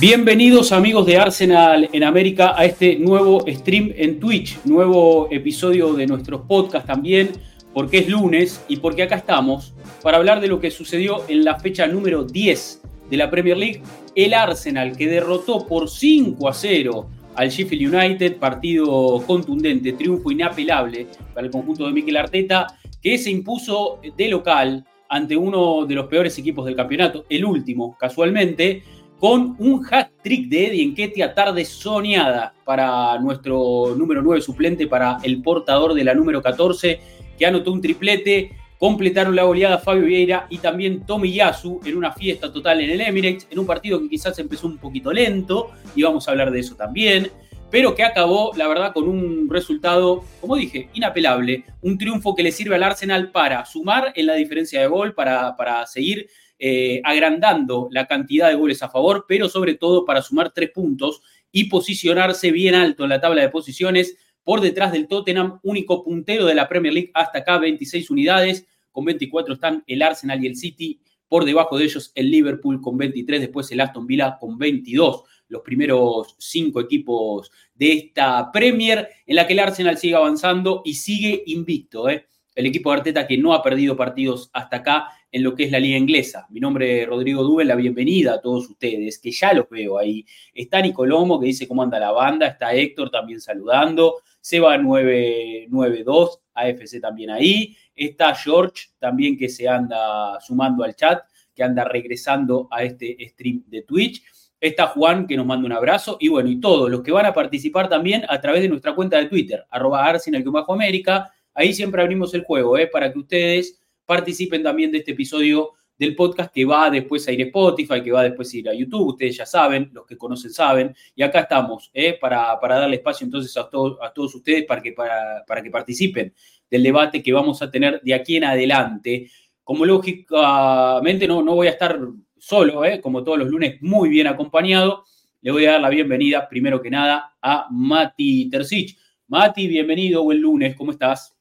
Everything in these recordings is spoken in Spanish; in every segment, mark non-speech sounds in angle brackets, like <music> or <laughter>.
Bienvenidos amigos de Arsenal en América a este nuevo stream en Twitch, nuevo episodio de nuestros podcasts también, porque es lunes y porque acá estamos para hablar de lo que sucedió en la fecha número 10 de la Premier League, el Arsenal que derrotó por 5 a 0 al Sheffield United, partido contundente, triunfo inapelable para el conjunto de Mikel Arteta, que se impuso de local ante uno de los peores equipos del campeonato, el último casualmente, con un hat trick de Eddie Enquetia, tarde soñada para nuestro número 9 suplente, para el portador de la número 14, que anotó un triplete. Completaron la goleada Fabio Vieira y también Tommy Yasu en una fiesta total en el Emirates, en un partido que quizás empezó un poquito lento, y vamos a hablar de eso también, pero que acabó, la verdad, con un resultado, como dije, inapelable, un triunfo que le sirve al Arsenal para sumar en la diferencia de gol, para, para seguir eh, agrandando la cantidad de goles a favor, pero sobre todo para sumar tres puntos y posicionarse bien alto en la tabla de posiciones por detrás del Tottenham, único puntero de la Premier League hasta acá, 26 unidades, con 24 están el Arsenal y el City, por debajo de ellos el Liverpool con 23, después el Aston Villa con 22, los primeros cinco equipos de esta Premier, en la que el Arsenal sigue avanzando y sigue invicto. ¿eh? El equipo de Arteta que no ha perdido partidos hasta acá en lo que es la liga inglesa. Mi nombre es Rodrigo Dube, la bienvenida a todos ustedes, que ya los veo ahí. Está Nicolomo, que dice cómo anda la banda, está Héctor también saludando, Seba 992, AFC también ahí, está George también que se anda sumando al chat, que anda regresando a este stream de Twitch. Está Juan que nos manda un abrazo y bueno, y todos los que van a participar también a través de nuestra cuenta de Twitter, arroba Arsenal América. Ahí siempre abrimos el juego, ¿eh? para que ustedes participen también de este episodio del podcast que va después a ir a Spotify, que va después a ir a YouTube, ustedes ya saben, los que conocen saben, y acá estamos ¿eh? para, para, darle espacio entonces a, todos a todos ustedes para que, para, para que participen del debate que vamos a tener de aquí en adelante. Como lógicamente no, no voy a estar solo, ¿eh? como todos los lunes, muy bien acompañado, le voy a dar la bienvenida, primero que nada, a Mati Tercich. Mati, bienvenido, buen lunes, ¿cómo estás?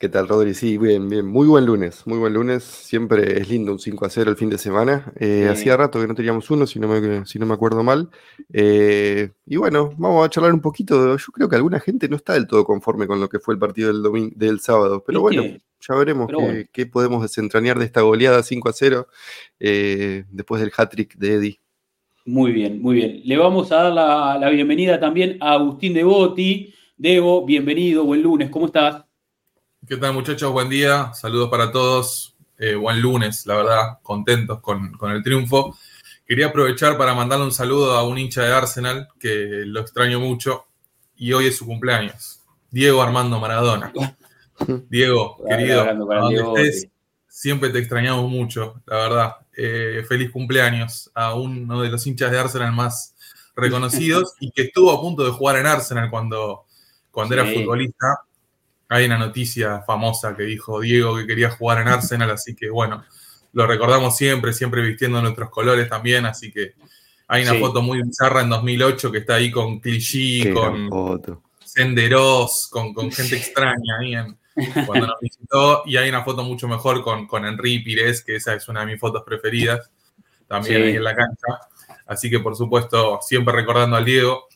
¿Qué tal, Rodri? Sí, bien, bien. Muy buen lunes, muy buen lunes. Siempre es lindo un 5 a 0 el fin de semana. Eh, hacía rato que no teníamos uno, si no me, si no me acuerdo mal. Eh, y bueno, vamos a charlar un poquito. Yo creo que alguna gente no está del todo conforme con lo que fue el partido del, domingo, del sábado. Pero bueno, ya veremos qué, podemos desentrañar de esta goleada 5 a 0 eh, después del hat-trick de Eddie. Muy bien, muy bien. Le vamos a dar la, la bienvenida también a Agustín Devoti. Debo, bienvenido, buen lunes, ¿cómo estás? ¿Qué tal muchachos? Buen día, saludos para todos. Eh, buen lunes, la verdad, contentos con, el triunfo. Quería aprovechar para mandarle un saludo a un hincha de Arsenal que lo extraño mucho y hoy es su cumpleaños. Diego Armando Maradona. <laughs> Diego, querido, siempre te extrañamos mucho, la verdad. Eh, feliz cumpleaños a uno de los hinchas de Arsenal más reconocidos <laughs> y que estuvo a punto de jugar en Arsenal cuando, cuando era futbolista hay una noticia famosa que dijo Diego que quería jugar en Arsenal, así que bueno, lo recordamos siempre, siempre vistiendo nuestros colores también, así que hay una foto muy bizarra en 2008 que está ahí con Clichy, con Senderos, con, gente <laughs> extraña ahí cuando nos visitó, y hay una foto mucho mejor con, con Henry Pires, que esa es una de mis fotos preferidas, también ahí en la cancha. Así que por supuesto, siempre recordando al Diego.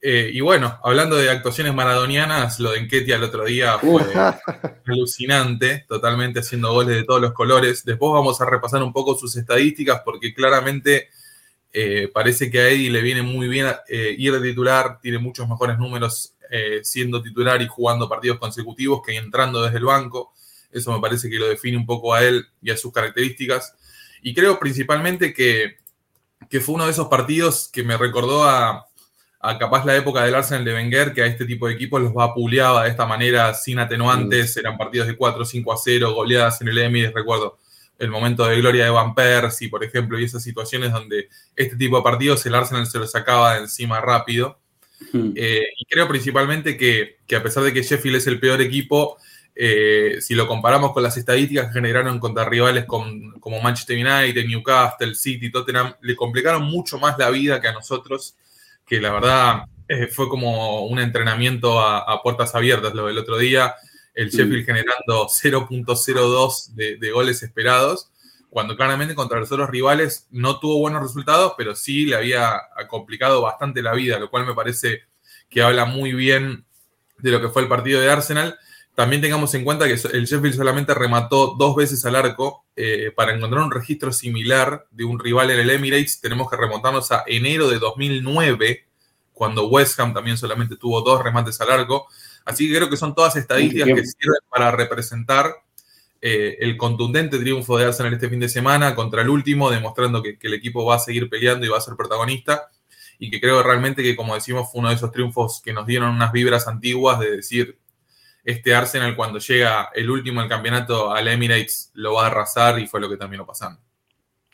Eh, y bueno, hablando de actuaciones maradonianas, lo de Enquetia el otro día fue <laughs> alucinante, totalmente haciendo goles de todos los colores. Después vamos a repasar un poco sus estadísticas porque claramente eh, parece que a Eddie le viene muy bien eh, ir de titular, tiene muchos mejores números siendo titular y jugando partidos consecutivos que entrando desde el banco. Eso me parece que lo define un poco a él y a sus características. Y creo principalmente que, que fue uno de esos partidos que me recordó a, a capaz la época del Arsenal de Wenger, que a este tipo de equipos los vapuleaba de esta manera, sin atenuantes, eran partidos de 4, 5 a 0, goleadas en el Emirates, recuerdo el momento de gloria de Van Persie, por ejemplo, y esas situaciones donde este tipo de partidos el Arsenal se lo sacaba de encima rápido. Hmm. Eh, y creo principalmente que, a pesar de que Sheffield es el peor equipo, eh, si lo comparamos con las estadísticas que generaron contra rivales como Manchester United, Newcastle, City, Tottenham, le complicaron mucho más la vida que a nosotros, que la verdad eh, fue como un entrenamiento a, puertas abiertas lo del otro día, el Sheffield generando 0.02 de, goles esperados, cuando claramente contra los otros rivales no tuvo buenos resultados, pero sí le había complicado bastante la vida, lo cual me parece que habla muy bien de lo que fue el partido de Arsenal. También tengamos en cuenta que el Sheffield solamente remató dos veces al arco. Eh, para encontrar un registro similar de un rival en el Emirates, tenemos que remontarnos a enero de 2009, cuando West Ham también solamente tuvo dos remates al arco. Así que creo que son todas estadísticas que sirven para representar eh, el contundente triunfo de Arsenal este fin de semana contra el último, demostrando que, el equipo va a seguir peleando y va a ser protagonista. Y que creo realmente que, como decimos, fue uno de esos triunfos que nos dieron unas vibras antiguas de decir, este Arsenal cuando llega el último del campeonato al Emirates lo va a arrasar y fue lo que terminó pasando.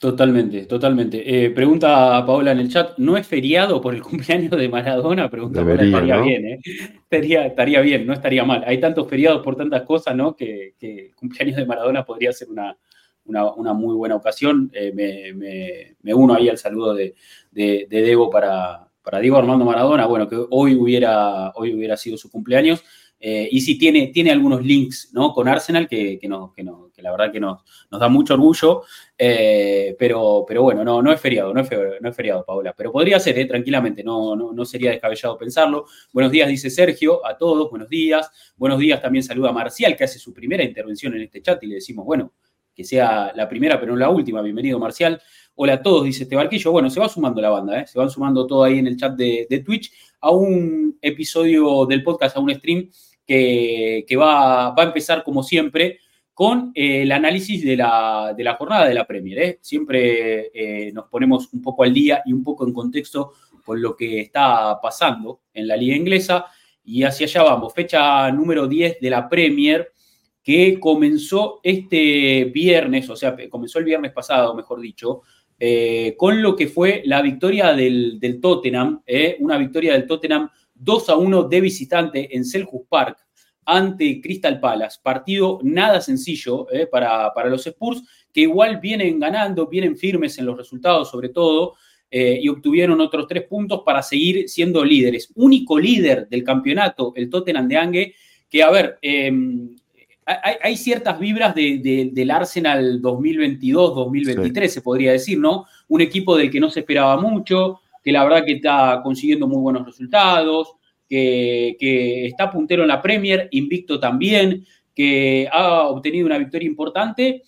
Totalmente, totalmente. Eh, pregunta a Paola en el chat, ¿no es feriado por el <laughs> cumpleaños de Maradona? Pregunta estaría bien, ¿eh? Estaría, bien, no estaría mal. Hay tantos feriados por tantas cosas, ¿no? Que, el cumpleaños de Maradona podría ser una, muy buena ocasión. Eh, me, uno ahí al saludo de, de, Debo para, para Diego Armando Maradona, bueno, que hoy hubiera, hoy hubiera sido su cumpleaños. Eh, y sí tiene, tiene algunos links ¿no? con Arsenal que, que, que, la verdad que nos, nos da mucho orgullo, eh, pero, pero bueno, no, no es feriado, no es feriado, no es feriado, Paola, pero podría ser, ¿eh? tranquilamente, no, no, sería descabellado pensarlo. Buenos días, dice Sergio, a todos, buenos días. Buenos días, también saluda a Marcial, que hace su primera intervención en este chat y le decimos, bueno, que sea la primera, pero no la última. Bienvenido, Marcial. Hola a todos, dice este barquillo. Bueno, se va sumando la banda, se van sumando todo ahí en el chat de Twitch a un episodio del podcast, a un stream que, va, a empezar como siempre con eh, el análisis de la, jornada de la Premier. ¿eh? Siempre eh, nos ponemos un poco al día y un poco en contexto con lo que está pasando en la liga inglesa. Y hacia allá vamos, fecha número 10 de la Premier, que comenzó este viernes, o sea, comenzó el viernes pasado, mejor dicho, con lo que fue la victoria del, del Tottenham, una victoria del Tottenham 2 a 1 de visitante en Selhurst Park ante Crystal Palace. Partido nada sencillo eh, para, los Spurs, que igual vienen ganando, vienen firmes en los resultados sobre todo, eh, y obtuvieron otros tres puntos para seguir siendo líderes. Único líder del campeonato, el Tottenham de Ange, que a ver, em, hay, ciertas vibras del Arsenal 2022-2023, se podría decir, ¿no? Un equipo del que no se esperaba mucho, que la verdad que está consiguiendo muy buenos resultados, que, está puntero en la Premier, invicto también, que ha obtenido una victoria importante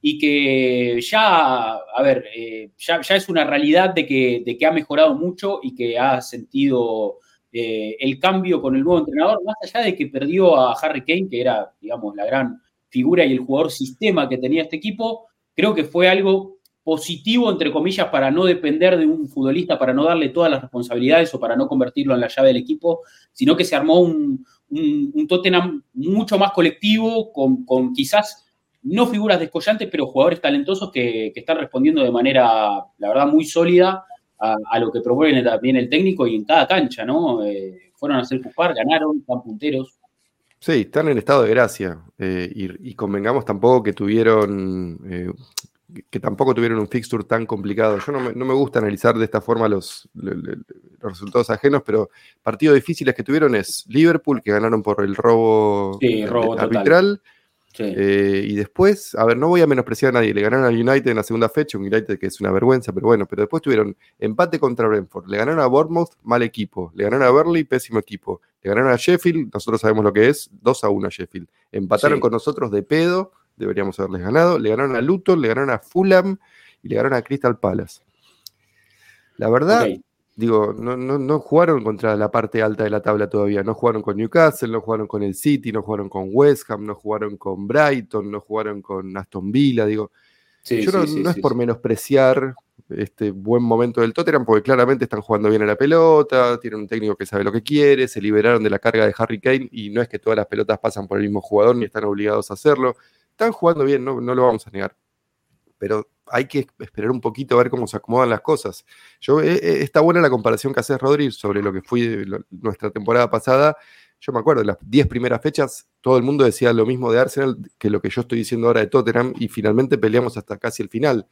y que ya, a ver, eh, ya, es una realidad de que, de que, ha mejorado mucho y que ha sentido eh, el cambio con el nuevo entrenador, más allá de que perdió a Harry Kane, que era, digamos, la gran figura y el jugador sistema que tenía este equipo, creo que fue algo positivo, entre comillas, para no depender de un futbolista, para no darle todas las responsabilidades o para no convertirlo en la llave del equipo, sino que se armó un, un, Tottenham mucho más colectivo, con, quizás no figuras descollantes, pero jugadores talentosos que, están respondiendo de manera, la verdad, muy sólida a, lo que propone también el técnico y en cada cancha, ¿no? Eh, fueron a hacer Cupar, ganaron, están punteros. Sí, están en estado de gracia. Eh, y, convengamos tampoco que tuvieron eh, que tampoco tuvieron un fixture tan complicado. Yo no me, gusta analizar de esta forma los, resultados ajenos, pero partidos difíciles que tuvieron es Liverpool, que ganaron por el robo, arbitral. Eh, y después, a ver, no voy a menospreciar a nadie, le ganaron al United en la segunda fecha, un United que es una vergüenza, pero bueno, pero después tuvieron empate contra Brentford, le ganaron a Bournemouth, mal equipo, le ganaron a Burnley, pésimo equipo, le ganaron a Sheffield, nosotros sabemos lo que es, 2 a 1 a Sheffield, empataron con nosotros de pedo, deberíamos haberles ganado. Le ganaron a Luton, le ganaron a Fulham y le ganaron a Crystal Palace. La verdad, digo, no, no, jugaron contra la parte alta de la tabla todavía. No jugaron con Newcastle, no jugaron con el City, no jugaron con West Ham, no jugaron con Brighton, no jugaron con Aston Villa. Digo, yo no, es por menospreciar este buen momento del Tottenham, porque claramente están jugando bien a la pelota, tienen un técnico que sabe lo que quiere, se liberaron de la carga de Harry Kane y no es que todas las pelotas pasan por el mismo jugador ni están obligados a hacerlo están jugando bien, no, no lo vamos a negar. pero hay que esperar un poquito a ver cómo se acomodan las cosas. Yo, eh, eh, está buena la comparación que haces, Rodri, sobre lo que fue nuestra temporada pasada. Yo me acuerdo, en las 10 primeras fechas, todo el mundo decía lo mismo de Arsenal que lo que yo estoy diciendo ahora de Tottenham, y finalmente peleamos hasta casi el final.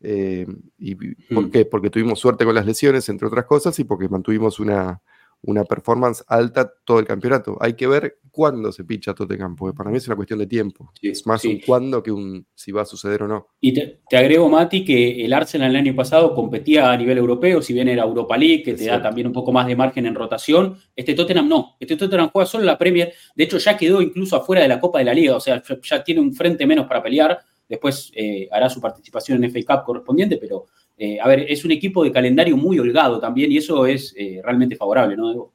Eh, ¿Y por mm. qué? Porque tuvimos suerte con las lesiones, entre otras cosas, y porque mantuvimos una, una performance alta todo el campeonato. Hay que ver cuándo se pincha Tottenham, porque para mí es una cuestión de tiempo. es más un cuándo que un si va a suceder o no. Y te, agrego, Mati, que el Arsenal el año pasado competía a nivel europeo, si bien era Europa League, que te da también un poco más de margen en rotación. Este Tottenham no. Este Tottenham juega solo la Premier. De hecho, ya quedó incluso afuera de la Copa de la Liga. O sea, ya tiene un frente menos para pelear. Después eh, hará su participación en FA Cup correspondiente, pero eh, a ver, es un equipo de calendario muy holgado también y eso es eh, realmente favorable, ¿no,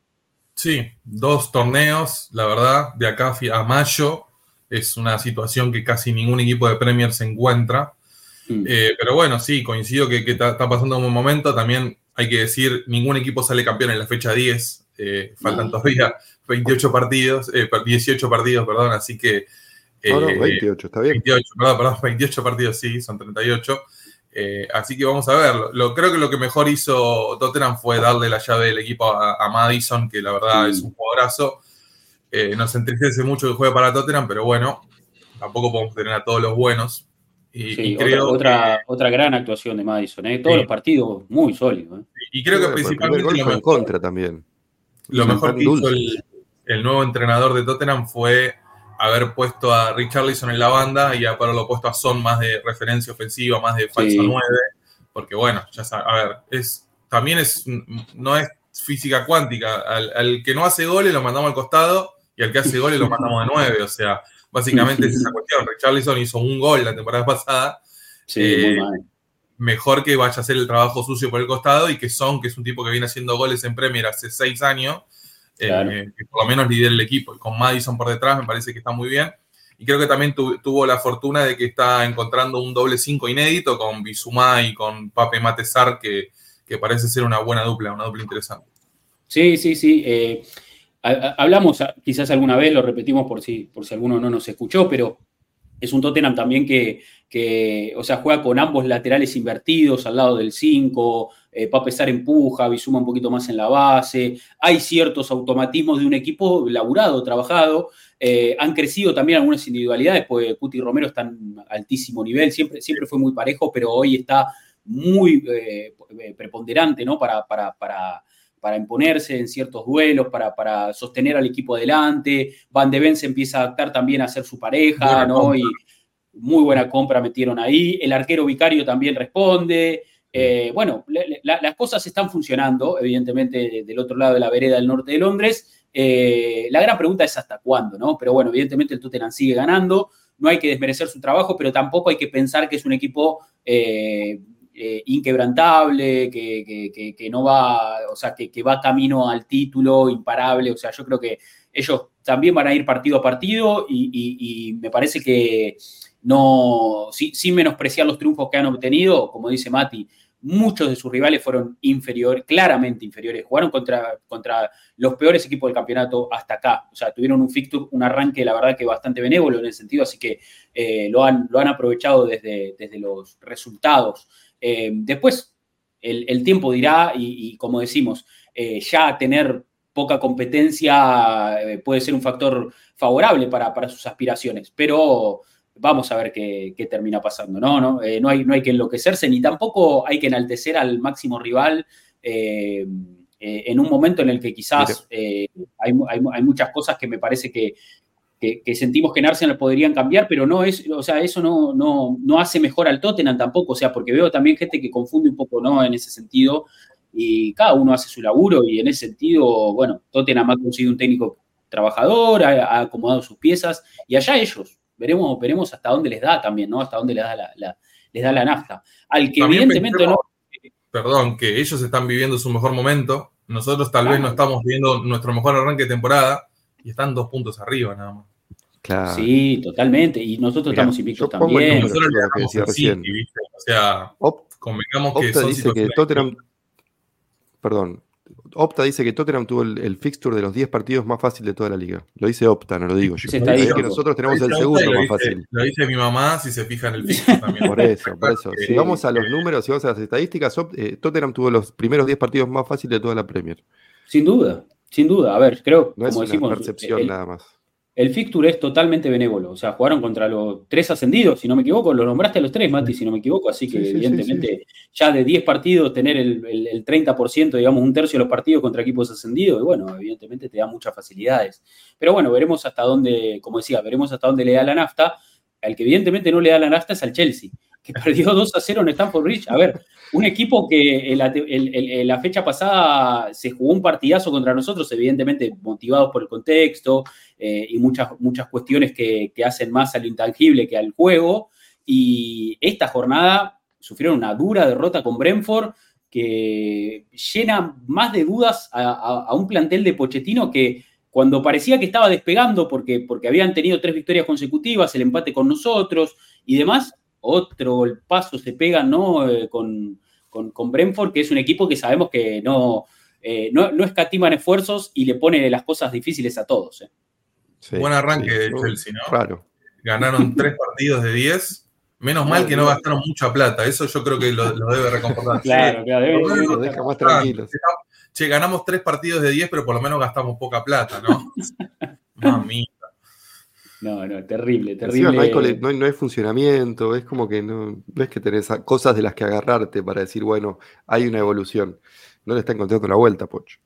Sí, dos torneos, la verdad, de acá a mayo es una situación que casi ningún equipo de Premier se encuentra. Mm. pero bueno, sí, coincido que, está pasando un buen momento. También hay que decir, ningún equipo sale campeón en la fecha 10. faltan todavía 28 partidos, 18 partidos, perdón, así que no, no, 28, está bien. 28, perdón, perdón, 28 partidos, sí, son 38. Eh, así que vamos a ver. Lo, creo que lo que mejor hizo Tottenham fue darle la llave del equipo a, Madison, que la verdad es un jugadorazo. Eh, nos entristece mucho que juegue para Tottenham, pero bueno, tampoco podemos tener a todos los buenos. Y, creo otra, otra, gran actuación de Madison, ¿eh? todos los partidos muy sólidos. ¿eh? Y creo que principalmente. Lo mejor, en contra también. Lo mejor que hizo el, el, nuevo entrenador de Tottenham fue haber puesto a Richarlison en la banda y a lo puesto a Son más de referencia ofensiva, más de falso 9, porque bueno, ya sabes, a ver, es, también es, no es física cuántica, al, que no hace goles lo mandamos al costado y al que hace goles lo mandamos de 9, o sea, básicamente es <laughs> esa cuestión, Richarlison hizo un gol la temporada pasada, eh, mejor que vaya a hacer el trabajo sucio por el costado y que Son, que es un tipo que viene haciendo goles en Premier hace 6 años, eh, que por lo menos lidera el equipo. Y con Madison por detrás me parece que está muy bien. Y creo que también tuvo la fortuna de que está encontrando un doble 5 inédito con Bisumá y con Pape Matesar, que, que, parece ser una buena dupla, una dupla interesante. Sí, sí, sí. Eh, hablamos quizás alguna vez, lo repetimos por si, por si alguno no nos escuchó, pero es un Tottenham también que, que, o sea, juega con ambos laterales invertidos al lado del 5, eh, Pesar empuja, Bisuma un poquito más en la base, hay ciertos automatismos de un equipo laburado, trabajado, eh, han crecido también algunas individualidades, pues Cuti Romero está en altísimo nivel, siempre, siempre fue muy parejo, pero hoy está muy eh, preponderante, ¿no? Para, para, para, para, imponerse en ciertos duelos, para, para, sostener al equipo adelante. Van de Ven se empieza a adaptar también a ser su pareja, ¿no? Y muy buena compra metieron ahí. El arquero vicario también responde. Eh, bueno, las cosas están funcionando, evidentemente, del otro lado de la vereda del norte de Londres. Eh, la gran pregunta es hasta cuándo, ¿no? Pero bueno, evidentemente el Tottenham sigue ganando. No hay que desmerecer su trabajo, pero tampoco hay que pensar que es un equipo eh, inquebrantable, que, no va, o sea, que, va camino al título, imparable. O sea, yo creo que ellos también van a ir partido a partido y, me parece que no, sin menospreciar los triunfos que han obtenido, como dice Mati, muchos de sus rivales fueron inferiores, claramente inferiores. Jugaron contra, contra los peores equipos del campeonato hasta acá. O sea, tuvieron un fixture, un arranque, la verdad que bastante benévolo en el sentido, así que eh, lo, han, lo han aprovechado desde, desde los resultados. Eh, después, el, tiempo dirá, y, como decimos, eh, ya tener poca competencia puede ser un factor favorable para, para sus aspiraciones, pero vamos a ver qué, termina pasando, ¿no? No, eh, no, hay, no hay que enloquecerse ni tampoco hay que enaltecer al máximo rival eh, eh, en un momento en el que quizás hay, hay, muchas cosas que me parece que, sentimos que en Arsenal podrían cambiar, pero no es, o sea, eso no, no, no hace mejor al Tottenham tampoco, o sea, porque veo también gente que confunde un poco, ¿no? En ese sentido, y cada uno hace su laburo y en ese sentido, bueno, Tottenham ha conseguido un técnico trabajador, ha acomodado sus piezas y allá ellos, veremos, veremos hasta dónde les da también, ¿no? Hasta dónde les da la, les da la nafta. Al que evidentemente no. Perdón, que ellos están viviendo su mejor momento. Nosotros tal vez no estamos viviendo nuestro mejor arranque de temporada y están dos puntos arriba nada más. Claro. Sí, totalmente. Y nosotros estamos invictos también. Nosotros le que recién. O sea, convengamos que Opta dice que Tottenham, perdón, Opta dice que Tottenham tuvo el, fixture de los 10 partidos más fácil de toda la liga. Lo dice Opta, no lo digo yo. Es que nosotros tenemos el segundo más fácil. Lo dice mi mamá si se fija en el fixture <laughs> también. Por eso, por eso. Si vamos a los números, si vamos a las estadísticas, eh, Tottenham tuvo los primeros 10 partidos más fáciles de toda la Premier. Sin duda, sin duda. A ver, creo, no como es decimos, percepción nada más el fixture es totalmente benévolo. O sea, jugaron contra los tres ascendidos, si no me equivoco. Lo nombraste a los tres, Mati, si no me equivoco. Así que, evidentemente, ya de 10 partidos, tener el, el, 30%, digamos, un tercio de los partidos contra equipos ascendidos, y bueno, evidentemente te da muchas facilidades. Pero bueno, veremos hasta dónde, como decía, veremos hasta dónde le da la nafta. Al que evidentemente no le da la nafta es al Chelsea, que <laughs> perdió 2 a 0 en Stamford Bridge. A ver, un equipo que en la, fecha pasada se jugó un partidazo contra nosotros, evidentemente motivados por el contexto eh, y muchas, muchas cuestiones que, hacen más a lo intangible que al juego. Y esta jornada sufrieron una dura derrota con Brentford que llena más de dudas a, un plantel de Pochettino que cuando parecía que estaba despegando porque, porque habían tenido tres victorias consecutivas, el empate con nosotros y demás, otro el paso se pega ¿no? Eh, con, con, Brentford, que es un equipo que sabemos que no, eh, no, no, escatiman esfuerzos y le pone las cosas difíciles a todos. ¿eh? Buen arranque de Chelsea, ¿no? Ganaron <laughs> tres partidos de diez. Menos mal que no gastaron mucha plata. Eso yo creo que lo, debe recomportar. <laughs> claro, claro, debe, deja más tranquilos. Che, ganamos tres partidos de diez, pero por lo menos gastamos poca plata, ¿no? <laughs> Mami. No, no, terrible, terrible. No hay, no, hay, funcionamiento, es como que no, es que tenés cosas de las que agarrarte para decir, bueno, hay una evolución. No le está encontrando la vuelta, Pocho.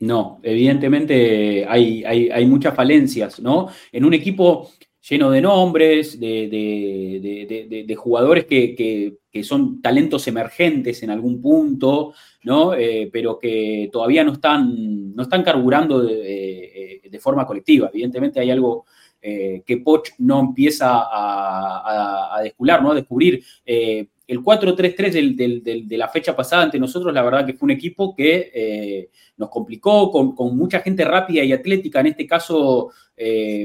No, evidentemente hay, hay, muchas falencias, ¿no? En un equipo lleno de nombres, de, jugadores que, son talentos emergentes en algún punto, ¿no? Eh, pero que todavía no están, no están carburando de, forma colectiva. Evidentemente hay algo eh, que Poch no empieza a, descular, ¿no? a descubrir. Eh, el 4-3-3 de la fecha pasada ante nosotros, la verdad que fue un equipo que eh, nos complicó con, mucha gente rápida y atlética. En este caso,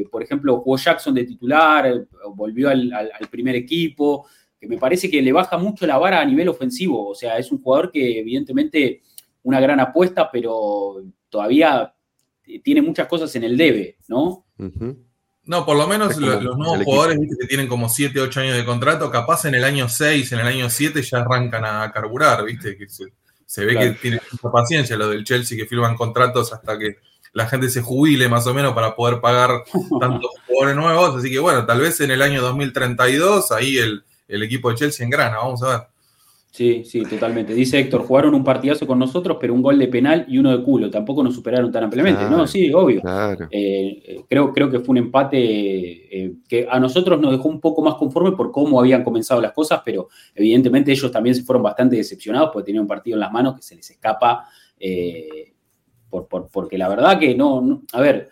por ejemplo, jugó Jackson de titular, volvió al, primer equipo, que me parece que le baja mucho la vara a nivel ofensivo. O sea, es un jugador que evidentemente una gran apuesta, pero todavía tiene muchas cosas en el debe, ¿no? No, por lo menos los, nuevos jugadores que tienen como 7, 8 años de contrato, capaz en el año 6, en el año 7 ya arrancan a carburar, ¿viste? Que se, ve que tienen mucha paciencia lo del Chelsea, que firman contratos hasta que la gente se jubile más o menos para poder pagar tantos <laughs> jugadores nuevos. Así que bueno, tal vez en el año 2032 ahí el, el equipo de Chelsea engrana, vamos a ver. Sí, sí, totalmente. Dice Héctor, jugaron un partidazo con nosotros, pero un gol de penal y uno de culo. Tampoco nos superaron tan ampliamente. no, sí, obvio. Eh, eh, creo, creo que fue un empate eh, que a nosotros nos dejó un poco más conforme por cómo habían comenzado las cosas, pero evidentemente ellos también se fueron bastante decepcionados porque tenían un partido en las manos que se les escapa. por, porque la verdad que no a ver,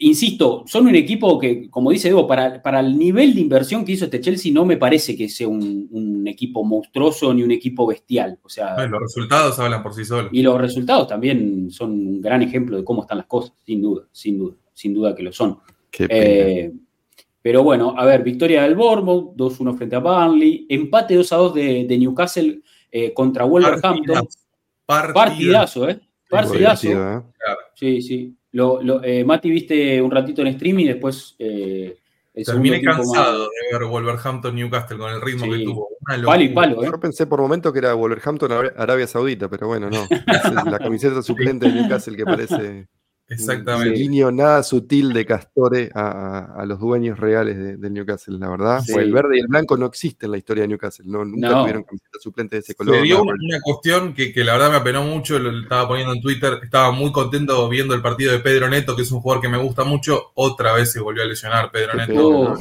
insisto, son un equipo que, como dice Evo, para, para, el nivel de inversión que hizo este Chelsea, no me parece que sea un, equipo monstruoso ni un equipo bestial. O sea, los resultados hablan por sí solos. Y los resultados también son un gran ejemplo de cómo están las cosas, sin duda, sin duda, sin duda que lo son. Eh, pero bueno, a ver, victoria del Bournemouth, 2-1 frente a Burnley, empate 2-2 de, de, Newcastle eh, contra Wolverhampton. Partidazo, ¿eh? Partidazo. ¿eh? Sí, sí. Lo, eh, Mati, viste un ratito en stream y después. Eh, Terminé cansado de ver Wolverhampton Newcastle con el ritmo que tuvo. Palo y palo, ¿eh? Yo pensé por momento que era Wolverhampton Arabia Saudita, pero bueno, no. Es la camiseta suplente de Newcastle que parece. Exactamente. Guiño nada sutil de Castore a, los dueños reales de, Newcastle, la verdad. El verde y el blanco no existen en la historia de Newcastle. No, nunca tuvieron camisetas suplentes de ese color. Se dio una, cuestión que, la verdad me apenó mucho, lo estaba poniendo en Twitter. Estaba muy contento viendo el partido de Pedro Neto, que es un jugador que me gusta mucho. Otra vez se volvió a lesionar Pedro Neto. ¿no?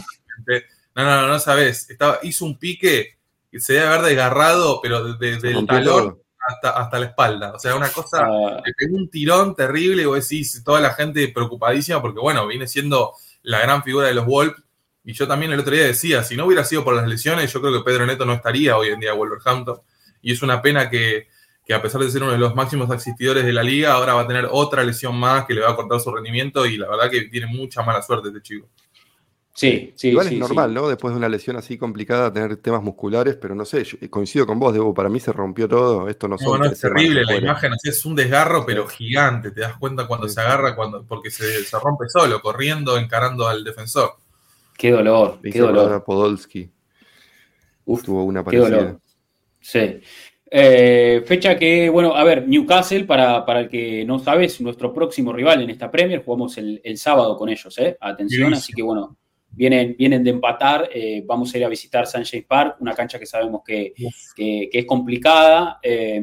no, no, sabes. Estaba, hizo un pique que se debe haber desgarrado, pero desde el talón hasta, la espalda. O sea, una cosa, ah. le pegó un tirón terrible y vos decís, toda la gente preocupadísima porque, bueno, viene siendo la gran figura de los Wolves. Y yo también el otro día decía, si no hubiera sido por las lesiones, yo creo que Pedro Neto no estaría hoy en día Wolverhampton. Y es una pena que, a pesar de ser uno de los máximos asistidores de la liga, ahora va a tener otra lesión más que le va a cortar su rendimiento y la verdad que tiene mucha mala suerte este chico. Sí, sí. Igual sí, es normal, sí. ¿no? Después de una lesión así complicada, tener temas musculares, pero no sé, yo coincido con vos, Debo, para mí se rompió todo, esto no es terrible la imagen, así es un desgarro, pero gigante. Te das cuenta cuando Sí. se agarra, cuando, porque se, se rompe solo, corriendo, encarando al defensor. Qué dolor, qué dolor. a Podolski, Uf, tuvo una qué dolor. Sí. Eh, fecha que, bueno, a ver, Newcastle, para, para el que no sabe, es nuestro próximo rival en esta Premier. Jugamos el, el sábado con ellos, ¿eh? Atención, así que bueno, vienen, vienen de empatar. eh, vamos a ir a visitar St. James Park, una cancha que sabemos que, que- que es complicada. eh,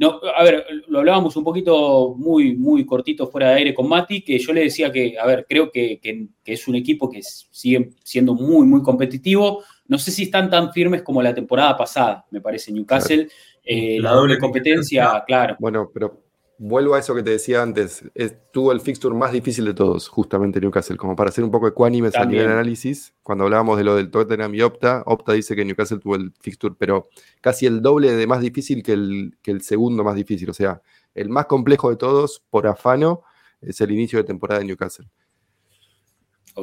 no, a ver, lo hablábamos un poquito muy, muy cortito fuera de aire con Mati, que yo le decía que, a ver, creo que, que- que es un equipo que sigue siendo muy, muy competitivo. No sé si están tan firmes como la temporada pasada, me parece, Newcastle. Eh, La la doble doble competencia, claro. Bueno, pero vuelvo a eso que te decía antes, es- tuvo el fixture más difícil de todos, justamente Newcastle, como para ser un poco ecuánimes a nivel análisis, cuando hablábamos de lo del Tottenham y Opta, Opta dice que Newcastle tuvo el fixture, pero casi el doble de más difícil que el, que el segundo más difícil, o sea, el más complejo de todos, por afano, es el inicio de temporada de Newcastle.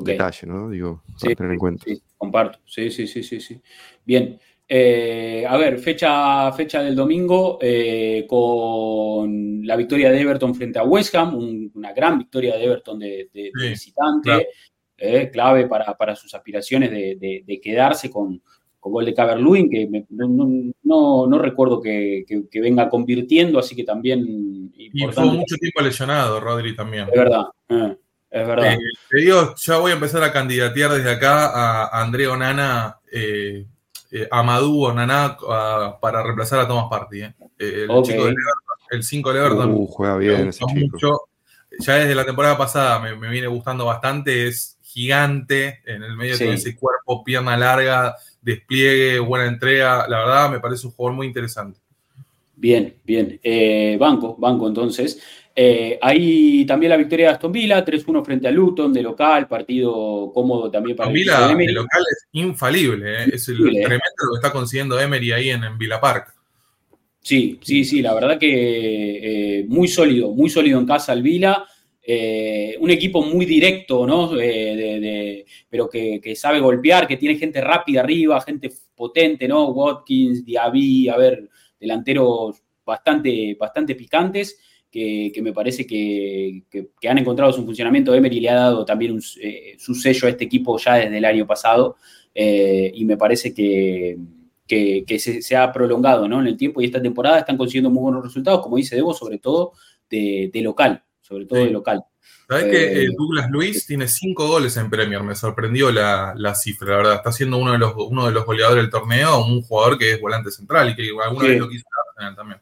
Detalle, ¿no? Digo, para Sí, tener en cuenta. Sí, comparto. Sí, sí, sí, sí, sí. Bien. Eh, a ver, fecha, fecha del domingo eh, con la victoria de Everton frente a West Ham, un- una gran victoria de Everton de, de- de Sí, visitante, claro. eh, clave para, para sus aspiraciones de, quedarse con, con gol de Caberluin, que me- no, no- recuerdo que, que- que venga convirtiendo, así que también Y fue mucho tiempo lesionado, Rodri también. Es verdad, es verdad. Te digo, ya voy a empezar a candidatear desde acá a, a Andrea Onana, eh, eh, a Madú Onana a- para reemplazar a Thomas Party. eh. Eh, el Ok. chico del Everton, el 5 del Everton. Uh, juega bien ese gusta chico. mucho. Ya desde la temporada pasada me, me viene gustando bastante. Es gigante en el medio Sí. de ese cuerpo, pierna larga, despliegue, buena entrega. La verdad, me parece un jugador muy interesante. Bien, bien. Eh, banco, banco entonces. Eh, ahí también la victoria de Aston Villa, 3-1 frente a Luton, de local, partido cómodo también para el equipo Vila, de el local es infalible. eh. Es el Infalible, eh. tremendo lo que está consiguiendo Emery ahí en, en Villa Park. Sí, sí, sí, la verdad que eh, muy sólido, muy sólido en casa el Vila. Eh, un equipo muy directo, ¿no? Eh, de- de- pero que, que sabe golpear, que tiene gente rápida arriba, gente potente, ¿no? Watkins, Diaby, a ver, delanteros bastante, bastante picantes, que, que me parece que, que- que han encontrado su funcionamiento. Emery le ha dado también un, eh, su sello a este equipo ya desde el año pasado, eh, y me parece que, se, se ha prolongado ¿no? en el tiempo y esta temporada están consiguiendo muy buenos resultados, como dice Debo, sobre todo de, de local, sobre todo Sí. de local. ¿Sabes Eh, que eh, Douglas Luis tiene cinco goles en Premier? Me sorprendió la, la cifra, la verdad. Está siendo uno de los, uno de los goleadores del torneo, un jugador que es volante central y que alguna Sí. vez lo quiso también.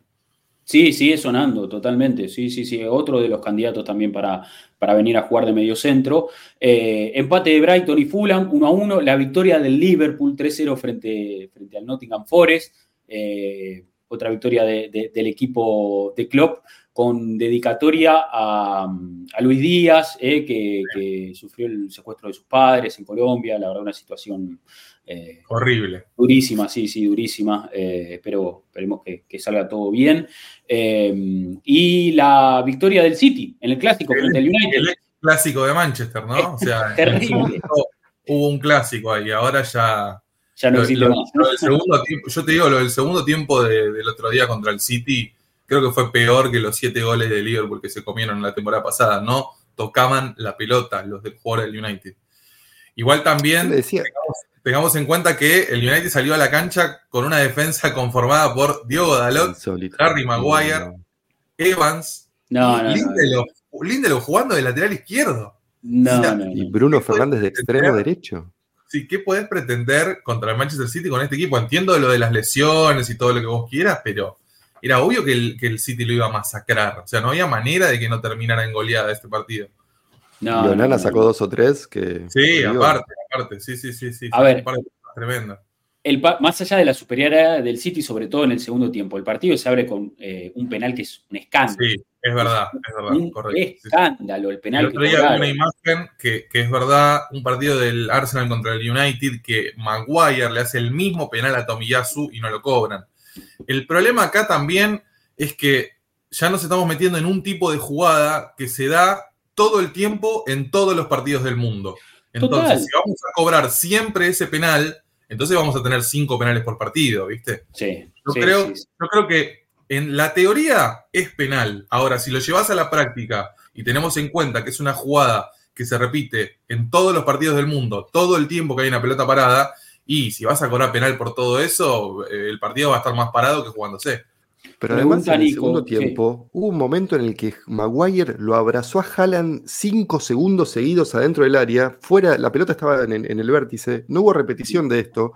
Sí, sigue sonando totalmente. Sí, sí, sí. Otro de los candidatos también para, para venir a jugar de medio centro. Eh, empate de Brighton y Fulham, 1 a 1. La victoria del Liverpool 3-0 frente, frente al Nottingham Forest. Eh, otra victoria de- de- del equipo de Klopp con dedicatoria a, a Luis Díaz, eh, que, que sufrió el secuestro de sus padres en Colombia. La verdad, una situación eh, Horrible. Durísima, sí, sí, durísima. Eh, espero, esperemos que, que salga todo bien. Eh, y la victoria del City en el clásico frente al United. El clásico de Manchester, ¿no? O sea, <laughs> Terrible. en hubo un clásico ahí, ahora ya. Ya no Lo, existe lo- más. lo del segundo tiempo, yo te digo, lo del segundo tiempo de- del otro día contra el City, creo que fue peor que los siete goles de Liverpool que se comieron la temporada pasada. No tocaban la pelota los del jugador del United. Igual también tengamos en cuenta que el United salió a la cancha con una defensa <laughs> conformada por Diogo Dalot. Harry Maguire, No, no. Evans, No, no, no. Lindelof, Lindelof jugando de lateral izquierdo. No, no, no. Y Bruno Fernández de extremo derecho. Sí, ¿qué podés pretender contra el Manchester City con este equipo? Entiendo lo de las lesiones y todo lo que vos quieras, pero era obvio que el, que el City lo iba a masacrar. O sea, no había manera de que no terminara en goleada este partido. No, y Onana no, no. sacó dos o tres que. Sí, digo, aparte, aparte. Sí, sí, sí, sí. A ver. tremendas. El más allá de la superioridad del City, sobre todo en el segundo tiempo, el partido se abre con eh, un penal que es un escándalo. Sí, es verdad, es verdad, un correcto. escándalo el El penal que otro día vi una imagen que, que es verdad, un partido del Arsenal contra el United que Maguire le hace el mismo penal a Tomiyasu y no lo cobran. El problema acá también es que ya nos estamos metiendo en un tipo de jugada que se da todo el tiempo en todos los partidos del mundo. Entonces, si vamos a cobrar siempre ese penal, entonces vamos a tener cinco penales por partido, ¿viste? Sí. Yo, creo, yo creo que en la teoría es penal. Ahora, si lo llevas a la práctica y tenemos en cuenta que es una jugada que se repite en todos los partidos del mundo, todo el tiempo que hay una pelota parada, y si vas a cobrar penal por todo eso, eh, el partido va a estar más parado que jugándose. Pero además, en el segundo tiempo, hubo un momento en el que Maguire lo abrazó a Haaland cinco segundos seguidos adentro del área. Fuera, la pelota estaba en, en el vértice. No hubo repetición de esto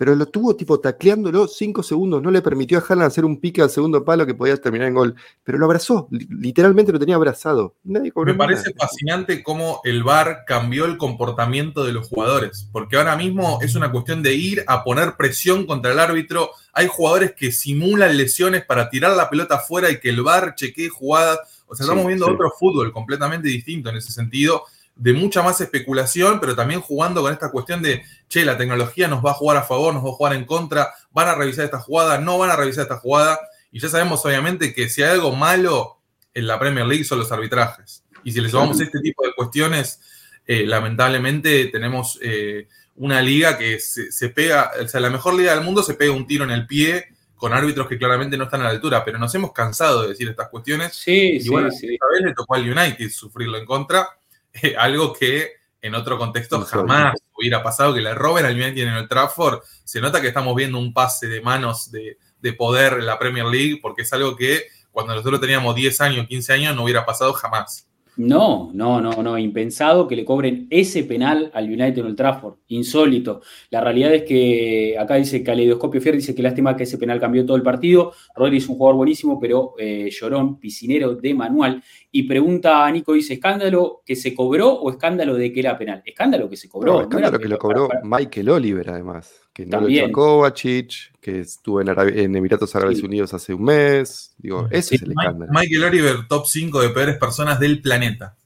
pero lo tuvo tipo tacleándolo cinco segundos, no le permitió a Haaland hacer un pique al segundo palo que podía terminar en gol, pero lo abrazó, literalmente lo tenía abrazado. Me parece fascinante cómo el VAR cambió el comportamiento de los jugadores, porque ahora mismo es una cuestión de ir a poner presión contra el árbitro. Hay jugadores que simulan lesiones para tirar la pelota afuera y que el VAR chequee jugadas. O sea, estamos viendo otro fútbol completamente distinto en ese sentido de mucha más especulación, pero también jugando con esta cuestión de, che, la tecnología nos va a jugar a favor, nos va a jugar en contra, van a revisar esta jugada, no van a revisar esta jugada. Y ya sabemos, obviamente, que si hay algo malo en la Premier League son los arbitrajes. Y si les sumamos este tipo de cuestiones, eh, lamentablemente tenemos eh, una liga que se, pega, o sea, la mejor liga del mundo se pega un tiro en el pie con árbitros que claramente no están a la altura, pero nos hemos cansado de decir estas cuestiones. Sí, y bueno, esta vez le tocó al United sufrirlo en contra <laughs> algo que en otro contexto jamás hubiera pasado, que le roben al United en el Trafford. Se nota que estamos viendo un pase de manos de, de poder en la Premier League, porque es algo que cuando nosotros teníamos 10 años, 15 años, no hubiera pasado jamás. No, no, no, no, impensado que le cobren ese penal al United en el Trafford, insólito. La realidad es que acá dice Caleidoscopio Fier, dice que lástima que ese penal cambió todo el partido. Rodri es un jugador buenísimo, pero eh, llorón, piscinero de manual. Y pregunta a Nico, dice, ¿escándalo que se cobró o escándalo de que era penal? Escándalo que se cobró. escándalo que lo cobró Michael Oliver, además que no lo echó Kovacic, que estuvo en, Emiratos Árabes Unidos hace un mes. Digo, ese es el escándalo. Michael Oliver, top 5 de peores personas del planeta.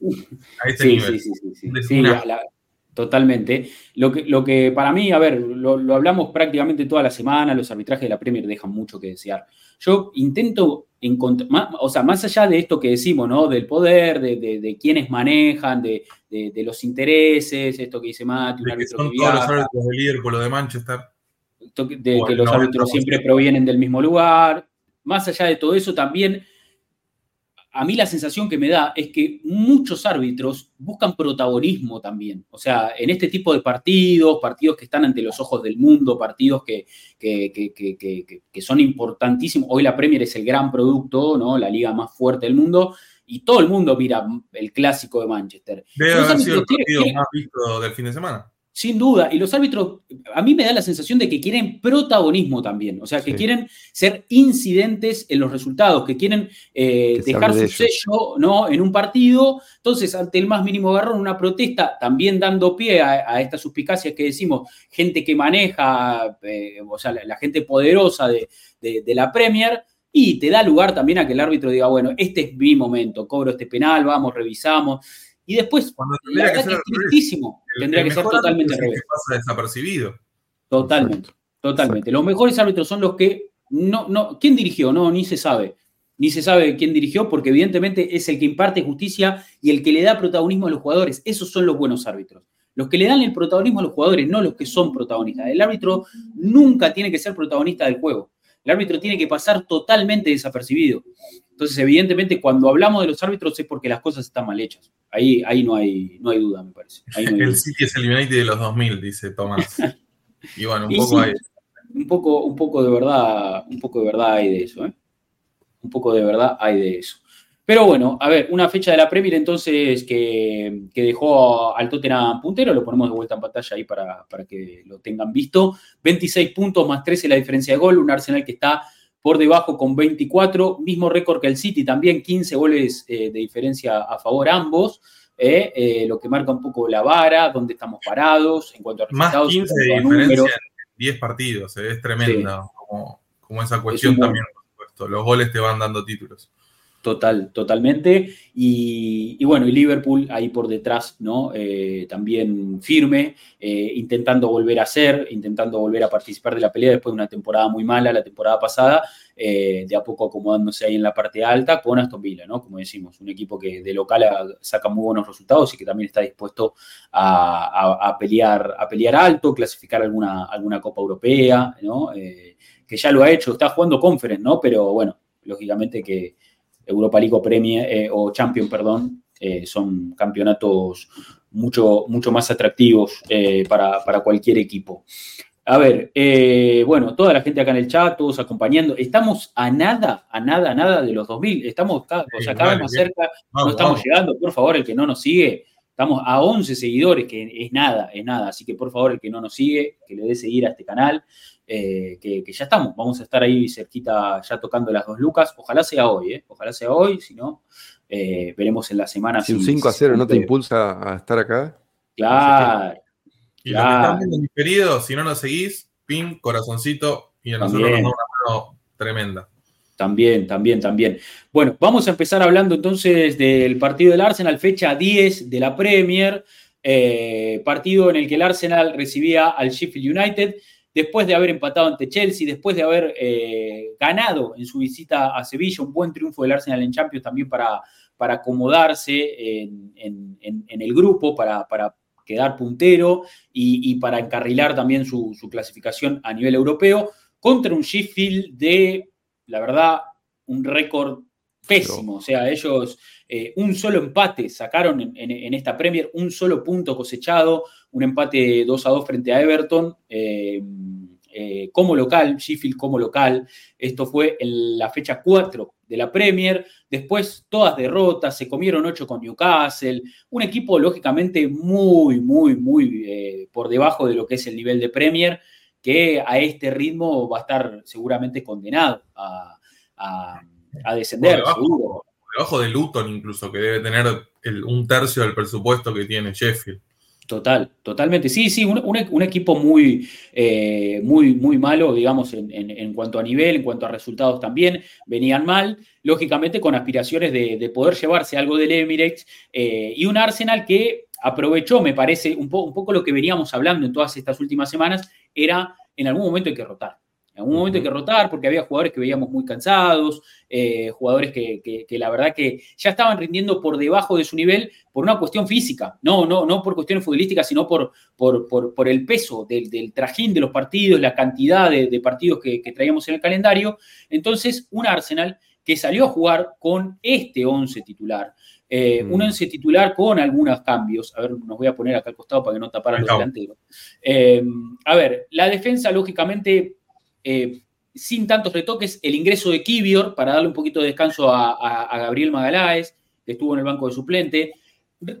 A este nivel. Sí, sí, sí. Totalmente. Lo que, lo que para mí, a ver, lo, lo, hablamos prácticamente toda la semana, los arbitrajes de la Premier dejan mucho que desear. Yo intento encontrar, o sea, más allá de esto que decimos, ¿no? Del poder, de, de, de quienes manejan, de, de, los intereses, esto que dice Mati, un árbitro que, todos los árbitros de Liverpool o de Manchester. De que los árbitros siempre provienen del mismo lugar. Más allá de todo eso, también a mí la sensación que me da es que muchos árbitros buscan protagonismo también. O sea, en este tipo de partidos, partidos que están ante los ojos del mundo, partidos que, que, que, que son importantísimos. Hoy la Premier es el gran producto, ¿no? La liga más fuerte del mundo y todo el mundo mira el clásico de Manchester. Debe haber sido el partido más visto del fin de semana. Sin duda, y los árbitros, a mí me da la sensación de que quieren protagonismo también, o sea, que quieren ser incidentes en los resultados, que quieren eh, dejar su sello ¿no? en un partido, entonces ante el más mínimo agarrón, una protesta, también dando pie a, estas suspicacias que decimos, gente que maneja, eh, o sea, la, gente poderosa de, de la Premier, y te da lugar también a que el árbitro diga, bueno, este es mi momento, cobro este penal, vamos, revisamos. Y después, Cuando tendría que es tristísimo, tendría que ser totalmente revés. pasa desapercibido. Totalmente, totalmente. Los mejores árbitros son los que no, no, ¿quién dirigió? No, ni se sabe. Ni se sabe quién dirigió, porque evidentemente es el que imparte justicia y el que le da protagonismo a los jugadores. Esos son los buenos árbitros. Los que le dan el protagonismo a los jugadores, no los que son protagonistas. El árbitro nunca tiene que ser protagonista del juego. El árbitro tiene que pasar totalmente desapercibido. Entonces, evidentemente, cuando hablamos de los árbitros es porque las cosas están mal hechas. Ahí, ahí no, hay, no hay duda, me parece. <laughs> el City es el United de los 2000, dice Tomás. <laughs> y bueno, un poco hay. Un poco, un poco de verdad, un poco de verdad hay de eso, ¿eh? Un poco de verdad hay de eso. Pero bueno, a ver, una fecha de la Premier entonces que, dejó al Tottenham puntero, lo ponemos de vuelta en pantalla ahí para, que lo tengan visto. 26 puntos más 13 la diferencia de gol, un Arsenal que está por debajo con 24, mismo récord que el City, también 15 goles eh, de diferencia a favor ambos. Eh, eh, lo que marca un poco la vara, dónde estamos parados en cuanto a resultados. Más 15 de diferencia en 10 partidos, es tremenda como, esa cuestión también, por supuesto. Los goles te van dando títulos. Total, totalmente. Y, bueno, y Liverpool ahí por detrás, ¿no? Eh, también firme, eh, intentando volver a ser, intentando volver a participar de la pelea después de una temporada muy mala la temporada pasada, eh, de a poco acomodándose ahí en la parte alta con Aston Villa, ¿no? Como decimos, un equipo que de local saca muy buenos resultados y que también está dispuesto a, pelear, a pelear alto, clasificar alguna, alguna Copa Europea, ¿no? que ya lo ha hecho, está jugando Conference, ¿no? Pero bueno, lógicamente que Europa League o, Premier, eh, o Champion, perdón, eh, son campeonatos mucho, mucho más atractivos eh, para, cualquier equipo. A ver, bueno, toda la gente acá en el chat, todos acompañando. Estamos a nada, a nada, a nada de los 2000. Estamos cada, o sea, cada vez más cerca. no estamos llegando. Por favor, el que no nos sigue, estamos a 11 seguidores, que es nada, es nada. Así que por favor, el que no nos sigue, que le dé seguir a este canal. Eh, que, ya estamos. Vamos a estar ahí cerquita ya tocando las dos lucas. Ojalá sea hoy, ¿eh? Ojalá sea hoy, si no, eh, veremos en la semana. Si un 5 a 0 no te impulsa a estar acá. Claro. Y lo que están viendo diferido, si no nos seguís, pin, corazoncito, y a nosotros nos da una mano tremenda. También, también, también. Bueno, vamos a empezar hablando entonces del partido del Arsenal, fecha 10 de la Premier, partido en el que el Arsenal recibía al Sheffield United después de haber empatado ante Chelsea, después de haber eh, ganado en su visita a Sevilla, un buen triunfo del Arsenal en Champions también para, para acomodarse en, el grupo, para, quedar puntero y, para encarrilar también su, clasificación a nivel europeo, contra un Sheffield de, la verdad, un récord pésimo. O sea, ellos eh, un solo empate sacaron en, esta Premier, un solo punto cosechado, un empate 2 a 2 frente a Everton. Eh, eh, como local, Sheffield como local. Esto fue en la fecha 4 de la Premier. Después todas derrotas, se comieron 8 con Newcastle. Un equipo lógicamente muy, muy, muy por debajo de lo que es el nivel de Premier, que a este ritmo va a estar seguramente condenado a, descender, seguro debajo de Luton incluso, que debe tener un tercio del presupuesto que tiene Sheffield. Total, totalmente. Sí, sí, un, equipo muy, eh, muy, muy malo, digamos, en, cuanto a nivel, en cuanto a resultados también. Venían mal, lógicamente con aspiraciones de, poder llevarse algo del Emirates eh, y un Arsenal que aprovechó, me parece, un, un poco lo que veníamos hablando en todas estas últimas semanas, era en algún momento hay que rotar. En algún momento hay que rotar porque había jugadores que veíamos muy cansados, eh, jugadores que, la verdad que ya estaban rindiendo por debajo de su nivel por una cuestión física, no, no, no por cuestiones futbolísticas, sino por, por, el peso del, trajín de los partidos, la cantidad de, partidos que, traíamos en el calendario. Entonces, un Arsenal que salió a jugar con este 11 titular. Eh, un 11 titular con algunos cambios. A ver, nos voy a poner acá al costado para que no taparan los delanteros. Eh, a ver, la defensa, lógicamente, eh, sin tantos retoques, el ingreso de Kivior para darle un poquito de descanso a, Gabriel Magaláes, que estuvo en el banco de suplente.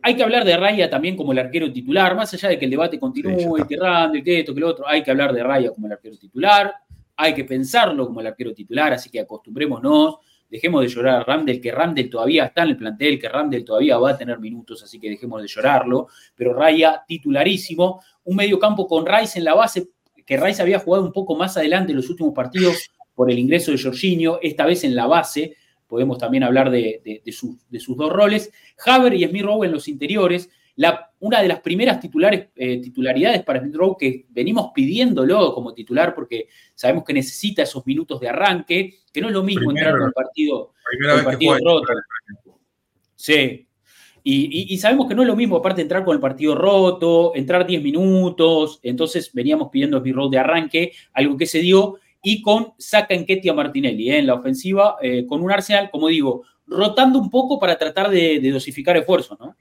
Hay que hablar de Raya también como el arquero titular, más allá de que el debate continúe, que Randall, que esto, que lo otro, hay que hablar de Raya como el arquero titular, hay que pensarlo como el arquero titular, así que acostumbrémonos, dejemos de llorar a Randall, que Randall todavía está en el plantel, que Randall todavía va a tener minutos, así que dejemos de llorarlo, pero Raya titularísimo, un medio campo con Rice en la base que Rice había jugado un poco más adelante en los últimos partidos por el ingreso de Jorginho, esta vez en la base, podemos también hablar de, sus dos roles. Haber y Smith Rowe en los interiores. Una de las primeras titulares, eh, titularidades para Smith Rowe que venimos pidiéndolo como titular porque sabemos que necesita esos minutos de arranque, que no es lo mismo entrar con el partido, el partido roto. Sí, y, sabemos que no es lo mismo, aparte, entrar con el partido roto, entrar 10 minutos. Entonces veníamos pidiendo mi rol de arranque, algo que se dio, y con Saca a Martinelli eh, en la ofensiva, eh, con un Arsenal, como digo, rotando un poco para tratar de, de dosificar esfuerzos, ¿no?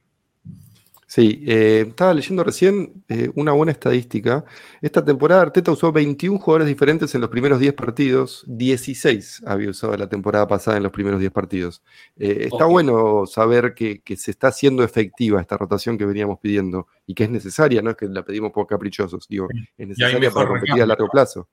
Sí, eh, estaba leyendo recién eh, una buena estadística. Esta temporada Arteta usó 21 jugadores diferentes en los primeros 10 partidos, 16 había usado la temporada pasada en los primeros 10 partidos. Eh, está bueno saber que, se está haciendo efectiva esta rotación que veníamos pidiendo y que es necesaria, no es que la pedimos por caprichosos, digo, es necesaria para competir a largo plazo.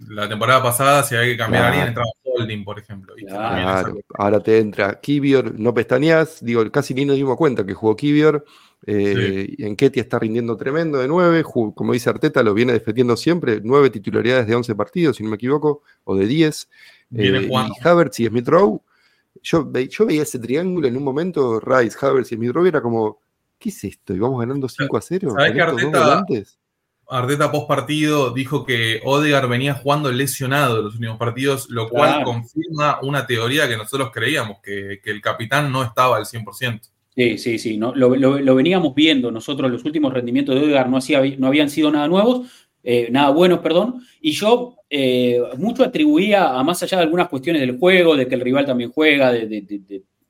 La temporada pasada, si hay que cambiar a alguien, entraba Holding, por ejemplo. claro. Ahora te entra Kivior, no pestañeas, digo, casi ni nos dimos cuenta que jugó Kivior eh, En Ketty está rindiendo tremendo de 9, como dice Arteta, lo viene defendiendo siempre, 9 titularidades de 11 partidos, si no me equivoco, o de 10. Eh, y Havertz y Smith Rowe yo, yo veía ese triángulo en un momento, Rice, Havertz y Smith era como, ¿qué es esto? ¿Y vamos ganando 5 a 0? ¿Sabes que Arteta, Arteta post partido dijo que Odegaard venía jugando lesionado en los últimos partidos, lo cual confirma una teoría que nosotros creíamos, que, el capitán no estaba al 100%. Sí, sí, sí, no, lo, veníamos viendo nosotros, los últimos rendimientos de Odegaard no, hacía, no habían sido nada nuevos, eh, nada buenos, perdón, y yo eh, mucho atribuía a más allá de algunas cuestiones del juego, de que el rival también juega, de,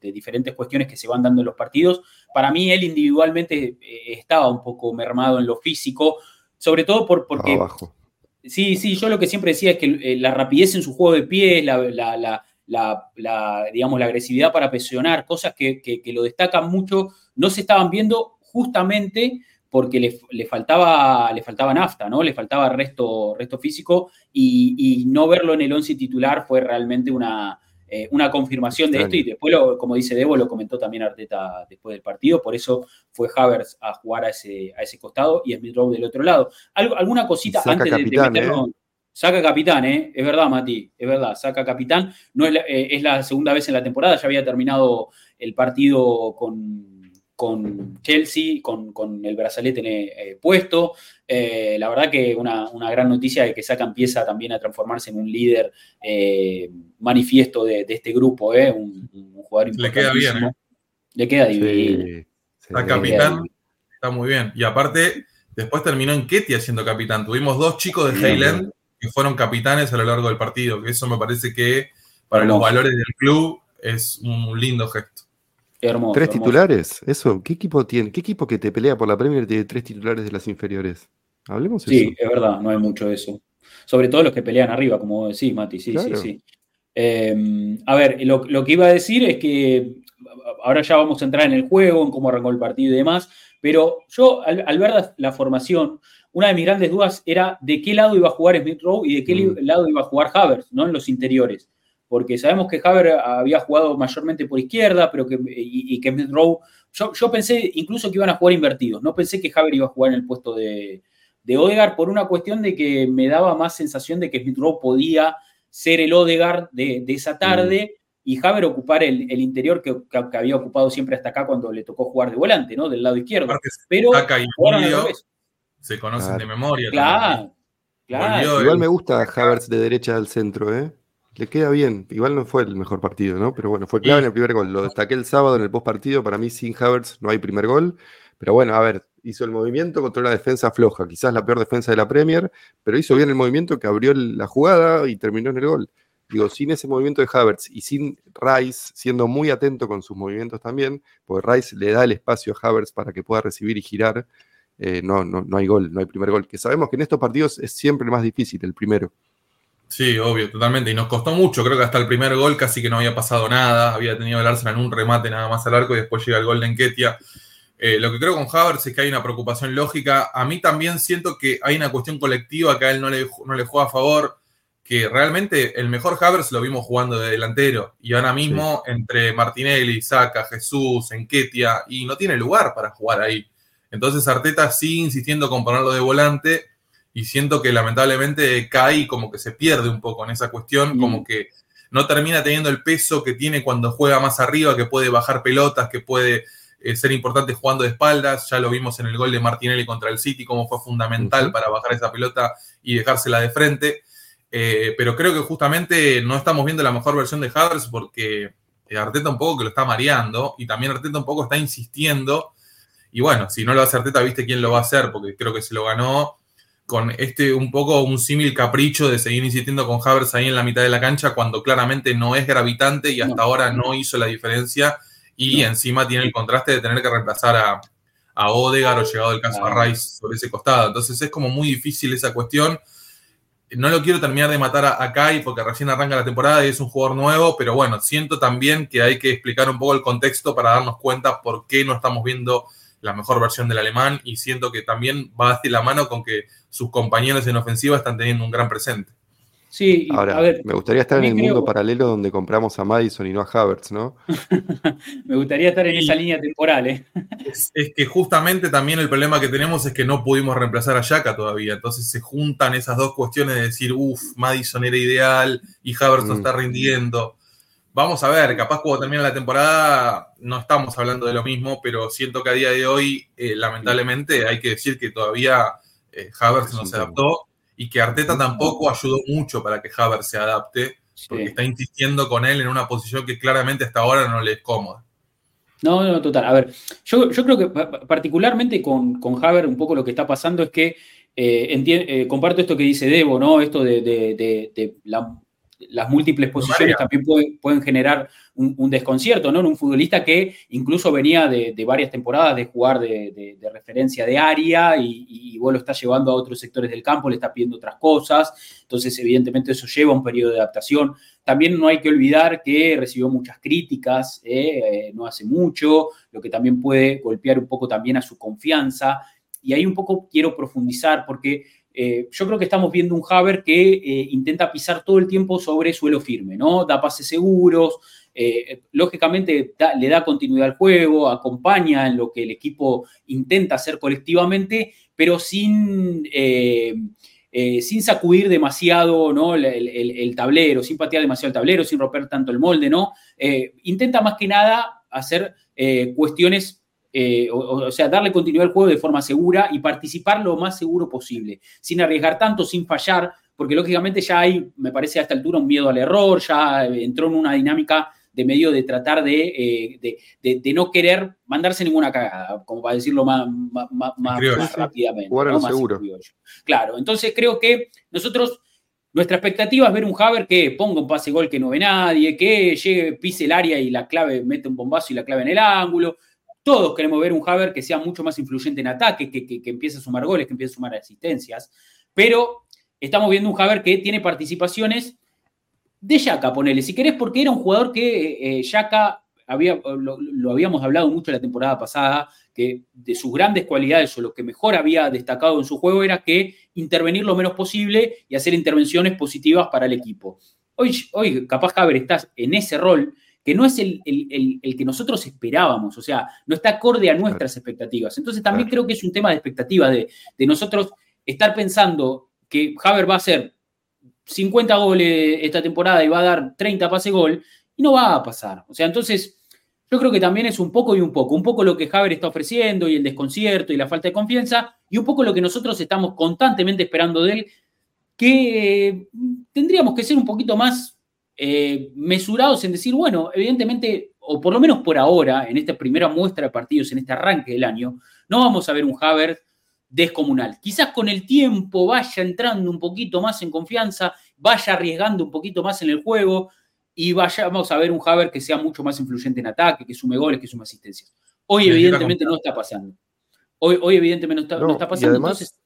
de diferentes cuestiones que se van dando en los partidos, para mí él individualmente eh, estaba un poco mermado en lo físico, sobre todo por, porque... Sí, sí, yo lo que siempre decía es que eh, la rapidez en su juego de pies, la, digamos, la agresividad para presionar, cosas que, lo destacan mucho, no se estaban viendo justamente porque le, faltaba, le faltaba nafta, ¿no? Le faltaba resto, resto físico y, y no verlo en el once titular fue realmente una, eh, una confirmación de esto y después, como dice Debo, lo comentó también Arteta después del partido, por eso fue Havers a jugar a ese, a ese costado y Smith Rowe del otro lado. ¿Alguna cosita antes de, meternos? ¿eh? Saca capitán, ¿eh? Es verdad, Mati, es verdad, saca capitán. No es eh, es la segunda vez en la temporada, ya había terminado el partido con con Chelsea, con, el brazalete eh, puesto. Eh, la verdad que una, gran noticia de que Saka empieza también a transformarse en un líder eh, manifiesto de, este grupo, un, jugador importante. Le queda bien, Le queda divino. Sí, capitán está muy bien. Y aparte, después terminó en Ketia siendo capitán. Tuvimos dos chicos de Highland que fueron capitanes a lo largo del partido, que eso me parece que para los valores del club es un lindo gesto. Tres titulares, eso. ¿Qué equipo tiene? ¿Qué equipo que te pelea por la Premier tiene tres titulares de las inferiores? Hablemos de sí, es verdad, no hay mucho de eso. Sobre todo los que pelean arriba, como decís, Mati, sí, sí, sí. Em, a ver, lo, que iba a decir es que ahora ya vamos a entrar en el juego, en cómo arrancó el partido y demás, pero yo al, ver la, formación, una de mis grandes dudas era de qué lado iba a jugar Smith Rowe y de qué mm. lado iba a jugar Havertz, ¿no? En los interiores porque sabemos que Haber había jugado mayormente por izquierda, pero que, y, que Smith Rowe, yo, pensé incluso que iban a jugar invertidos, no pensé que Haber iba a jugar en el puesto de, de Odegaard por una cuestión de que me daba más sensación de que Smith Rowe podía ser el Odegaard de, esa tarde y Haber ocupar el, interior que, había ocupado siempre hasta acá cuando le tocó jugar de volante, ¿no? Del lado izquierdo. pero se conocen de memoria. Claro, Igual me gusta Havertz de derecha al centro, ¿eh? le queda bien. Igual no fue el mejor partido, ¿no? Pero bueno, fue clave en el primer gol. Lo destaqué el sábado en el post partido. Para mí, sin Havertz no hay primer gol. Pero bueno, a ver, hizo el movimiento contra una defensa floja. Quizás la peor defensa de la Premier, pero hizo bien el movimiento que abrió la jugada y terminó en el gol. Digo, sin ese movimiento de Havertz y sin Rice siendo muy atento con sus movimientos también, porque Rice le da el espacio a Havertz para que pueda recibir y girar, eh, no, no, no hay gol, no hay primer gol. Que sabemos que en estos partidos es siempre más difícil el primero. Sí, obvio, totalmente. Y nos costó mucho. Creo que hasta el primer gol casi que no había pasado nada. Había tenido el Arsenal en un remate nada más al arco y después llega el gol de Enquetia. Eh, lo que creo con Havertz es que hay una preocupación lógica. A mí también siento que hay una cuestión colectiva que a él no le, no le juega a favor. Que realmente el mejor Havertz lo vimos jugando de delantero. Y ahora mismo entre Martinelli, Saca, Jesús, Enquetia, y no tiene lugar para jugar ahí. Entonces Arteta sigue insistiendo con ponerlo de volante y siento que lamentablemente cae como que se pierde un poco en esa cuestión, mm. como que no termina teniendo el peso que tiene cuando juega más arriba, que puede bajar pelotas, que puede eh, ser importante jugando de espaldas. Ya lo vimos en el gol de Martinelli contra el City, como fue fundamental para bajar esa pelota y dejársela de frente. Eh, pero creo que justamente no estamos viendo la mejor versión de Havertz porque eh, Arteta un poco que lo está mareando y también Arteta un poco está insistiendo. Y bueno, si no lo hace Arteta, viste quién lo va a hacer, porque creo que se lo ganó con este un poco un símil capricho de seguir insistiendo con Havers ahí en la mitad de la cancha cuando claramente no es gravitante y hasta ahora no hizo la diferencia y encima tiene el contraste de tener que reemplazar a, a Odegar o llegado el caso a Rice sobre ese costado. Entonces es como muy difícil esa cuestión. No lo quiero terminar de matar a, a Kai porque recién arranca la temporada y es un jugador nuevo, pero bueno, siento también que hay que explicar un poco el contexto para darnos cuenta por qué no estamos viendo la mejor versión del alemán y siento que también va de la mano con que sus compañeros en ofensiva están teniendo un gran presente. Sí, Ahora, me gustaría estar en el mundo paralelo donde compramos a Madison y no a Havertz, ¿no? <laughs> me gustaría estar en esa línea temporal, ¿eh? es, que justamente también el problema que tenemos es que no pudimos reemplazar a Yaka todavía. Entonces se juntan esas dos cuestiones de decir, uff, Madison era ideal y Havertz no mm. está rindiendo Vamos a ver, capaz cuando termine la temporada no estamos hablando de lo mismo, pero siento que a día de hoy, eh, lamentablemente, hay que decir que todavía eh, Havertz no se adaptó y que Arteta tampoco ayudó mucho para que Havertz se adapte, porque está insistiendo con él en una posición que claramente hasta ahora no le es cómoda. No, no, total. A ver, yo, creo que particularmente con, con Havertz un poco lo que está pasando es que eh, comparto esto que dice Debo, ¿no? Esto de, de la las múltiples posiciones también pueden, generar un, desconcierto, ¿no? En un futbolista que incluso venía de, varias temporadas de jugar de, referencia de área y, y, vos lo estás llevando a otros sectores del campo, le estás pidiendo otras cosas, entonces evidentemente eso lleva un periodo de adaptación. También no hay que olvidar que recibió muchas críticas, ¿eh? Eh, no hace mucho, lo que también puede golpear un poco también a su confianza. Y ahí un poco quiero profundizar porque eh, yo creo que estamos viendo un Haber que eh, intenta pisar todo el tiempo sobre suelo firme, ¿no? Da pases seguros, eh, lógicamente le da continuidad al juego, acompaña en lo que el equipo intenta hacer colectivamente, pero sin, sin sacudir demasiado ¿no? el, tablero, sin patear demasiado el tablero, sin romper tanto el molde, ¿no? intenta más que nada hacer cuestiones eh, o, sea, darle continuidad al juego de forma segura y participar lo más seguro posible, sin arriesgar tanto, sin fallar, porque lógicamente ya hay, me parece a esta altura, un miedo al error, ya entró en una dinámica de medio de tratar de, eh, de, no querer mandarse ninguna cagada, como para decirlo más, más, rápidamente. seguro. Claro, entonces creo que nosotros nuestra expectativa es ver un Haber que ponga un pase gol que no ve nadie, que llegue, pise el área y la clave, mete un bombazo y la clave en el ángulo, todos queremos ver un Haver que sea mucho más influyente en ataque, que, empiece a sumar goles, que empiece a sumar asistencias. Pero estamos viendo un Haver que tiene participaciones de Yaka, ponele, si querés, porque era un jugador que eh, había, lo, habíamos hablado mucho la temporada pasada, que de sus grandes cualidades o lo que mejor había destacado en su juego era que intervenir lo menos posible y hacer intervenciones positivas para el equipo. Hoy, hoy capaz Haver está en ese rol que no es el, que nosotros esperábamos, o sea, no está acorde a nuestras expectativas. Entonces también creo que es un tema de expectativa de, nosotros estar pensando que Haver va a hacer 50 goles esta temporada y va a dar 30 pase gol, y no va a pasar. O sea, entonces yo creo que también es un poco y un poco, un poco lo que Haver está ofreciendo y el desconcierto y la falta de confianza, y un poco lo que nosotros estamos constantemente esperando de él, que eh, tendríamos que ser un poquito más eh, mesurados en decir, bueno, evidentemente, o por lo menos por ahora, en esta primera muestra de partidos, en este arranque del año, no vamos a ver un Havertz descomunal. Quizás con el tiempo vaya entrando un poquito más en confianza, vaya arriesgando un poquito más en el juego y vayamos a ver un Havertz que sea mucho más influyente en ataque, que sume goles, que sume asistencias. Hoy evidentemente no está pasando. Hoy, hoy evidentemente no está, pasando. entonces,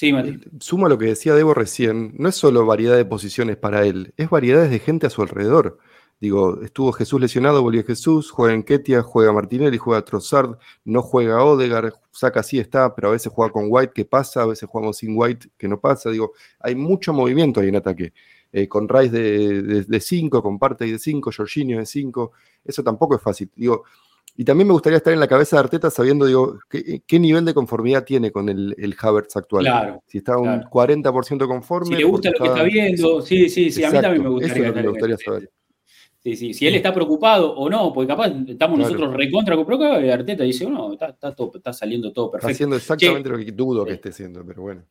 Sí, Suma lo que decía Debo recién, no es solo variedad de posiciones para él, es variedades de gente a su alrededor. Digo, estuvo Jesús lesionado, volvió Jesús, juega en Ketia, juega Martinelli, juega Trossard, no juega Odegar, saca sí está, pero a veces juega con White que pasa, a veces jugamos sin White que no pasa. Digo, hay mucho movimiento ahí en ataque. Eh, con Rice de 5, con Partey de 5, Jorginho de 5, eso tampoco es fácil. Digo, y también me gustaría estar en la cabeza de Arteta sabiendo, digo, qué, nivel de conformidad tiene con el, el Havertz actual. Claro. Si está un 40% conforme. Si le gusta lo que está viendo, sí, sí, sí, a mí también me gustaría, eso me gustaría saber. Sí, sí, si él está preocupado o no, porque capaz estamos nosotros recontra con y Arteta dice, no, está, está, todo, está saliendo todo perfecto. Está haciendo exactamente lo que dudo que esté haciendo, pero bueno.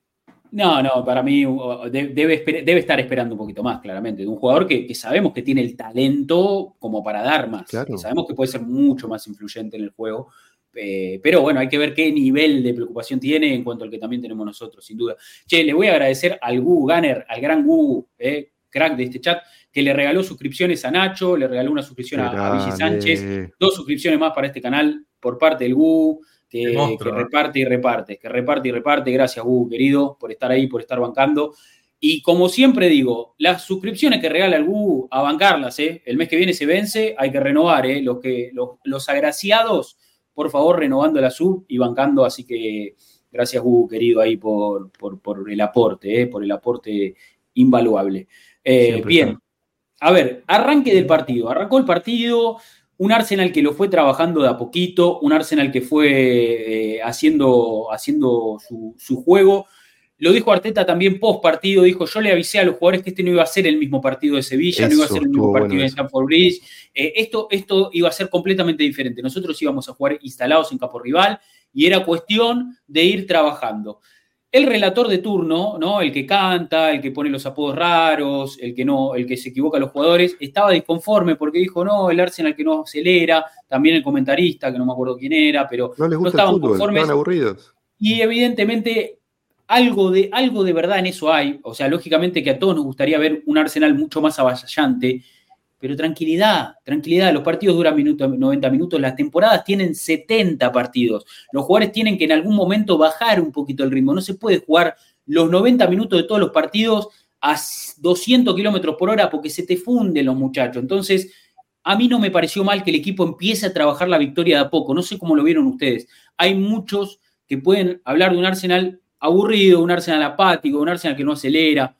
No, no, para mí debe, debe, estar esperando un poquito más, claramente, de un jugador que, sabemos que tiene el talento como para dar más. sabemos que puede ser mucho más influyente en el juego. Eh, pero bueno, hay que ver qué nivel de preocupación tiene en cuanto al que también tenemos nosotros, sin duda. Che, le voy a agradecer al Gu Gunner, al gran Gu, eh, crack de este chat, que le regaló suscripciones a Nacho, le regaló una suscripción a, a Sánchez, dos suscripciones más para este canal por parte del Gu que, reparte y reparte, que reparte y reparte. Gracias, Hugo, querido, por estar ahí, por estar bancando. Y como siempre digo, las suscripciones que regala el Gu, a bancarlas, ¿eh? El mes que viene se vence, hay que renovar, ¿eh? Los, que, los, agraciados, por favor, renovando la sub y bancando. Así que gracias, Gu, querido, ahí por, por, el aporte, ¿eh? Por el aporte invaluable. Eh, bien, a ver, arranque del partido. Arrancó el partido, un Arsenal que lo fue trabajando de a poquito, un Arsenal que fue eh, haciendo, haciendo su, juego. lo dijo Arteta también post partido, dijo, yo le avisé a los jugadores que este no iba a ser el mismo partido de Sevilla, no iba a ser el mismo partido de Stamford Bridge, eh, esto, esto iba a ser completamente diferente. Nosotros íbamos a jugar instalados en campo rival y era cuestión de ir trabajando. El relator de turno, ¿no? El que canta, el que pone los apodos raros, el que no, el que se equivoca a los jugadores, estaba disconforme porque dijo, no, el Arsenal que no acelera, también el comentarista, que no me acuerdo quién era, pero no, les gusta estaban el fútbol, conformes. Estaban aburridos. Y evidentemente algo de, algo de verdad en eso hay. O sea, lógicamente que a todos nos gustaría ver un Arsenal mucho más avasallante, pero tranquilidad, tranquilidad. Los partidos duran 90 minutos, las temporadas tienen 70 partidos. Los jugadores tienen que en algún momento bajar un poquito el ritmo. No se puede jugar los 90 minutos de todos los partidos a 200 kilómetros por hora porque se te funden los muchachos. Entonces, a mí no me pareció mal que el equipo empiece a trabajar la victoria de a poco. No sé cómo lo vieron ustedes. Hay muchos que pueden hablar de un Arsenal aburrido, un Arsenal apático, un Arsenal que no acelera.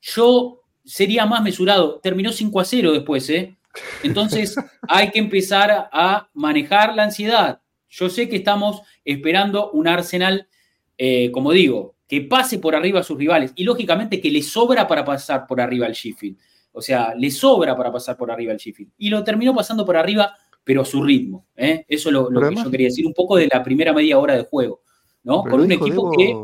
Yo sería más mesurado. Terminó 5 a 0 después, ¿eh? Entonces <laughs> hay que empezar a manejar la ansiedad. Yo sé que estamos esperando un Arsenal, eh, como digo, que pase por arriba a sus rivales y lógicamente que le sobra para pasar por arriba al Sheffield. O sea, le sobra para pasar por arriba al Sheffield. Y lo terminó pasando por arriba, pero a su ritmo. ¿eh? Eso es lo, que yo quería decir, un poco de la primera media hora de juego. ¿no? Con un equipo que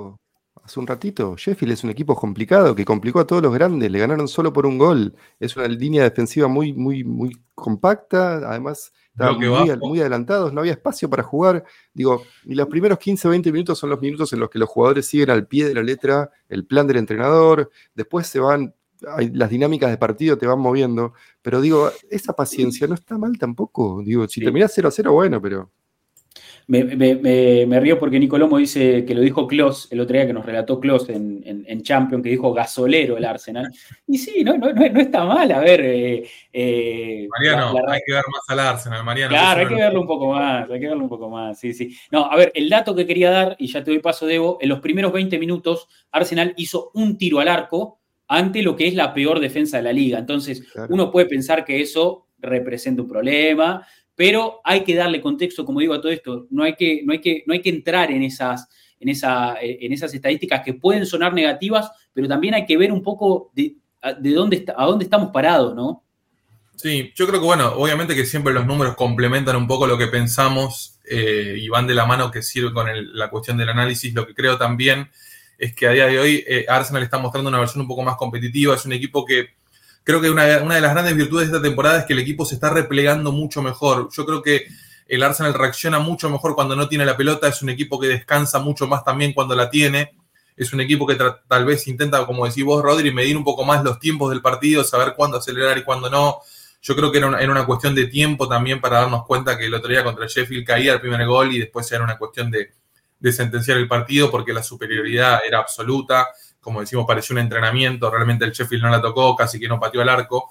hace un ratito, Sheffield es un equipo complicado, que complicó a todos los grandes, le ganaron solo por un gol. Es una línea defensiva muy, muy, muy compacta, además estaban muy, adelantados, no había espacio para jugar. Digo, y los primeros 15 o 20 minutos son los minutos en los que los jugadores siguen al pie de la letra el plan del entrenador, después se van, las dinámicas de partido te van moviendo, pero digo, esa paciencia no está mal tampoco. Digo, si terminás 0 a 0, bueno, pero me, río porque Nicolomo dice que lo dijo Klos el otro día que nos relató Klos en, en, Champions, que dijo gasolero el Arsenal. Y sí, no, no, está mal. A ver. Eh, eh, Mariano, hay que ver más al Arsenal, Mariano. Claro, hay que verlo un poco más, hay que verlo un poco más. Sí, sí. No, a ver, el dato que quería dar, y ya te doy paso, Debo, en los primeros 20 minutos, Arsenal hizo un tiro al arco ante lo que es la peor defensa de la liga. Entonces, uno puede pensar que eso representa un problema, pero hay que darle contexto, como digo, a todo esto. No hay que, no hay que, no hay que entrar en esas, en, esa, en esas estadísticas que pueden sonar negativas, pero también hay que ver un poco de, de dónde, a dónde estamos parados, ¿no? Sí, yo creo que, bueno, obviamente que siempre los números complementan un poco lo que pensamos eh, y van de la mano que sirve con la cuestión del análisis. Lo que creo también es que a día de hoy eh, Arsenal está mostrando una versión un poco más competitiva. Es un equipo que creo que una, de las grandes virtudes de esta temporada es que el equipo se está replegando mucho mejor. Yo creo que el Arsenal reacciona mucho mejor cuando no tiene la pelota, es un equipo que descansa mucho más también cuando la tiene. Es un equipo que tal vez intenta, como decís vos, Rodri, medir un poco más los tiempos del partido, saber cuándo acelerar y cuándo no. Yo creo que era una, cuestión de tiempo también para darnos cuenta que el otro día contra Sheffield caía el primer gol y después era una cuestión de, de sentenciar el partido porque la superioridad era absoluta como decimos, pareció un entrenamiento, realmente el Sheffield no la tocó, casi que no pateó al arco.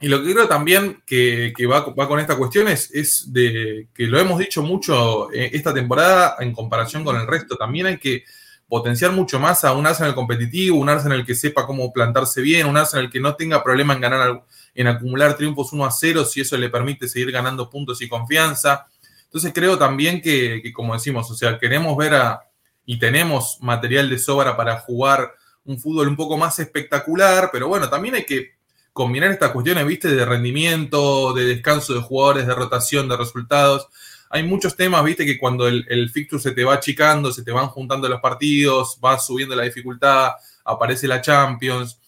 Y lo que creo también que, va, con esta cuestión es, de que lo hemos dicho mucho eh, esta temporada en comparación con el resto. También hay que potenciar mucho más a un Arsenal competitivo, un Arsenal que sepa cómo plantarse bien, un Arsenal que no tenga problema en ganar, en acumular triunfos 1 a 0, si eso le permite seguir ganando puntos y confianza. Entonces creo también que como decimos, o sea, queremos ver a, y tenemos material de sobra para jugar un fútbol un poco más espectacular, pero bueno, también hay que combinar estas cuestiones, viste, de rendimiento, de descanso de jugadores, de rotación, de resultados. Hay muchos temas, viste, que cuando el, el fixture se te va achicando, se te van juntando los partidos, va subiendo la dificultad, aparece la Champions.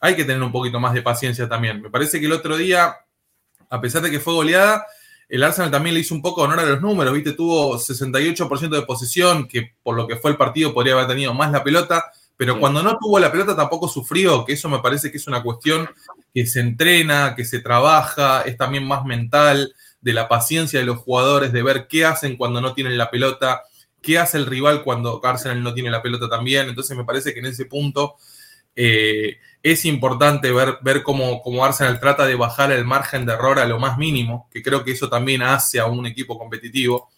Hay que tener un poquito más de paciencia también. Me parece que el otro día, a pesar de que fue goleada, el Arsenal también le hizo un poco honor a los números, ¿viste? Tuvo 68% de posesión, que por lo que fue el partido podría haber tenido más la pelota, pero cuando no tuvo la pelota tampoco sufrió, que eso me parece que es una cuestión que se entrena, que se trabaja, es también más mental, de la paciencia de los jugadores, de ver qué hacen cuando no tienen la pelota, qué hace el rival cuando Arsenal no tiene la pelota también. Entonces me parece que en ese punto eh, es importante ver, ver cómo, cómo, Arsenal trata de bajar el margen de error a lo más mínimo, que creo que eso también hace a un equipo competitivo.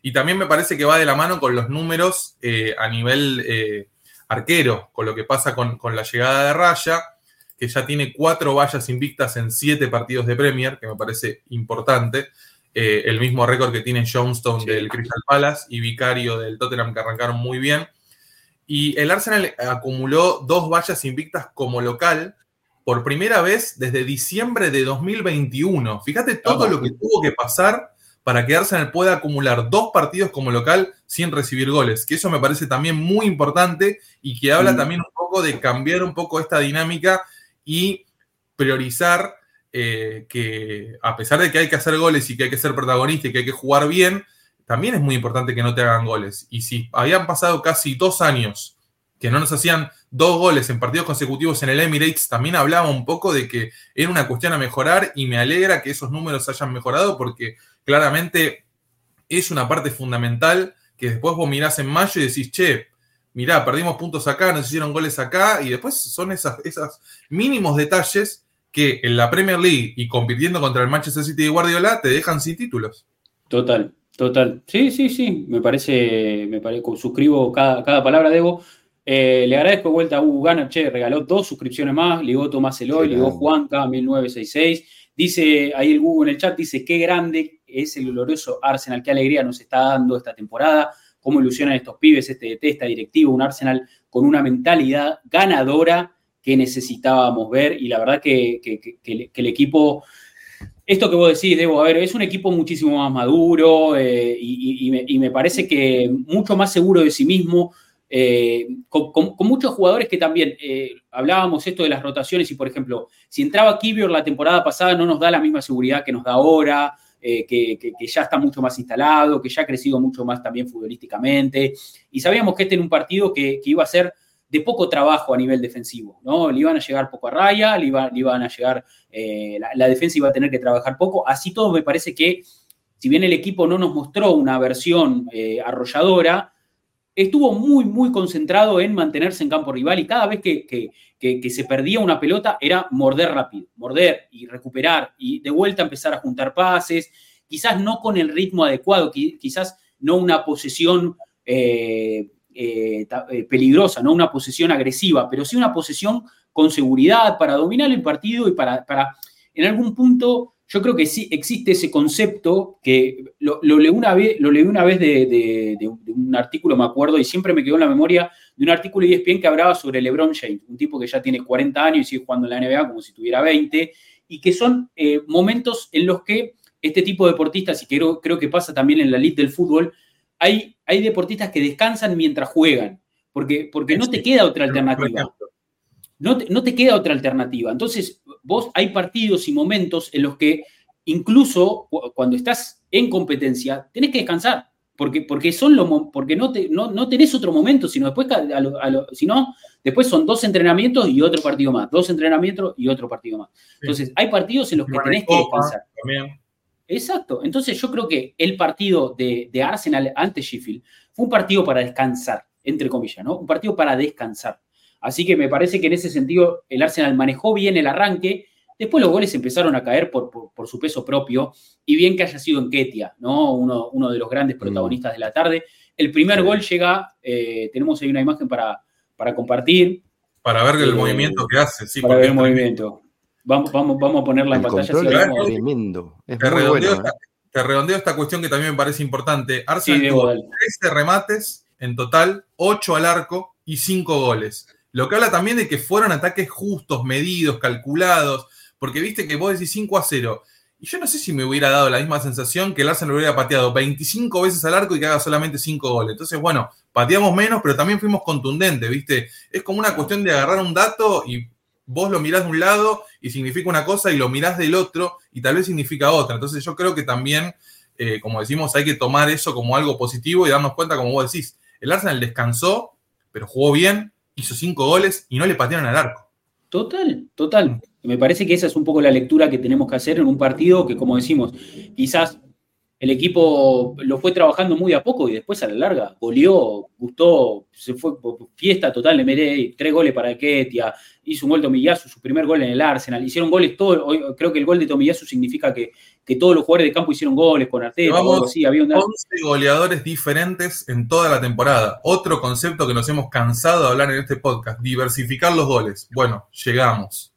Y también me parece que va de la mano con los números eh, a nivel eh, arquero, con lo que pasa con, la llegada de Raya, que ya tiene cuatro vallas invictas en siete partidos de Premier, que me parece importante. el mismo récord que tiene Johnstone del Crystal Palace y Vicario del Tottenham, que arrancaron muy bien. Y el Arsenal acumuló dos vallas invictas como local por primera vez desde diciembre de 2021. Fíjate todo lo que tuvo que pasar para que Arsenal pueda acumular dos partidos como local sin recibir goles, que eso me parece también muy importante y que habla mm. también un poco de cambiar un poco esta dinámica y priorizar eh, que a pesar de que hay que hacer goles y que hay que ser protagonista y que hay que jugar bien, también es muy importante que no te hagan goles. Y si habían pasado casi dos años que no nos hacían dos goles en partidos consecutivos en el Emirates, también hablaba un poco de que era una cuestión a mejorar y me alegra que esos números hayan mejorado porque claramente es una parte fundamental que después vos mirás en mayo y decís, che, mirá, perdimos puntos acá, nos hicieron goles acá, y después son esas, esos mínimos detalles que en la Premier League y compitiendo contra el Manchester City de Guardiola te dejan sin títulos. Total, total. Sí, sí, sí, me parece, me parece, suscribo cada, cada palabra, Debo. Eh, le agradezco de vuelta a Hugo Gana, che, regaló dos suscripciones más, ligó Tomás Eloy, ligó Juanca, 1966. Dice ahí el Google en el chat, dice qué grande es el glorioso Arsenal, qué alegría nos está dando esta temporada, cómo ilusionan estos pibes, este DT, esta directiva, un Arsenal con una mentalidad ganadora que necesitábamos ver y la verdad que, el equipo, esto que vos decís, Debo, a ver, es un equipo muchísimo más maduro eh, y, me, parece que mucho más seguro de sí mismo, eh, con, muchos jugadores que también eh, hablábamos esto de las rotaciones y, por ejemplo, si entraba Kibior la temporada pasada no nos da la misma seguridad que nos da ahora, que, ya está mucho más instalado, que ya ha crecido mucho más también futbolísticamente. Y sabíamos que este era un partido que, iba a ser de poco trabajo a nivel defensivo, ¿no? Le iban a llegar poco a raya, le, iban a llegar, la, defensa iba a tener que trabajar poco. Así todo me parece que, si bien el equipo no nos mostró una versión arrolladora, estuvo muy, muy concentrado en mantenerse en campo rival y cada vez que, se perdía una pelota era morder rápido, morder y recuperar y de vuelta empezar a juntar pases, quizás no con el ritmo adecuado, quizás no una posesión eh, eh, eh, peligrosa, no una posesión agresiva, pero sí una posesión con seguridad para dominar el partido y para, para en algún punto yo creo que sí existe ese concepto que lo, leí una vez, lo leí una vez de, un artículo, me acuerdo, y siempre me quedó en la memoria de un artículo de ESPN que hablaba sobre LeBron James, un tipo que ya tiene 40 años y sigue jugando en la NBA como si tuviera 20, y que son eh, momentos en los que este tipo de deportistas, y creo, creo que pasa también en la elite del fútbol, hay, hay deportistas que descansan mientras juegan, porque, porque no te queda otra alternativa. No no te queda otra alternativa. Entonces, vos hay partidos y momentos en los que incluso cuando estás en competencia, tenés que descansar, porque, porque, son lo, porque no, te, no, tenés otro momento, sino después, sino después son dos entrenamientos y otro partido más, dos entrenamientos y otro partido más. Entonces, hay partidos en los que tenés que descansar. Exacto. Entonces, yo creo que el partido de, de Arsenal ante Sheffield fue un partido para descansar, entre comillas, ¿no? Un partido para descansar. Así que me parece que en ese sentido el Arsenal manejó bien el arranque. Después los goles empezaron a caer por, su peso propio y bien que haya sido en Ketia, ¿no? Uno, uno de los grandes mm. protagonistas de la tarde. El primer gol llega, eh, tenemos ahí una imagen para, para compartir. Para ver el eh, movimiento que hace, sí. Para ver el movimiento. Vamos, vamos, vamos a ponerla en pantalla. tremendo. te, redondeo esta, te, redondeo esta, cuestión que también me parece importante. Arsenal tuvo 13 remates en total, 8 al arco y 5 goles. Lo que habla también de que fueron ataques justos, medidos, calculados, porque viste que vos decís 5 a 0. Y yo no sé si me hubiera dado la misma sensación que el Arsenal hubiera pateado 25 veces al arco y que haga solamente 5 goles. Entonces, bueno, pateamos menos, pero también fuimos contundentes, ¿viste? Es como una cuestión de agarrar un dato y vos lo mirás de un lado y significa una cosa y lo mirás del otro y tal vez significa otra. Entonces, yo creo que también, eh, como decimos, hay que tomar eso como algo positivo y darnos cuenta, como vos decís, el Arsenal descansó, pero jugó bien, hizo cinco goles y no le patearon al arco. Total, total. Me parece que esa es un poco la lectura que tenemos que hacer en un partido que, como decimos, quizás el equipo lo fue trabajando muy a poco y después a la larga goleó, gustó, se fue fiesta total, le mete tres goles para Ketia, hizo un gol Tomiyasu, su primer gol en el Arsenal, hicieron goles todos, creo que el gol de Tomiyasu significa que, que todos los jugadores de campo hicieron goles con Arteta, sí, había 11 goleadores diferentes en toda la temporada. Otro concepto que nos hemos cansado de hablar en este podcast, diversificar los goles. Bueno, llegamos.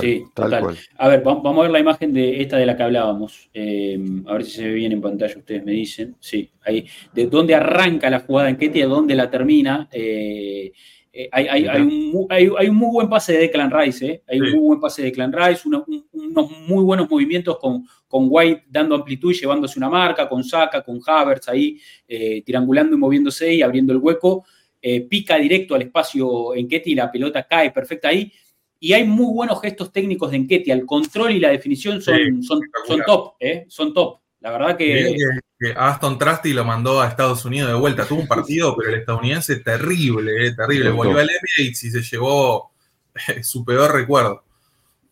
Sí, total. A ver, vamos a ver la imagen de esta de la que hablábamos. Eh, a ver si se ve bien en pantalla, ustedes me dicen. Sí, ahí. De dónde arranca la jugada en Ketia, dónde la termina. Eh, eh, hay, un, muy buen pase de Declan Rice, hay un muy buen pase de Declan Rice, unos muy buenos movimientos con, con White dando amplitud y llevándose una marca, con Saka, con Havertz ahí, tirangulando y moviéndose y abriendo el hueco. pica directo al espacio en Ketia y la pelota cae perfecta ahí y hay muy buenos gestos técnicos de Enquete. El control y la definición son, son, top, ¿eh? Son top. La verdad que... Aston Trusty lo mandó a Estados Unidos de vuelta. Tuvo un partido, pero el estadounidense terrible, ¿eh? terrible. Volvió al Emirates y se llevó <laughs> su peor recuerdo.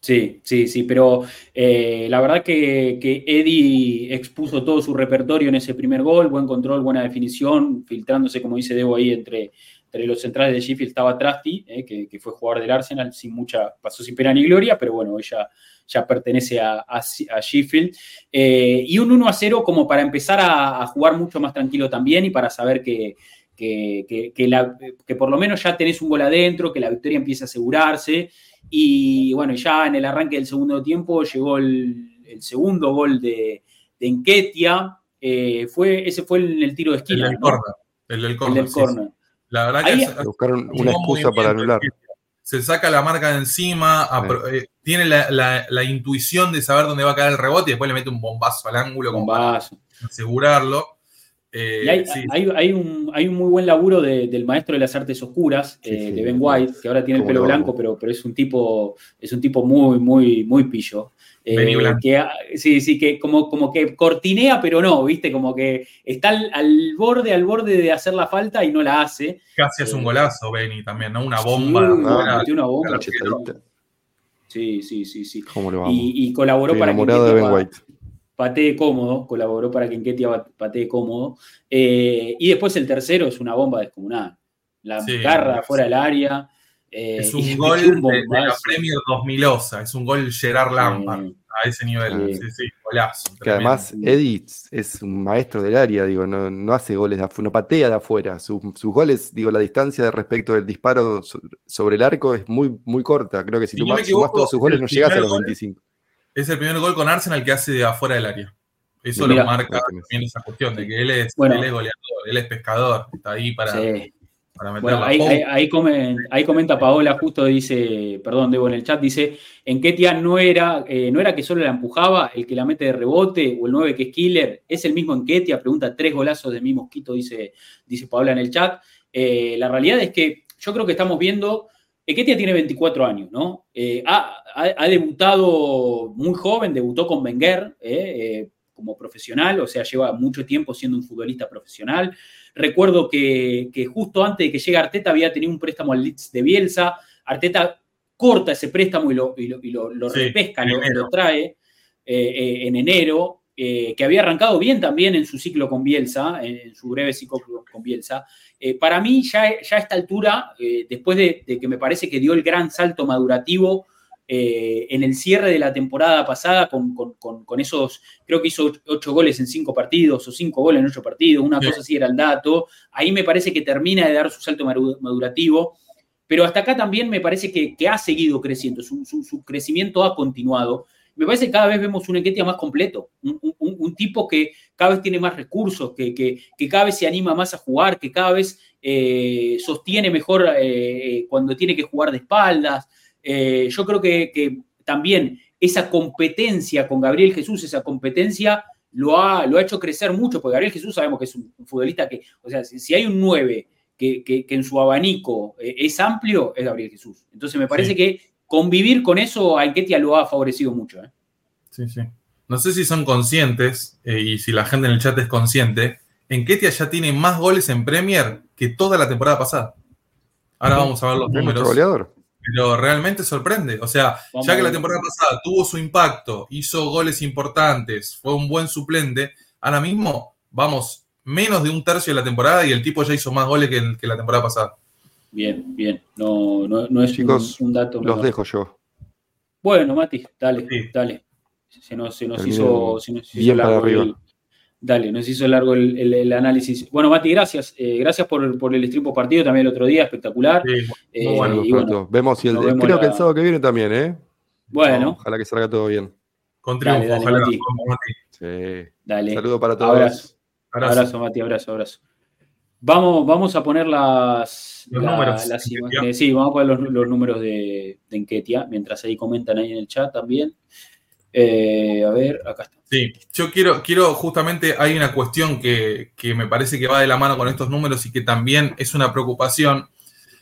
Sí, sí, sí, pero eh, la verdad que, que, Eddie expuso todo su repertorio en ese primer gol, buen control, buena definición, filtrándose, como dice Debo, ahí entre, entre los centrales de Sheffield estaba Trusty, eh, que, fue jugador del Arsenal, sin mucha, pasó sin pena ni gloria, pero bueno, ella ya pertenece a, a, Sheffield. Eh, y un 1 a 0 como para empezar a, jugar mucho más tranquilo también y para saber que, que, por lo menos ya tenés un gol adentro, que la victoria empieza a asegurarse. Y bueno, ya en el arranque del segundo tiempo llegó el, segundo gol de, de Enquetia. Eh, fue, ese fue el, el, tiro de esquina. El del corner. La verdad que buscaron una excusa para anular. Se saca la marca de encima, eh, tiene la, intuición de saber dónde va a caer el rebote y después le mete un bombazo al ángulo bombazo. para asegurarlo. Eh, hay, un, muy buen laburo del maestro de las artes oscuras, eh, de Ben White, que ahora tiene el pelo blanco, pero, pero es un tipo, es un tipo muy, muy, muy pillo. Eh, que, sí, sí, que como, como que cortinea, pero no, ¿viste? Como que está al, borde, al borde de hacer la falta y no la hace. Casi es un eh, golazo, Benny, también, ¿no? Una bomba. Sí, una, bomba. Sí, sí, sí, sí. Y, colaboró para que de patee cómodo, colaboró para que Enquetia patee cómodo. Eh, y después el tercero es una bomba descomunal. La garra fuera del área. Eh, es un gol de, la Premier 2000 osa, es un gol Gerard Lampard a ese nivel. Sí, sí, golazo. Que además Edith es un maestro del área, digo, no, hace goles de afuera, no patea de afuera. Sus, goles, digo, la distancia de respecto del disparo sobre el arco es muy, muy corta. Creo que si, tú sumas todos sus goles no llegas a los 25. Es el primer gol con Arsenal que hace de afuera del área. Eso lo marca también esa cuestión de que él es, él es goleador, él es pescador, está ahí para bueno, ahí, comenta Paola, justo dice, perdón, debo en el chat, dice, en Ketia no era, eh, no era que solo la empujaba el que la mete de rebote o el 9 que es killer, es el mismo en Ketia, pregunta tres golazos de mi mosquito, dice, dice Paola en el chat. Eh, la realidad es que yo creo que estamos viendo, Ketia tiene 24 años, ¿no? Eh, ha, debutado muy joven, debutó con Wenger como profesional, o sea, lleva mucho tiempo siendo un futbolista profesional. Recuerdo que, justo antes de que llegue Arteta había tenido un préstamo al Leeds de Bielsa. Arteta corta ese préstamo y lo, repesca, lo, trae eh, eh, en enero. Eh, que había arrancado bien también en su ciclo con Bielsa, en su breve ciclo con Bielsa. para mí, ya, ya a esta altura, después de, que me parece que dio el gran salto madurativo eh, en el cierre de la temporada pasada con, esos, creo que hizo ocho goles en cinco partidos o cinco goles en ocho partidos, una cosa así era el dato. Ahí me parece que termina de dar su salto madurativo, pero hasta acá también me parece que, ha seguido creciendo, su, crecimiento ha continuado. Me parece que cada vez vemos un Enquetia más completo, un, tipo que cada vez tiene más recursos, que, cada vez se anima más a jugar, que cada vez eh, sostiene mejor eh, cuando tiene que jugar de espaldas. Eh, yo creo que, también esa competencia con Gabriel Jesús, esa competencia lo ha, lo ha hecho crecer mucho, porque Gabriel Jesús sabemos que es un, futbolista que, o sea, si, hay un 9 que, en su abanico eh, es amplio, es Gabriel Jesús. Entonces me parece que convivir con eso a Enquetia lo ha favorecido mucho. ¿eh? Sí, sí. No sé si son conscientes, y si la gente en el chat es consciente, Enquetia ya tiene más goles en Premier que toda la temporada pasada. Ahora vamos a ver los números. Goleador. Pero realmente sorprende. O sea, ya que la temporada pasada tuvo su impacto, hizo goles importantes, fue un buen suplente, ahora mismo vamos menos de un tercio de la temporada y el tipo ya hizo más goles que, la temporada pasada. Bien, bien. No, no, es Chicos, un, dato. Los dejo yo. Bueno, Mati, dale, dale. Se nos, se nos hizo, se nos hizo largo Dale, nos hizo largo el, análisis. Bueno, Mati, gracias. Eh, gracias por, el estripo partido también el otro día, espectacular. Sí, eh, bueno, Vemos si el, creo que el sábado que viene también, ¿eh? Bueno. ojalá que salga todo bien. Con triunfo, Dale, dale, ojalá. Mati. Sí. Dale. Saludo para todos. Abrazo. Abrazo. Abrazo, Mati, abrazo, abrazo. Vamos, vamos a poner las, Los la- números, las Enquetia. imágenes. Sí, vamos a poner los, los números de, de Enquetia, mientras ahí comentan ahí en el chat también. Eh, a ver, acá está. Sí, yo quiero, quiero justamente, hay una cuestión que, que me parece que va de la mano con estos números y que también es una preocupación.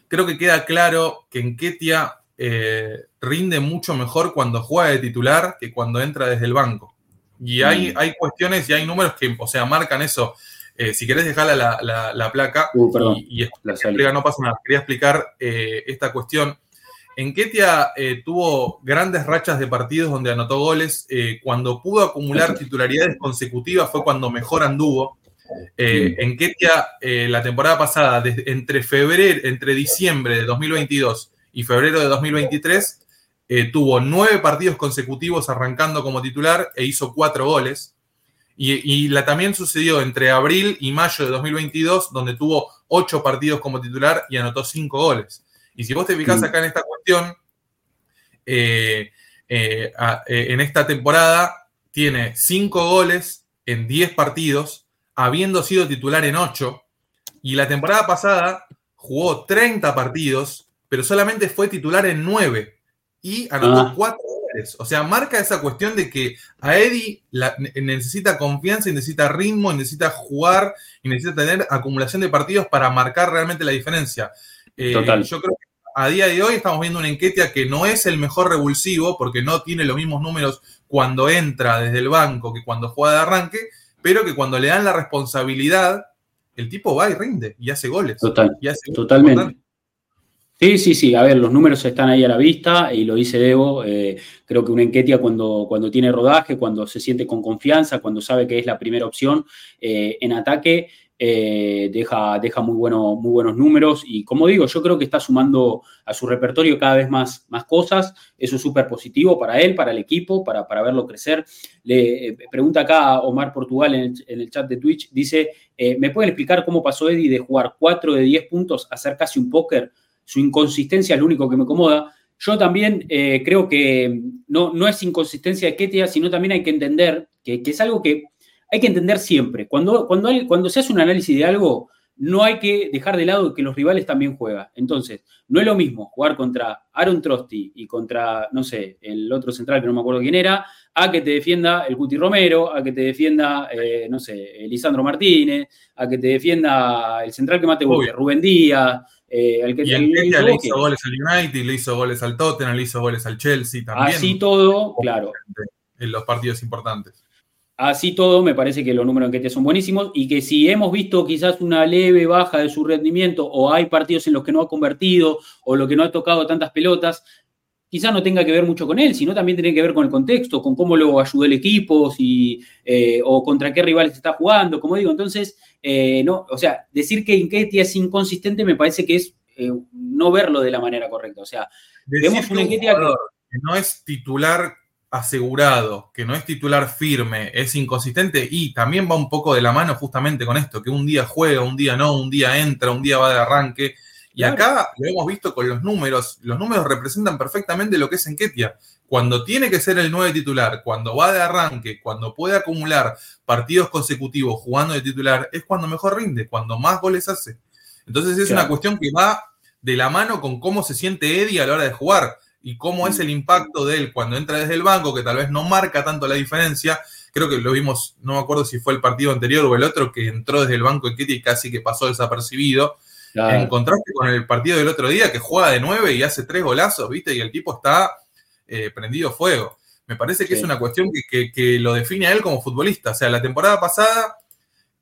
Creo que queda claro que Enquetia eh, rinde mucho mejor cuando juega de titular que cuando entra desde el banco. Y hay, Mm. hay cuestiones y hay números que, o sea, marcan eso. Eh, si querés dejarla la, la- la placa Uh, perdón, y, y la explica, no pasa nada. Quería explicar eh, esta cuestión. Enquetia eh, tuvo grandes rachas de partidos donde anotó goles. Eh, cuando pudo acumular titularidades consecutivas fue cuando mejor anduvo. Eh, Enquetia, eh, la temporada pasada, desde- entre febrero, entre diciembre de 2022 y febrero de 2023, eh, tuvo nueve partidos consecutivos arrancando como titular e hizo cuatro goles. Y, y la también sucedió entre abril y mayo de 2022, donde tuvo ocho partidos como titular y anotó cinco goles. Y si vos te fijás acá en esta cuestión, eh, eh, a- eh, en esta temporada tiene cinco goles en 10 partidos, habiendo sido titular en 8. Y la temporada pasada jugó 30 partidos, pero solamente fue titular en 9 y anotó Ah. 4 goles. O sea, marca esa cuestión de que a Eddie la- ne- necesita confianza, y necesita ritmo, y necesita jugar y necesita tener acumulación de partidos para marcar realmente la diferencia. Eh, Total. Yo creo que a día de hoy estamos viendo una Enquetia que no es el mejor revulsivo porque no tiene los mismos números cuando entra desde el banco que cuando juega de arranque, pero que cuando le dan la responsabilidad, el tipo va y rinde y hace goles. Total, Y hace goles totalmente. Sí, sí, sí. A ver, los números están ahí a la vista y lo dice Debo. eh, creo que una Enquetia cuando, cuando tiene rodaje, cuando se siente con confianza, cuando sabe que es la primera opción eh, en ataque, eh, deja, deja muy, muy buenos números. Y como digo, yo creo que está sumando a su repertorio cada vez más, más cosas. Eso es súper positivo para él, para el equipo, para, para verlo crecer. Le eh, pregunta acá Omar Portugal en el, chat de Twitch, dice, eh, ¿me pueden explicar cómo pasó Eddie de jugar 4 de 10 puntos a casi un póker? Su inconsistencia es lo único que me acomoda. Yo también creo que no, no es inconsistencia de Ketia, sino también hay que entender que, que es algo que hay que entender siempre. Cuando, cuando, hay- cuando se hace un análisis de algo, no hay que dejar de lado que los rivales también juegan. Entonces, no es lo mismo jugar contra Aaron Trosti y contra, no sé, el otro central que no me acuerdo quién era, a que te defienda el Guti Romero, a que te defienda, eh, no sé, Lisandro Martínez, a que te defienda el central que más te guste. Rubén Díaz, eh, el que Y el- el- le el- hizo goles al United, le hizo goles al Tottenham, le hizo goles al Chelsea también. Así todo, claro. En los partidos importantes. Así todo, me parece que los números en Ketia son buenísimos y que si hemos visto quizás una leve baja de su rendimiento o hay partidos en los que no ha convertido o lo que no ha tocado tantas pelotas, quizás no tenga que ver mucho con él, sino también tiene que ver con el contexto, con cómo lo ayudó el equipo, si, eh, o contra qué rivales está jugando, como digo. Entonces, eh, no, o sea, decir que Enquetia es inconsistente me parece que es eh, no verlo de la manera correcta. O sea, Decir Vemos que un que- que no es titular asegurado, que no es titular firme, es inconsistente y también va un poco de la mano justamente con esto, que un día juega, un día no, un día entra, un día va de arranque. Y Claro. acá lo hemos visto con los números, los números representan perfectamente lo que es Enquetia. Cuando tiene que ser el 9 titular, cuando va de arranque, cuando puede acumular partidos consecutivos jugando de titular, es cuando mejor rinde, cuando más goles hace. Entonces es Claro. una cuestión que va de la mano con cómo se siente Eddie a la hora de jugar y cómo es el impacto de él cuando entra desde el banco, que tal vez no marca tanto la diferencia. Creo que lo vimos, no me acuerdo si fue el partido anterior o el otro, que entró desde el banco Kitty y casi que pasó desapercibido. En contraste con el partido del otro día, que juega de nueve y hace tres golazos, ¿viste? Y el tipo está eh, prendido fuego. Me parece que Sí. es una cuestión que, que- que lo define a él como futbolista. O sea, la temporada pasada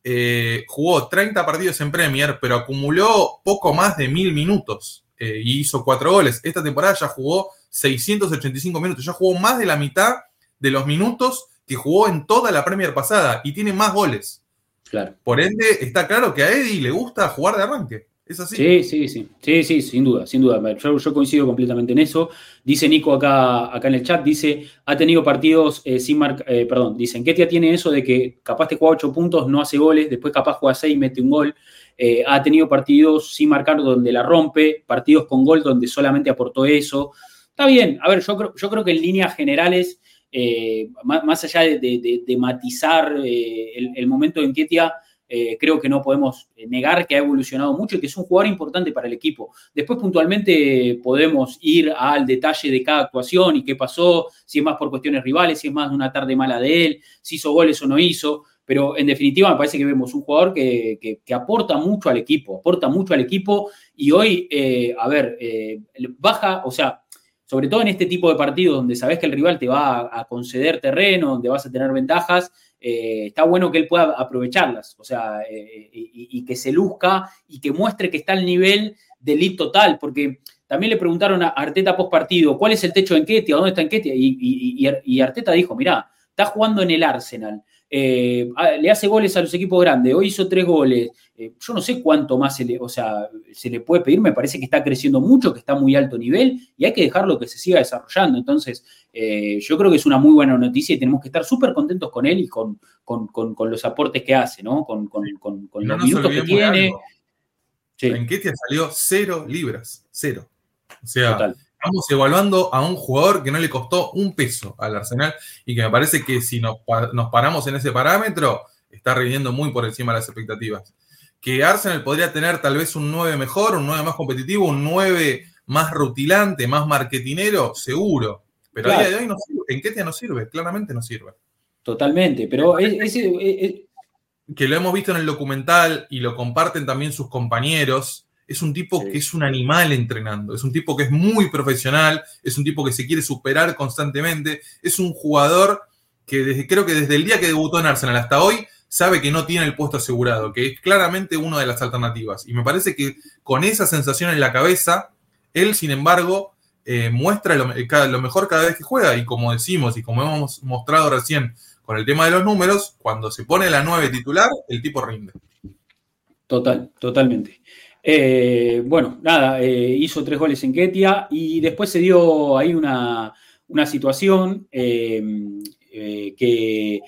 eh, jugó 30 partidos en Premier, pero acumuló poco más de mil minutos eh, y hizo cuatro goles. Esta temporada ya jugó 685 minutos, ya jugó más de la mitad de los minutos que jugó en toda la Premier pasada y tiene más goles. claro. Por ende, está claro que a Eddie le gusta jugar de arranque. Sí, sí, sí, sí, sí, sin duda, sin duda. Yo, yo coincido completamente en eso. Dice Nico acá, acá en el chat, dice, ha tenido partidos eh, sin marcar, perdón, dicen, Ketia tiene eso de que capaz te juega 8 puntos, no hace goles, después capaz juega 6 y mete un gol. Eh, ha tenido partidos sin marcar donde la rompe, partidos con gol donde solamente aportó eso. Está bien, a ver, yo creo, yo creo que en líneas generales, más, allá de, matizar el, momento en Ketia, eh, creo que no podemos negar que ha evolucionado mucho y que es un jugador importante para el equipo. Después puntualmente podemos ir al detalle de cada actuación y qué pasó, si es más por cuestiones rivales, si es más de una tarde mala de él, si hizo goles o no hizo. Pero en definitiva me parece que vemos un jugador que, aporta mucho al equipo, aporta mucho al equipo y hoy, eh, a ver, eh, baja, o sea, sobre todo en este tipo de partidos donde sabes que el rival te va a, conceder terreno, donde vas a tener ventajas, eh, está bueno que él pueda aprovecharlas, o sea, eh, y, que se luzca y que muestre que está al nivel del lead total, porque también le preguntaron a Arteta post partido, ¿cuál es el techo de Enquetia? ¿Dónde está Enquetia? Y, y Arteta dijo, mirá, está jugando en el Arsenal. Eh, le hace goles a los equipos grandes, hoy hizo tres goles, eh, yo no sé cuánto más se le, o sea, se le puede pedir, me parece que está creciendo mucho, que está a muy alto nivel y hay que dejarlo que se siga desarrollando. Entonces, eh, yo creo que es una muy buena noticia y tenemos que estar súper contentos con él y con, los aportes que hace, ¿no? Con, los minutos que tiene. En Ketia salió cero libras, cero. O sea, estamos evaluando a un jugador que no le costó un peso al Arsenal y que me parece que si nos, paramos en ese parámetro, está reviviendo muy por encima de las expectativas. Que Arsenal podría tener tal vez un 9 mejor, un 9 más competitivo, un 9 más rutilante, más marketinero, seguro. Pero a día de hoy no sirve. En Ketia no sirve, claramente no sirve. Totalmente, pero que lo hemos visto en el documental y lo comparten también sus compañeros es un tipo que es un animal entrenando, es un tipo que es muy profesional, es un tipo que se quiere superar constantemente, es un jugador que desde, creo que desde el día que debutó en Arsenal hasta hoy sabe que no tiene el puesto asegurado, que es claramente una de las alternativas. Y me parece que con esa sensación en la cabeza, él, sin embargo, eh, muestra lo, lo mejor cada vez que juega. Y como decimos y como hemos mostrado recién con el tema de los números, cuando se pone la 9 titular, el tipo rinde. Total, totalmente. Eh, bueno, nada, eh, hizo tres goles en Ketia y después se dio ahí una, situación eh, que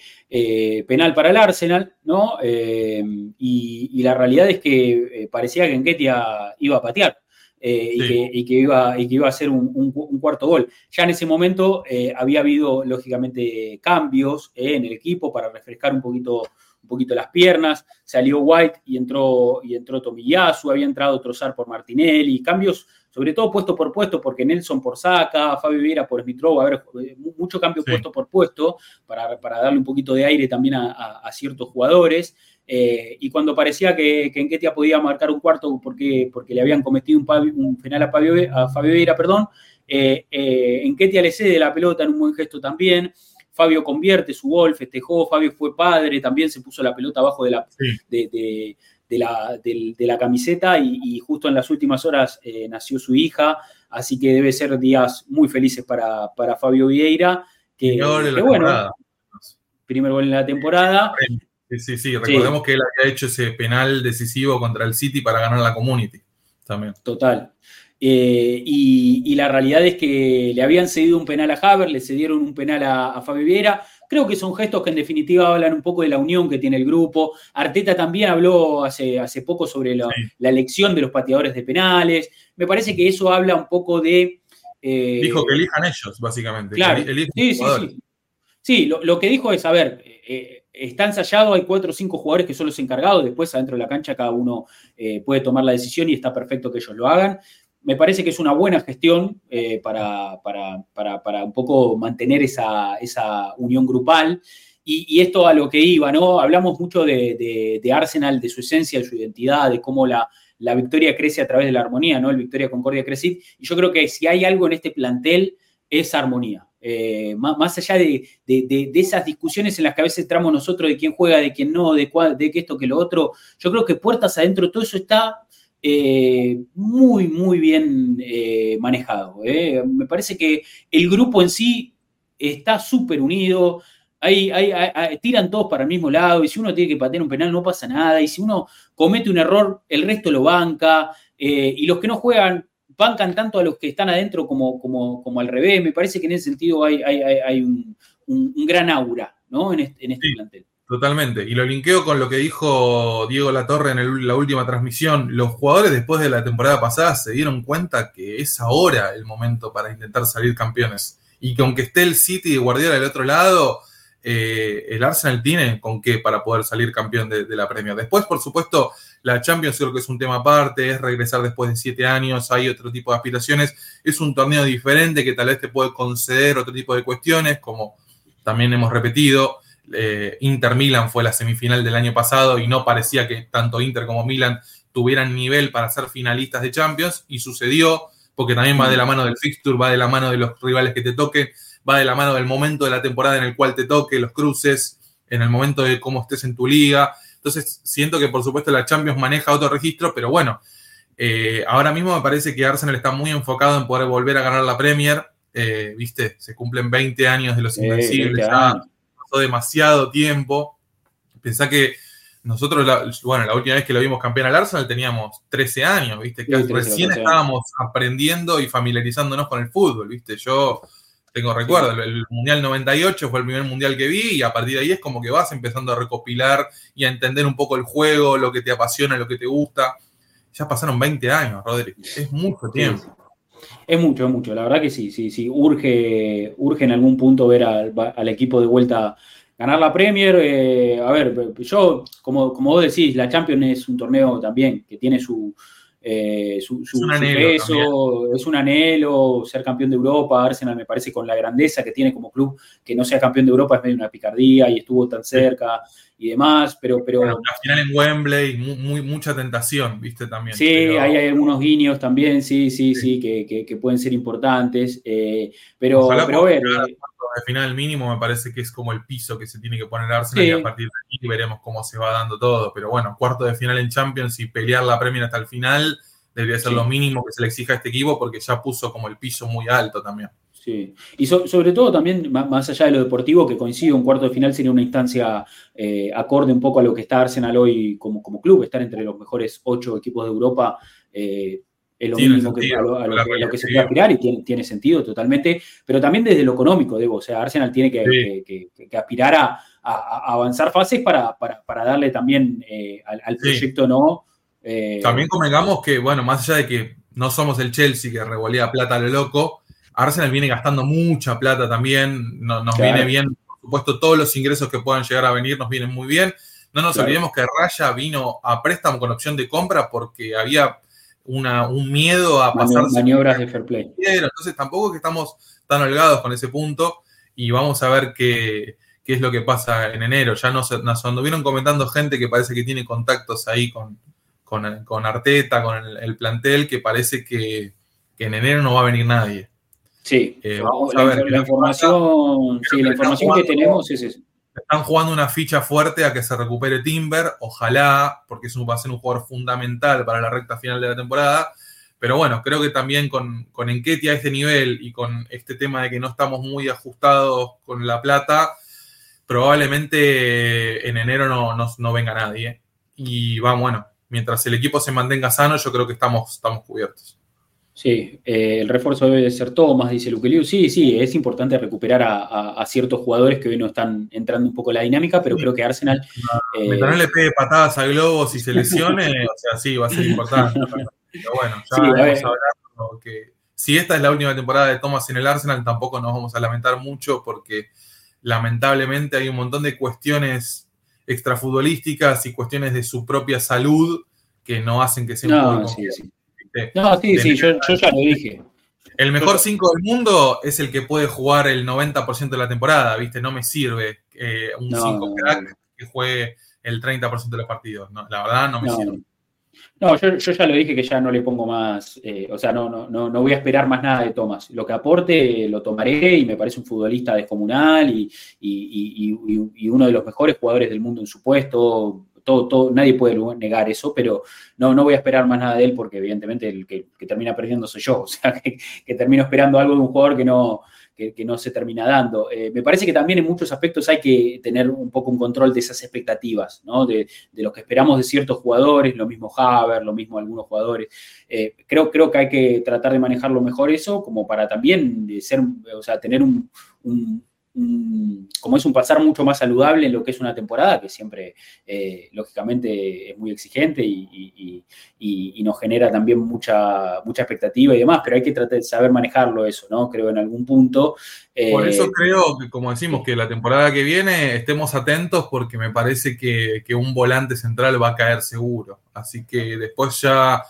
penal para el Arsenal, ¿no? Y, la realidad es que parecía que en Ketia iba a patear. y, que, iba, y que iba a hacer un, cuarto gol. Ya en ese momento había habido, lógicamente, cambios en el equipo para refrescar un poquito un poquito las piernas, salió White y entró, y entró Tomiyasu, había entrado Trozar por Martinelli, cambios sobre todo puesto por puesto, porque Nelson por Saca, Fabio Viera por Smitrov, a ver, eh, mucho cambio puesto por puesto, para, darle un poquito de aire también a, ciertos jugadores. Eh, y cuando parecía que, que Enquetia podía marcar un cuarto porque, porque le habían cometido un, un penal a Fabio, a Fabio Vieira, perdón, eh, Enquetia le cede la pelota en un buen gesto también. Fabio convierte su gol, festejó, Fabio fue padre, también se puso la pelota abajo de la, de, la, la, camiseta y, justo en las últimas horas eh, nació su hija, así que debe ser días muy felices para, Fabio Vieira. Que, bueno, primer gol en la temporada. Sí, sí, sí, recordemos que él había hecho ese penal decisivo contra el City para ganar la Community. También. Total. Eh, y, la realidad es que le habían cedido un penal a Haber, le cedieron un penal a, Fabio Viera. Creo que son gestos que en definitiva hablan un poco de la unión que tiene el grupo. Arteta también habló hace, hace poco sobre la, elección de los pateadores de penales. Me parece que eso habla un poco de... Eh, dijo que elijan ellos, básicamente. Claro. sí, sí, sí. Sí, lo, que dijo es, a ver, eh, está ensayado, hay cuatro o cinco jugadores que son los encargados, después adentro de la cancha cada uno puede tomar la decisión y está perfecto que ellos lo hagan me parece que es una buena gestión eh, para, un poco mantener esa, unión grupal. Y, esto a lo que iba, ¿no? Hablamos mucho de, Arsenal, de su esencia, de su identidad, de cómo la, victoria crece a través de la armonía, ¿no? El Victoria Concordia crece. Y yo creo que si hay algo en este plantel es armonía. Eh, más, allá de, esas discusiones en las que a veces entramos nosotros de quién juega, de quién no, de, cuál, de esto, que lo otro, yo creo que puertas adentro, todo eso está eh, muy, muy bien eh, manejado. Eh. Me parece que el grupo en sí está súper unido. tiran todos para el mismo lado y si uno tiene que patear un penal no pasa nada y si uno comete un error el resto lo banca y los que no juegan bancan tanto a los que están adentro como, como, al revés. Me parece que en ese sentido hay, un, gran aura ¿no? en este, en este plantel. Totalmente. Y lo linkeo con lo que dijo Diego Latorre en la última transmisión. Los jugadores después de la temporada pasada se dieron cuenta que es ahora el momento para intentar salir campeones. Y que aunque esté el City de Guardiola del otro lado, eh, el Arsenal tiene con qué para poder salir campeón de, la Premier. Después, por supuesto, la Champions creo que es un tema aparte, es regresar después de siete años, hay otro tipo de aspiraciones. Es un torneo diferente que tal vez te puede conceder otro tipo de cuestiones, como también hemos repetido eh, Inter Milan fue la semifinal del año pasado y no parecía que tanto Inter como Milan tuvieran nivel para ser finalistas de Champions y sucedió porque también va de la mano del fixture, va de la mano de los rivales que te toquen, va de la mano del momento de la temporada en el cual te toque, los cruces, en el momento de cómo estés en tu liga. Entonces, siento que por supuesto la Champions maneja otro registro, pero bueno, eh, ahora mismo me parece que Arsenal está muy enfocado en poder volver a ganar la Premier. Eh, viste, se cumplen 20 años de los Invencibles demasiado tiempo. Pensá que nosotros, bueno, la última vez que lo vimos campeón al Arsenal teníamos 13 años, ¿viste? Que recién estábamos aprendiendo y familiarizándonos con el fútbol, ¿viste? Yo tengo recuerdo, el, Mundial 98 fue el primer Mundial que vi y a partir de ahí es como que vas empezando a recopilar y a entender un poco el juego, lo que te apasiona, lo que te gusta. Ya pasaron 20 años, Rodri. Es mucho tiempo. Es mucho, es mucho. La verdad que sí, sí, sí. Urge, urge en algún punto ver al, equipo de vuelta ganar la Premier. Eh, a ver, yo, como, como vos decís, la Champions es un torneo también que tiene su, eh, su, peso, es un anhelo ser campeón de Europa. Arsenal me parece con la grandeza que tiene como club, que no sea campeón de Europa es medio una picardía y estuvo tan cerca y demás, pero... pero la final en Wembley, muy, mucha tentación, viste también. Sí, hay algunos guiños también, sí, sí, sí, que, pueden ser importantes, eh, pero, pero ver... De final mínimo me parece que es como el piso que se tiene que poner Arsenal y a partir de aquí veremos cómo se va dando todo, pero bueno, cuarto de final en Champions y pelear la Premier hasta el final debería ser lo mínimo que se le exija a este equipo porque ya puso como el piso muy alto también. Sí, y sobre todo también, más allá de lo deportivo, que coincide, un cuarto de final sería una instancia eh, acorde un poco a lo que está Arsenal hoy como, como club, estar entre los mejores ocho equipos de Europa. Eh, es lo mínimo que, a lo, que, se puede aspirar y tiene, tiene, sentido totalmente, pero también desde lo económico, debo, o sea, Arsenal tiene que, aspirar a, avanzar fases para, darle también eh, al, proyecto, ¿no? también convengamos que, bueno, más allá de que no somos el Chelsea que revolía plata a lo loco, Arsenal viene gastando mucha plata también, nos viene bien, por supuesto, todos los ingresos que puedan llegar a venir nos vienen muy bien. No nos olvidemos que Raya vino a préstamo con opción de compra porque había una, un miedo a pasar maniobras de fair play. Entonces tampoco es que estamos tan holgados con ese punto y vamos a ver qué, qué es lo que pasa en enero. Ya nos, nos, anduvieron comentando gente que parece que tiene contactos ahí con, con, Arteta, con el, plantel, que parece que, que en enero no va a venir nadie. Sí, eh, vamos a ver. La, información, sí, la información que tenemos es eso. Están jugando una ficha fuerte a que se recupere Timber, ojalá, porque eso va a ser un jugador fundamental para la recta final de la temporada. Pero bueno, creo que también con, con a este nivel y con este tema de que no estamos muy ajustados con la plata, probablemente en enero no, no, venga nadie. Y va, bueno, mientras el equipo se mantenga sano, yo creo que estamos, estamos cubiertos. Sí, eh, el refuerzo debe ser todo, más dice Luke Liu. Sí, sí, es importante recuperar a, ciertos jugadores que hoy no están entrando un poco en la dinámica, pero creo que Arsenal. Eh, Mientras no le pegue patadas a globos y se lesione, <laughs> o sea, sí, va a ser importante. <laughs> pero bueno, ya vamos a hablar que si esta es la última temporada de Thomas en el Arsenal, tampoco nos vamos a lamentar mucho porque lamentablemente hay un montón de cuestiones extrafutbolísticas y cuestiones de su propia salud que no hacen que sea un no, no, sí, sí, yo, ya lo dije. El mejor 5 del mundo es el que puede jugar el 90% de la temporada, ¿viste? No me sirve eh, un 5 crack que juegue el 30% de los partidos. la verdad, no me sirve. No, yo, ya lo dije que ya no le pongo más, eh, o sea, no, no, no, voy a esperar más nada de Tomás. Lo que aporte lo tomaré y me parece un futbolista descomunal y, y uno de los mejores jugadores del mundo en su puesto, todo, nadie puede negar eso, pero no, no voy a esperar más nada de él porque evidentemente el que, termina perdiendo soy yo, <laughs> o sea, que, termino esperando algo de un jugador que no, que, no se termina dando. Eh, me parece que también en muchos aspectos hay que tener un poco un control de esas expectativas, ¿no? de, lo que esperamos de ciertos jugadores, lo mismo Haber, lo mismo algunos jugadores. Eh, creo, creo que hay que tratar de manejarlo mejor eso, como para también ser, o sea, tener un como es un pasar mucho más saludable en lo que es una temporada, que siempre, eh, lógicamente, es muy exigente y, nos genera también mucha, mucha expectativa y demás, pero hay que tratar de saber manejarlo eso, ¿no? Creo en algún punto. Por eso eh, creo que, como decimos, que la temporada que viene estemos atentos porque me parece que, que un volante central va a caer seguro. Así que después ya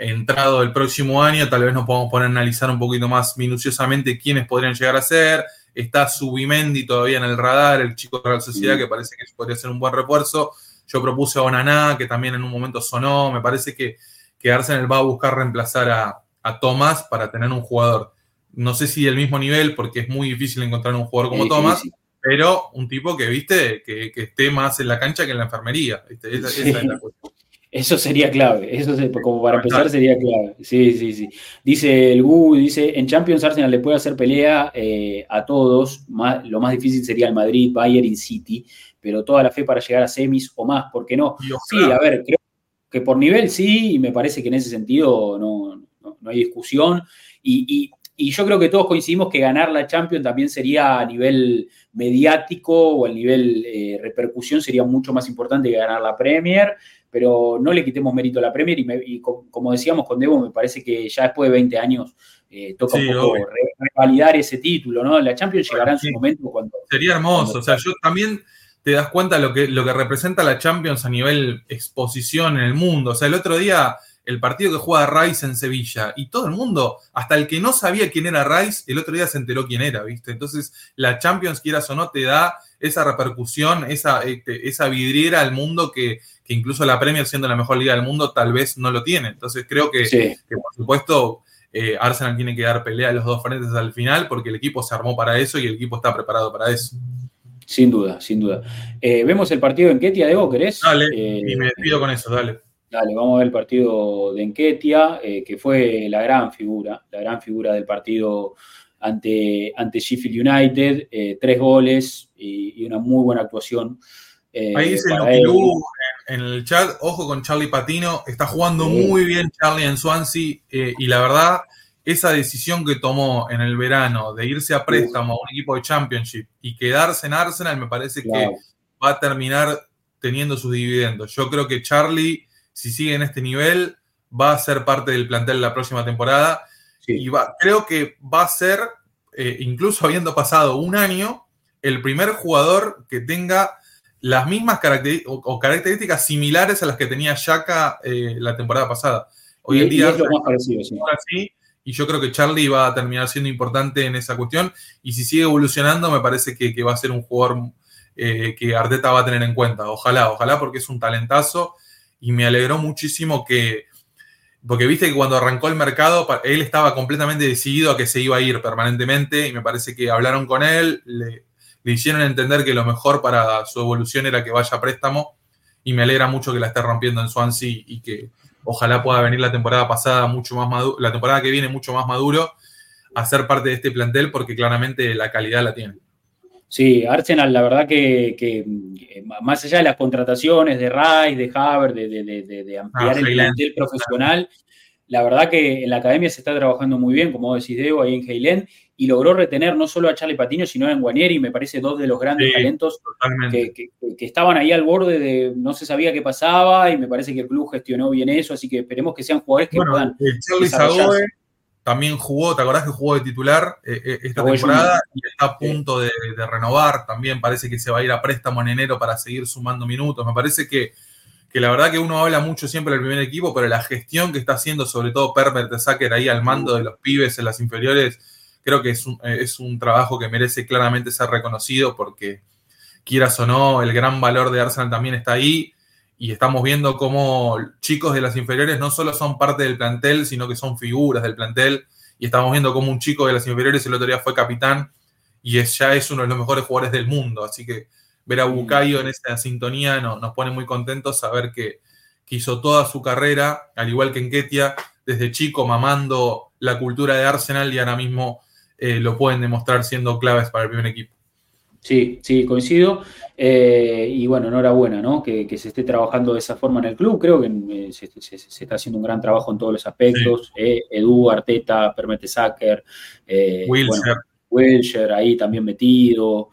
entrado el próximo año, tal vez nos podamos poner a analizar un poquito más minuciosamente quiénes podrían llegar a ser, Está Subimendi todavía en el radar, el chico de Real Sociedad, que parece que podría ser un buen refuerzo. Yo propuse a Onaná, que también en un momento sonó. Me parece que, que Arsenal va a buscar reemplazar a, a Thomas para tener un jugador. No sé si del mismo nivel, porque es muy difícil encontrar un jugador como Thomas, pero un tipo que, viste, que, esté más en la cancha que en la enfermería. Esa, es la cuestión. <laughs> Eso sería clave, eso como para empezar sería clave. Sí, sí, sí. Dice el Gu, dice, en Champions Arsenal le puede hacer pelea eh, a todos, lo más difícil sería el Madrid, Bayern y City, pero toda la fe para llegar a semis o más, ¿por qué no? Sí, a ver, creo que por nivel sí, y me parece que en ese sentido no, hay discusión. Y, yo creo que todos coincidimos que ganar la Champions también sería a nivel mediático o a nivel eh, repercusión sería mucho más importante que ganar la Premier pero no le quitemos mérito a la Premier y, como decíamos con Debo, me parece que ya después de 20 años eh, toca un poco revalidar ese título, ¿no? La Champions llegará en su momento cuando... Sería hermoso, o sea, yo también te das cuenta lo que, lo que representa la Champions a nivel exposición en el mundo, o sea, el otro día el partido que juega Rice en Sevilla y todo el mundo, hasta el que no sabía quién era Rice, el otro día se enteró quién era, ¿viste? Entonces, la Champions, quieras o no, te da esa repercusión, esa, este, esa vidriera al mundo que, incluso la Premier, siendo la mejor liga del mundo, tal vez no lo tiene. Entonces creo que, por supuesto, eh, Arsenal tiene que dar pelea a los dos frentes al final porque el equipo se armó para eso y el equipo está preparado para eso. Sin duda, sin duda. Eh, ¿Vemos el partido de Enquetia, Debo, querés? Dale, y me despido con eso, dale. Dale, vamos a ver el partido de Enquetia, eh, que fue la gran figura, la gran figura del partido ante, ante Sheffield United, tres goles y, una muy buena actuación. Ahí dice Luquilú en el chat, ojo con Charlie Patino, está jugando muy bien Charlie en Swansea eh, y la verdad, esa decisión que tomó en el verano de irse a préstamo a un equipo de Championship y quedarse en Arsenal me parece que va a terminar teniendo sus dividendos. Yo creo que Charlie, si sigue en este nivel, va a ser parte del plantel la próxima temporada. Y va, creo que va a ser, eh, incluso habiendo pasado un año, el primer jugador que tenga las mismas características o, características similares a las que tenía Shaka eh, la temporada pasada. Hoy en día sí. y yo creo que Charlie va a terminar siendo importante en esa cuestión y si sigue evolucionando me parece que, va a ser un jugador eh, que Arteta va a tener en cuenta. Ojalá, ojalá porque es un talentazo y me alegró muchísimo que, porque viste que cuando arrancó el mercado, él estaba completamente decidido a que se iba a ir permanentemente y me parece que hablaron con él, le, le hicieron entender que lo mejor para su evolución era que vaya a préstamo y me alegra mucho que la esté rompiendo en Swansea y que ojalá pueda venir la temporada pasada mucho más maduro, la temporada que viene mucho más maduro a ser parte de este plantel porque claramente la calidad la tiene. Sí, Arsenal, la verdad que, más allá de las contrataciones de Rice, de Haver, de, ampliar ah, el plantel profesional, la verdad que en la academia se está trabajando muy bien, como decís Debo, ahí en Heilen, y logró retener no solo a Charlie Patiño, sino a Guanieri, me parece dos de los grandes talentos que, estaban ahí al borde de no se sabía qué pasaba, y me parece que el club gestionó bien eso, así que esperemos que sean jugadores que puedan. Charlie también jugó, ¿te acordás que jugó de titular eh, eh, esta temporada? Y está a punto de, de renovar, también parece que se va a ir a préstamo en enero para seguir sumando minutos. Me parece que que la verdad que uno habla mucho siempre del primer equipo, pero la gestión que está haciendo, sobre todo Pervert de ahí al mando de los pibes en las inferiores, creo que es un, es un trabajo que merece claramente ser reconocido porque, quieras o no, el gran valor de Arsenal también está ahí y estamos viendo cómo chicos de las inferiores no solo son parte del plantel, sino que son figuras del plantel y estamos viendo cómo un chico de las inferiores el otro día fue capitán y es, ya es uno de los mejores jugadores del mundo, así que ver a Bucayo en esa sintonía nos pone muy contentos saber que, hizo toda su carrera, al igual que en Ketia, desde chico mamando la cultura de Arsenal y ahora mismo eh, lo pueden demostrar siendo claves para el primer equipo. Sí, sí, coincido. Eh, y bueno, enhorabuena, ¿no? Que, se esté trabajando de esa forma en el club. Creo que eh, se, está haciendo un gran trabajo en todos los aspectos. Edu, Arteta, Permete Sacker. Wilson. Welcher ahí también metido.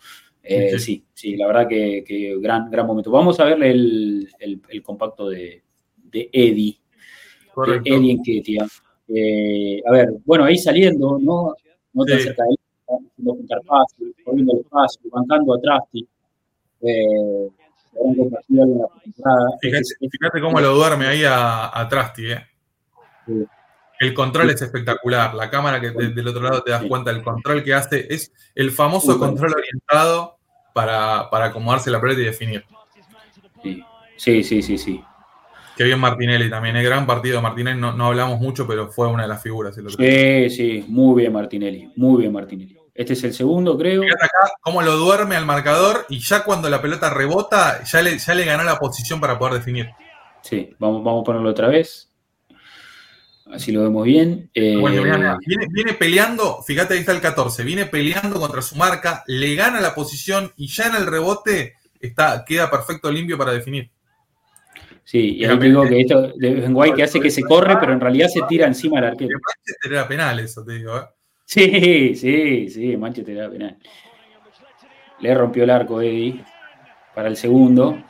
Sí, sí, la verdad que, gran, gran momento. Vamos a ver el, compacto de, de Eddie. De Eddie en Ketia. A ver, bueno, ahí saliendo, ¿no? No te cerca de ahí, haciendo juntar pasos, poniendo el paso, bancando atrás. Eh, fíjate, fíjate, cómo lo duerme ahí a, a Trusty, ¿eh? El control es espectacular. La cámara que del otro lado te das cuenta del control que hace. Es el famoso control orientado para, acomodarse la pelota y definir. Sí, sí, sí, sí. Qué bien Martinelli también. Es gran partido Martinelli. No, hablamos mucho, pero fue una de las figuras. sí, sí. Muy bien Martinelli. Muy bien Martinelli. Este es el segundo, creo. Fíjate acá cómo lo duerme al marcador y ya cuando la pelota rebota, ya le, ya le ganó la posición para poder definir. Sí, vamos, vamos a ponerlo otra vez. Así lo vemos bien. Eh, viene, peleando, fíjate, ahí está el 14, viene peleando contra su marca, le gana la posición y ya en el rebote está, queda perfecto limpio para definir. Sí, y ahí digo que esto de Guay que hace que se corre, pero en realidad se tira encima del arquero. Manchester era penal eso, te digo. ¿eh? Sí, sí, sí, Manchester era penal. Le rompió el arco Eddie para el segundo.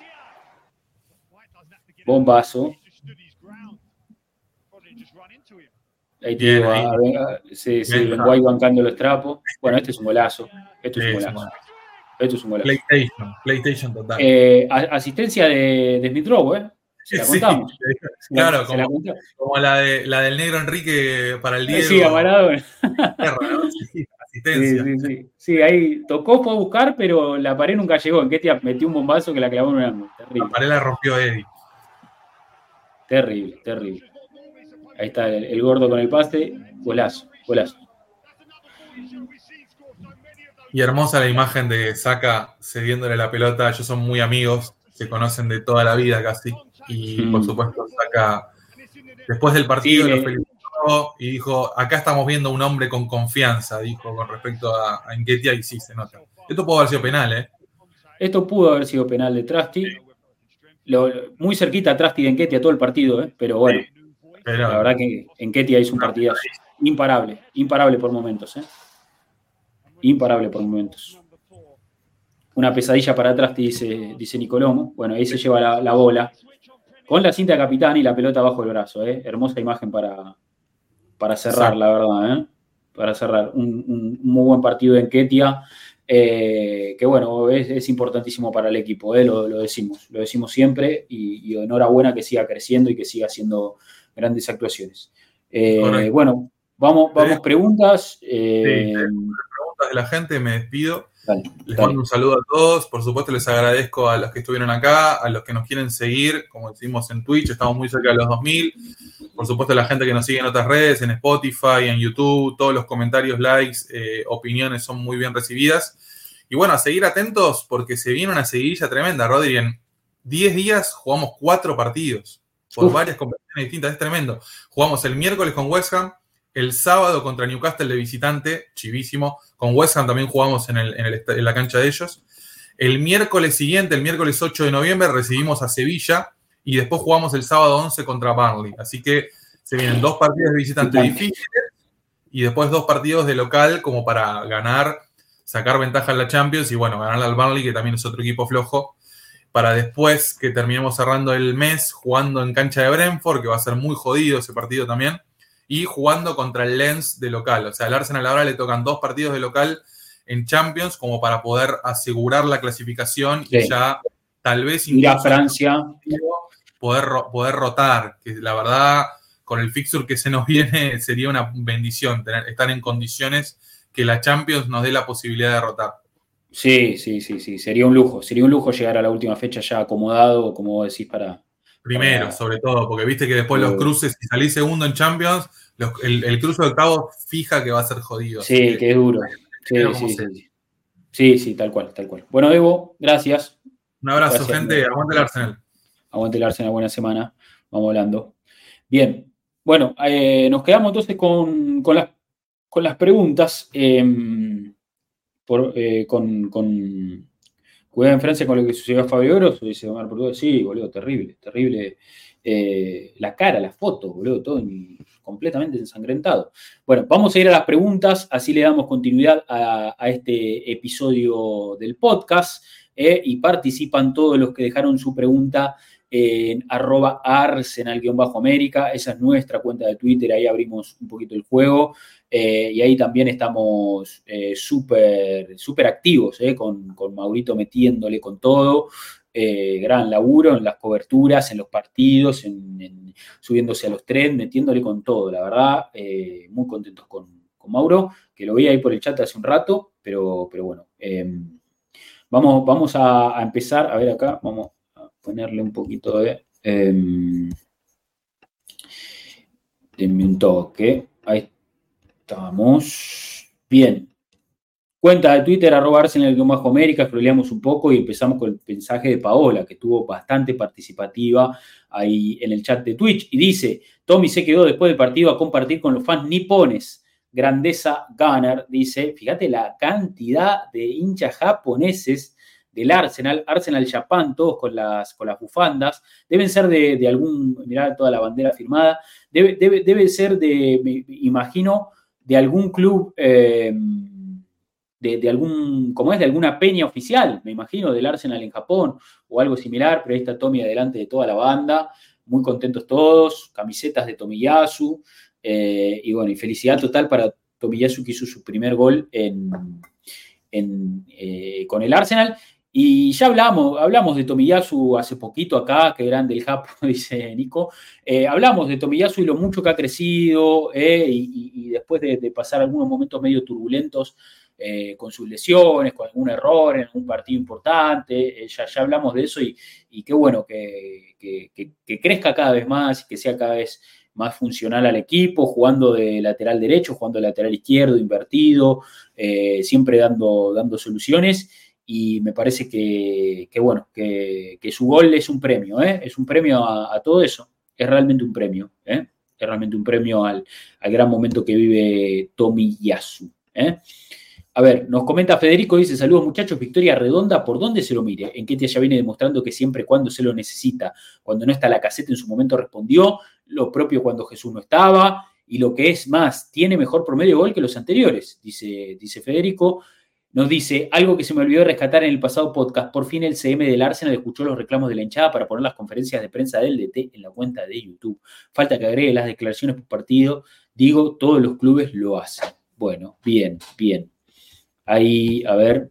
Bombazo. Ahí te sí, sí, Guay bancando los trapos. Bueno, este es un golazo. Esto es un golazo. Esto es un golazo. PlayStation, PlayStation total. Eh, asistencia de, de Smith Rowe, ¿eh? Se la contamos. <laughs> claro, como, como, la, de, la del negro Enrique para el día. Sí, amarado. asistencia. Sí, sí, sí. ahí tocó, fue a buscar, pero la pared nunca llegó. En Ketia metió un bombazo que la clavó en un ángulo. La pared la rompió Eddie. Terrible, terrible. Ahí está el, gordo con el paste. Golazo, golazo. Y hermosa la imagen de Saca cediéndole la pelota. Ellos son muy amigos, se conocen de toda la vida casi. Y por supuesto, Saca, después del partido, lo felicitó y dijo: Acá estamos viendo un hombre con confianza, dijo con respecto a, a Inquietia, y sí, se nota. Esto pudo haber sido penal, ¿eh? Esto pudo haber sido penal de Trasti. muy cerquita a Trasti de Enquetia todo el partido, ¿eh? pero bueno, la verdad que en Ketia hizo un partido imparable, imparable por momentos, ¿eh? Imparable por momentos. Una pesadilla para atrás, dice, dice Nicolomo. Bueno, ahí se lleva la, bola. Con la cinta de capitán y la pelota bajo el brazo, ¿eh? Hermosa imagen para, para cerrar, la verdad, ¿eh? Para cerrar. Un, muy buen partido en Ketia. Eh, que bueno, es, importantísimo para el equipo, ¿eh? lo, decimos, lo decimos siempre y, y, enhorabuena que siga creciendo y que siga siendo grandes actuaciones. Eh, bueno, vamos, vamos preguntas. Eh, preguntas de la gente, me despido. Les mando un saludo a todos. Por supuesto, les agradezco a los que estuvieron acá, a los que nos quieren seguir, como decimos en Twitch, estamos muy cerca de los 2000. Por supuesto, a la gente que nos sigue en otras redes, en Spotify, en YouTube, todos los comentarios, likes, eh, opiniones son muy bien recibidas. Y bueno, a seguir atentos porque se viene una seguidilla tremenda, Rodri. En 10 días jugamos cuatro partidos por varias competiciones distintas, es tremendo. Jugamos el miércoles con West Ham, el sábado contra Newcastle de visitante, chivísimo. Con West Ham también jugamos en, en, la cancha de ellos. El miércoles siguiente, el miércoles 8 de noviembre, recibimos a Sevilla y después jugamos el sábado 11 contra Burnley. Así que se vienen dos partidos de visitante difíciles y después dos partidos de local como para ganar, sacar ventaja en la Champions y bueno, ganar al Burnley, que también es otro equipo flojo para después que terminemos cerrando el mes jugando en cancha de Brentford, que va a ser muy jodido ese partido también, y jugando contra el Lens de local. O sea, al Arsenal ahora le tocan dos partidos de local en Champions como para poder asegurar la clasificación y ya tal vez ir a Francia poder, poder rotar, que la verdad con el fixture que se nos <laughs> viene sería una bendición tener, estar en condiciones que la Champions nos dé la posibilidad de rotar. Sí, sí, sí, sí, sería un lujo, sería un lujo llegar a la última fecha ya acomodado, como decís, para... Primero, sobre todo, porque viste que después los cruces, si salís segundo en Champions, el, cruce de octavo fija que va a ser jodido. Sí, que, es duro. Sí sí, sí, sí, sí, tal cual, tal cual. Bueno, Evo, gracias. Un abrazo, gente. Aguante el Arsenal. Aguante el Arsenal, buena semana. Vamos hablando. Bien, bueno, eh, nos quedamos entonces con, las, con las preguntas. Em, por, eh, con, con en Francia con lo que sucedió a Fabio Grosso, dice Omar Portugal, sí, boludo, terrible, terrible. Eh, la cara, la foto, boludo, todo completamente ensangrentado. Bueno, vamos a ir a las preguntas, así le damos continuidad a, este episodio del podcast eh, y participan todos los que dejaron su pregunta en arroba arsenal-américa, esa es nuestra cuenta de Twitter, ahí abrimos un poquito el juego. Eh, y ahí también estamos eh, súper super activos, con, con Maurito metiéndole con todo. Eh, gran laburo en las coberturas, en los partidos, subiéndose a los trenes, metiéndole con todo, la verdad, eh, muy contentos con, Mauro, que lo vi ahí por el chat hace un rato, pero, pero bueno, vamos, vamos a, empezar, a ver acá, vamos. a ponerle un poquito de... Eh, un toque, ahí estamos. Bien, Cuenta de Twitter, arroba Arsenal América, scrolleamos un poco y empezamos con el mensaje de Paola, que estuvo bastante participativa ahí en el chat de Twitch. Y dice, Tommy se quedó después del partido a compartir con los fans nipones. Grandeza Gunner, dice, fíjate la cantidad de hinchas japoneses del Arsenal, Arsenal Japan, todos con las, con las bufandas, deben ser de, algún, mirá toda la bandera firmada, debe, debe, ser de, me imagino, de algún club... Eh, de, algún, como es, de alguna peña oficial, me imagino, del Arsenal en Japón o algo similar, pero ahí está Tommy adelante de toda la banda, muy contentos todos, camisetas de Tomiyasu, eh, y bueno, y felicidad total para Tomiyasu que hizo su primer gol en, eh, con el Arsenal. Y ya hablamos, hablamos de Tomiyasu hace poquito acá, que grande el Japón, <laughs> dice Nico. Eh, hablamos de Tomiyasu y lo mucho que ha crecido, y, después de, pasar algunos momentos medio turbulentos, eh, con sus lesiones, con algún error en un partido importante. Eh, ya, ya, hablamos de eso y, qué bueno que, crezca cada vez más y que sea cada vez más funcional al equipo, jugando de lateral derecho, jugando de lateral izquierdo, invertido, eh, siempre dando, dando soluciones. Y me parece que, bueno, que, su gol es un premio, es un premio a, todo eso, es realmente un premio, es realmente un premio al, al gran momento que vive Tomi Yasu. A ver, nos comenta Federico, dice, saludos muchachos, victoria redonda, ¿por dónde se lo mire? En Ketia ya viene demostrando que siempre cuando se lo necesita, cuando no está la caseta en su momento respondió, lo propio cuando Jesús no estaba, y lo que es más, tiene mejor promedio de gol que los anteriores, dice, dice Federico. Nos dice, algo que se me olvidó rescatar en el pasado podcast, por fin el CM del Arsenal escuchó los reclamos de la hinchada para poner las conferencias de prensa del DT en la cuenta de YouTube. Falta que agregue las declaraciones por partido, digo, todos los clubes lo hacen. Bueno, bien, bien. Ahí, a ver,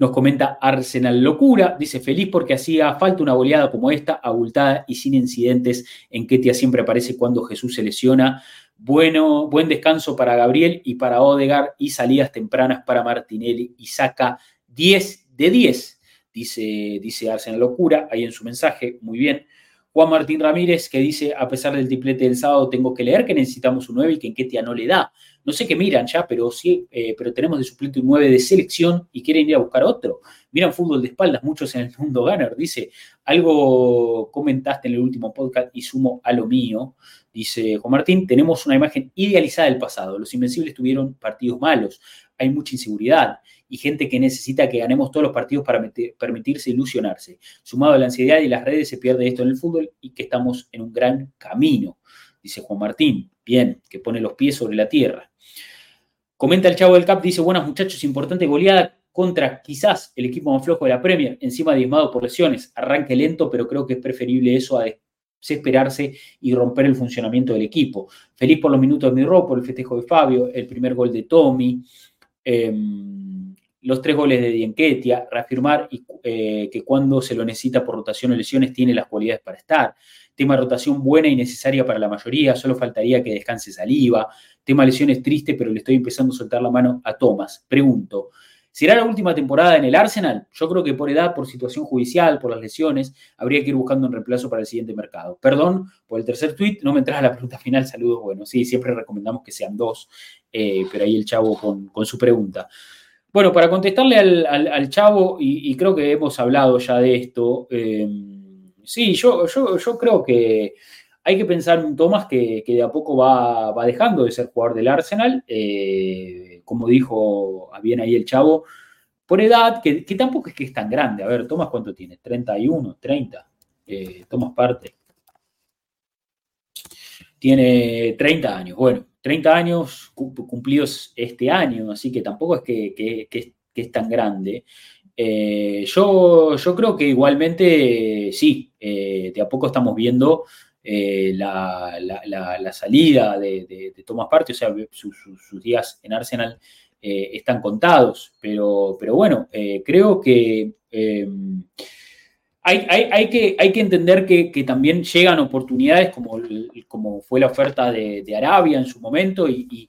nos comenta Arsenal Locura, dice feliz porque hacía falta una goleada como esta, abultada y sin incidentes. En Ketia siempre aparece cuando Jesús se lesiona. Bueno, buen descanso para Gabriel y para Odegar y salidas tempranas para Martinelli y saca 10 de 10, dice, dice Arsenal Locura ahí en su mensaje. Muy bien. Juan Martín Ramírez que dice, a pesar del triplete del sábado, tengo que leer que necesitamos un 9 y que en Ketia no le da. No sé qué miran ya, pero sí, eh, pero tenemos de suplente un 9 de selección y quieren ir a buscar otro. Miran fútbol de espaldas, muchos en el mundo ganar. Dice, algo comentaste en el último podcast y sumo a lo mío. Dice Juan Martín, tenemos una imagen idealizada del pasado. Los Invencibles tuvieron partidos malos. Hay mucha inseguridad y gente que necesita que ganemos todos los partidos para permitirse ilusionarse. Sumado a la ansiedad y las redes, se pierde esto en el fútbol y que estamos en un gran camino, dice Juan Martín. Bien, que pone los pies sobre la tierra. Comenta el chavo del CAP, dice, buenas muchachos, importante goleada contra quizás el equipo más flojo de la Premier, encima diezmado por lesiones. Arranque lento, pero creo que es preferible eso a desesperarse y romper el funcionamiento del equipo. Feliz por los minutos de mi por el festejo de Fabio, el primer gol de Tommy. Em, los tres goles de Dienketia, reafirmar eh, que cuando se lo necesita por rotación o lesiones tiene las cualidades para estar. Tema rotación buena y necesaria para la mayoría, solo faltaría que descanse saliva. Tema lesiones triste, pero le estoy empezando a soltar la mano a Thomas. Pregunto, ¿será la última temporada en el Arsenal? Yo creo que por edad, por situación judicial, por las lesiones, habría que ir buscando un reemplazo para el siguiente mercado. Perdón por el tercer tweet, no me entras a la pregunta final, saludos, bueno, sí, siempre recomendamos que sean dos, eh, pero ahí el chavo con su pregunta. Bueno, para contestarle al, chavo, y, creo que hemos hablado ya de esto, eh, sí, yo, yo, creo que hay que pensar en un Tomás que, de a poco va, dejando de ser jugador del Arsenal, eh, como dijo bien ahí el chavo, por edad, que, tampoco es que es tan grande. A ver, Tomás, ¿cuánto tiene? 31, 30. Eh, Tomás parte. tiene 30 años. Bueno, 30 años cumplidos este año, así que tampoco es que, es tan grande. Eh, yo, yo, creo que igualmente sí, eh, de a poco estamos viendo eh, la, salida de, Thomas Partey, o sea, sus días en Arsenal están contados, pero, pero bueno, creo que hay, que, hay que entender que, también llegan oportunidades como, como fue la oferta de, Arabia en su momento y,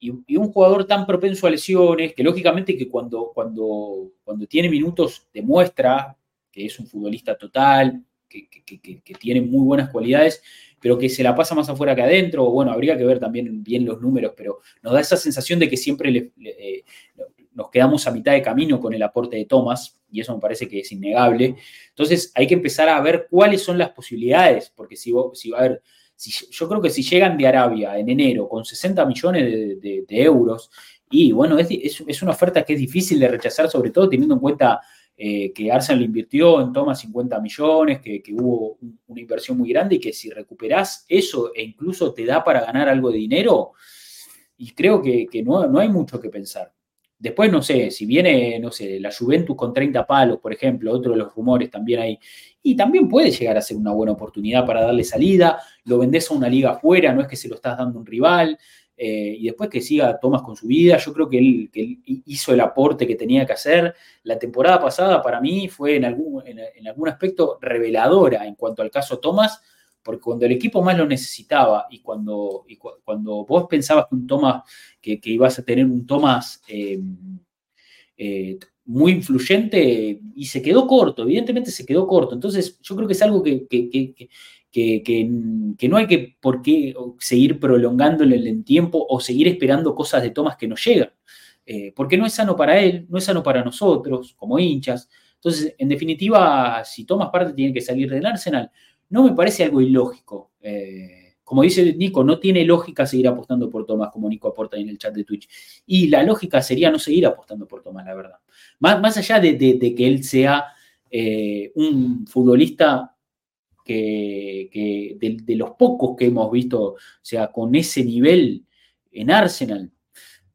un jugador tan propenso a lesiones que lógicamente que cuando, cuando, cuando tiene minutos demuestra que es un futbolista total, que, tiene muy buenas cualidades, pero que se la pasa más afuera que adentro. Bueno, habría que ver también bien los números, pero nos da esa sensación de que siempre eh, nos quedamos a mitad de camino con el aporte de Thomas, y eso me parece que es innegable. Entonces hay que empezar a ver cuáles son las posibilidades, porque si, si a ver, si, yo creo que si llegan de Arabia en enero con 60 millones de, euros, y bueno, es, es, una oferta que es difícil de rechazar, sobre todo teniendo en cuenta eh, que Arsenal invirtió en Thomas 50 millones, que, hubo una inversión muy grande y que si recuperás eso e incluso te da para ganar algo de dinero, y creo que, no, no hay mucho que pensar. Después, no sé, si viene, no sé, la Juventus con 30 palos, por ejemplo, otro de los rumores también hay, y también puede llegar a ser una buena oportunidad para darle salida, lo vendés a una liga afuera, no es que se lo estás dando a un rival, eh, y después que siga Thomas con su vida, yo creo que él, hizo el aporte que tenía que hacer. La temporada pasada para mí fue en algún, en algún aspecto reveladora en cuanto al caso Thomas, porque cuando el equipo más lo necesitaba y cuando, cuando vos pensabas que un que, ibas a tener un Thomas eh, eh, muy influyente y se quedó corto, evidentemente se quedó corto. Entonces yo creo que es algo que, que, no hay que por qué seguir prolongándole en el tiempo o seguir esperando cosas de Thomas que no llegan. Eh, porque no es sano para él, no es sano para nosotros como hinchas. Entonces, en definitiva, si Thomas parte tiene que salir del Arsenal, no me parece algo ilógico. Eh, como dice Nico, no tiene lógica seguir apostando por Tomás, como Nico aporta en el chat de Twitch. Y la lógica sería no seguir apostando por Tomás, la verdad. Más, más allá de, que él sea eh, un futbolista que, de, los pocos que hemos visto, o sea, con ese nivel en Arsenal,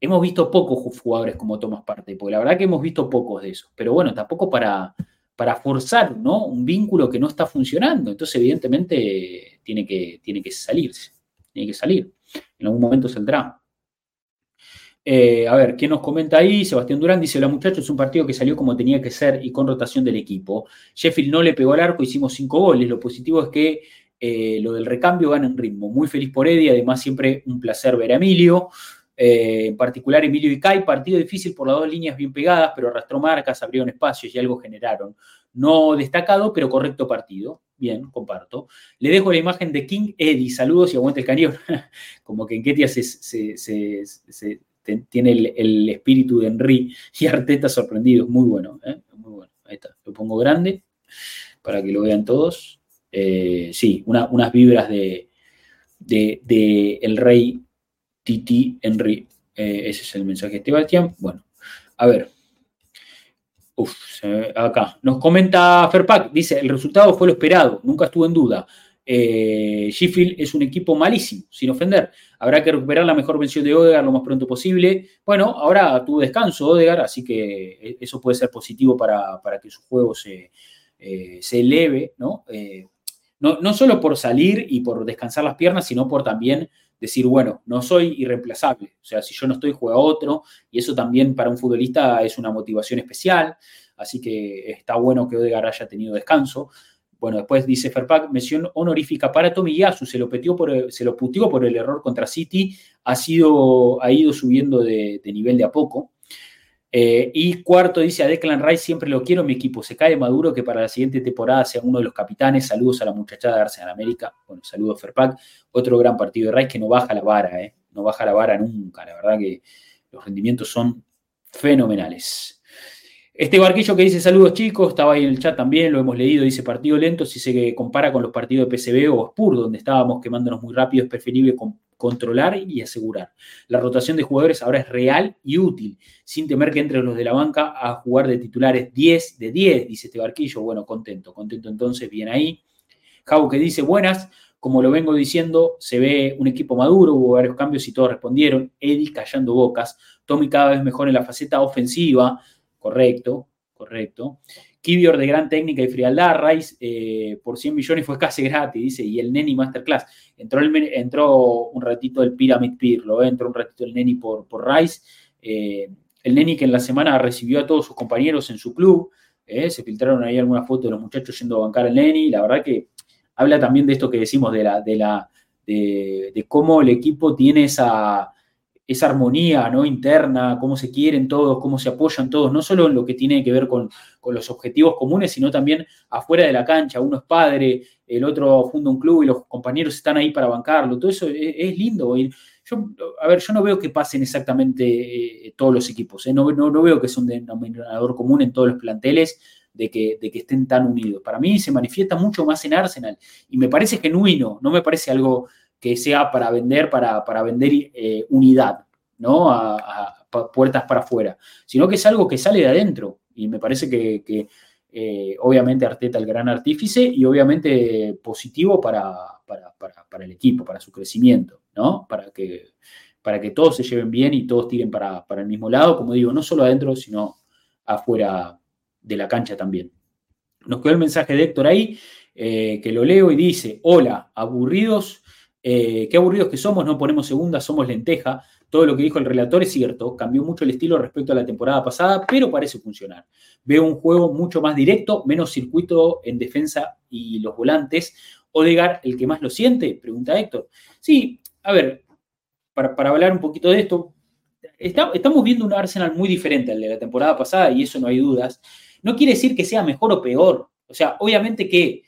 hemos visto pocos jugadores como Tomás Parte, porque la verdad que hemos visto pocos de esos. Pero bueno, tampoco para, para forzar ¿no? un vínculo que no está funcionando. Entonces, evidentemente, tiene que, tiene que salirse, tiene que salir. En algún momento saldrá. Eh, a ver, ¿quién nos comenta ahí? Sebastián Durán dice, hola muchachos, es un partido que salió como tenía que ser y con rotación del equipo. Sheffield no le pegó al arco, hicimos cinco goles. Lo positivo es que eh, lo del recambio gana en ritmo. Muy feliz por Eddie, además siempre un placer ver a Emilio. Eh, en particular Emilio y Kai, partido difícil por las dos líneas bien pegadas, pero arrastró marcas, abrieron espacios y algo generaron. No destacado, pero correcto partido. Bien, comparto. Le dejo la imagen de King Eddie. Saludos y aguante el cañón. <laughs> Como que en Ketia se, tiene el, espíritu de Henry y Arteta sorprendido. Muy bueno, ¿eh? muy bueno. Ahí está. Lo pongo grande para que lo vean todos. Eh, sí, unas vibras de, de el rey Titi Henry. Eh, ese es el mensaje de Sebastián. Bueno, a ver. Uf, acá. Nos comenta Ferpac, dice, el resultado fue lo esperado, nunca estuvo en duda. Eh, Sheffield es un equipo malísimo, sin ofender. Habrá que recuperar la mejor mención de Odegar lo más pronto posible. Bueno, ahora tuvo descanso Odegar, así que eso puede ser positivo para, que su juego se, eh, se eleve, ¿no? ¿no? No solo por salir y por descansar las piernas, sino por también decir, bueno, no soy irreemplazable. O sea, si yo no estoy, juega otro. Y eso también para un futbolista es una motivación especial. Así que está bueno que Odegaard haya tenido descanso. Bueno, después dice Ferpac, mención honorífica para Tomiyasu, se lo, por se lo puteó por el error contra City, ha, sido, ha ido subiendo de, nivel de a poco. Eh, y cuarto dice a Declan Rice, siempre lo quiero mi equipo. Se cae Maduro que para la siguiente temporada sea uno de los capitanes. Saludos a la muchachada de Arsenal América. Bueno, saludos Ferpac. Otro gran partido de Rice que no baja la vara, ¿eh? No baja la vara nunca. La verdad que los rendimientos son fenomenales. Este barquillo que dice saludos chicos, estaba ahí en el chat también, lo hemos leído, dice partido lento, si se compara con los partidos de PCB o Spur, donde estábamos quemándonos muy rápido, es preferible controlar y asegurar. La rotación de jugadores ahora es real y útil, sin temer que entre los de la banca a jugar de titulares 10 de 10, dice este barquillo. Bueno, contento, contento entonces, bien ahí. Javo que dice buenas, como lo vengo diciendo, se ve un equipo maduro, hubo varios cambios y todos respondieron. Eddie callando bocas, Tommy cada vez mejor en la faceta ofensiva, correcto, correcto. Kivior de gran técnica y frialdad, Rice eh, por 100 millones fue casi gratis, dice, y el Neni Masterclass. Entró, entró un ratito el Pyramid Pirlo, entró un ratito el Neni por, por Rice. Eh, el Neni que en la semana recibió a todos sus compañeros en su club, eh, se filtraron ahí algunas fotos de los muchachos yendo a bancar al Neni, la verdad que habla también de esto que decimos de, la, de, la, de, cómo el equipo tiene esa, esa armonía ¿no? interna, cómo se quieren todos, cómo se apoyan todos, no solo en lo que tiene que ver con, los objetivos comunes, sino también afuera de la cancha. Uno es padre, el otro funda un club y los compañeros están ahí para bancarlo. Todo eso es, lindo. Yo, a ver, yo no veo que pasen exactamente eh, todos los equipos. ¿eh? No, no, no, veo que sea un denominador común en todos los planteles de que, de que estén tan unidos. Para mí se manifiesta mucho más en Arsenal y me parece genuino, no me parece algo que sea para vender, para, para vender eh, unidad, ¿no? A, puertas para afuera, sino que es algo que sale de adentro y me parece que, eh, obviamente Arteta el gran artífice y obviamente positivo para, para, para, el equipo, para su crecimiento, ¿no? Para que, para que todos se lleven bien y todos tiren para, el mismo lado, como digo, no solo adentro, sino afuera de la cancha también. Nos quedó el mensaje de Héctor ahí, eh, que lo leo y dice, hola, aburridos, eh, qué aburridos que somos, no ponemos segunda, somos lenteja. Todo lo que dijo el relator es cierto, cambió mucho el estilo respecto a la temporada pasada, pero parece funcionar. Veo un juego mucho más directo, menos circuito en defensa y los volantes. Odegar, el que más lo siente, pregunta Héctor. Sí, a ver, para, para hablar un poquito de esto, estamos viendo un Arsenal muy diferente al de la temporada pasada y eso no hay dudas. No quiere decir que sea mejor o peor. O sea, obviamente que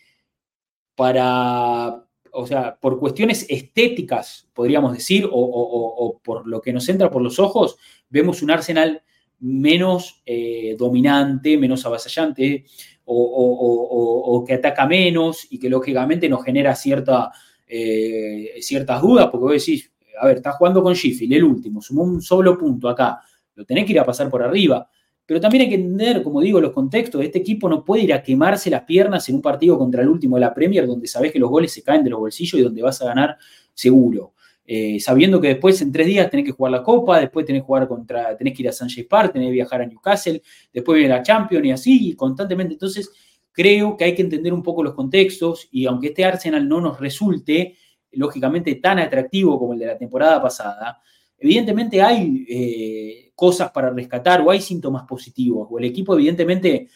para, o sea, por cuestiones estéticas, podríamos decir, o, por lo que nos entra por los ojos, vemos un Arsenal menos eh, dominante, menos avasallante, o, que ataca menos y que lógicamente nos genera cierta, eh, ciertas dudas, porque vos decís, a ver, estás jugando con Sheffield, el último, sumó un solo punto acá, lo tenés que ir a pasar por arriba. Pero también hay que entender, como digo, los contextos. Este equipo no puede ir a quemarse las piernas en un partido contra el último de la Premier, donde sabes que los goles se caen de los bolsillos y donde vas a ganar seguro. Eh, sabiendo que después en tres días tenés que jugar la Copa, después tenés que jugar contra, tenés que ir a Sanchez Park, tenés que viajar a Newcastle, después viene la Champions y así, constantemente. Entonces, creo que hay que entender un poco los contextos y aunque este Arsenal no nos resulte, lógicamente, tan atractivo como el de la temporada pasada, evidentemente hay eh, cosas para rescatar o hay síntomas positivos, o el equipo evidentemente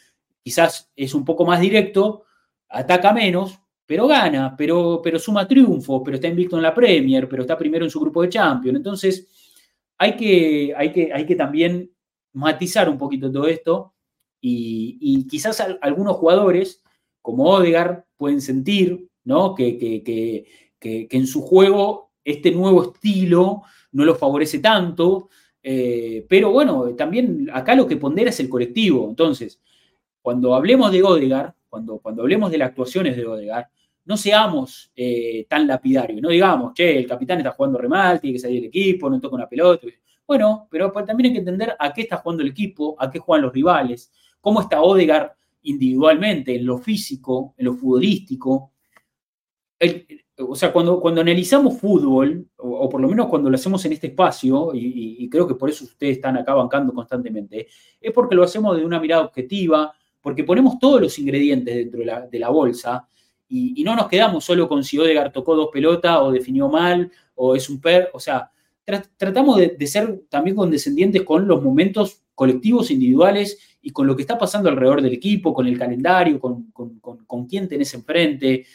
quizás es un poco más directo, ataca menos, pero gana, pero, pero suma triunfo, pero está invicto en la Premier, pero está primero en su grupo de Champions. Entonces, hay que, hay que, hay que también matizar un poquito todo esto y, quizás algunos jugadores, como Odegar, pueden sentir ¿no? que, que, que en su juego este nuevo estilo no lo favorece tanto, eh, pero bueno, también acá lo que pondera es el colectivo. Entonces, cuando hablemos de Odegar, cuando, cuando hablemos de las actuaciones de Odegar, no seamos eh, tan lapidarios, no digamos, che, el capitán está jugando re mal, tiene que salir del equipo, no toca una pelota. Bueno, pero también hay que entender a qué está jugando el equipo, a qué juegan los rivales, cómo está Odegar individualmente, en lo físico, en lo futbolístico. El, o sea, cuando, cuando analizamos fútbol, o, por lo menos cuando lo hacemos en este espacio, y, creo que por eso ustedes están acá bancando constantemente, es porque lo hacemos de una mirada objetiva, porque ponemos todos los ingredientes dentro de la, bolsa y, no nos quedamos solo con si Odegar tocó dos pelotas o definió mal o es un per, o sea, tratamos de, ser también condescendientes con los momentos colectivos, individuales y con lo que está pasando alrededor del equipo, con el calendario, con, con, con quién tenés enfrente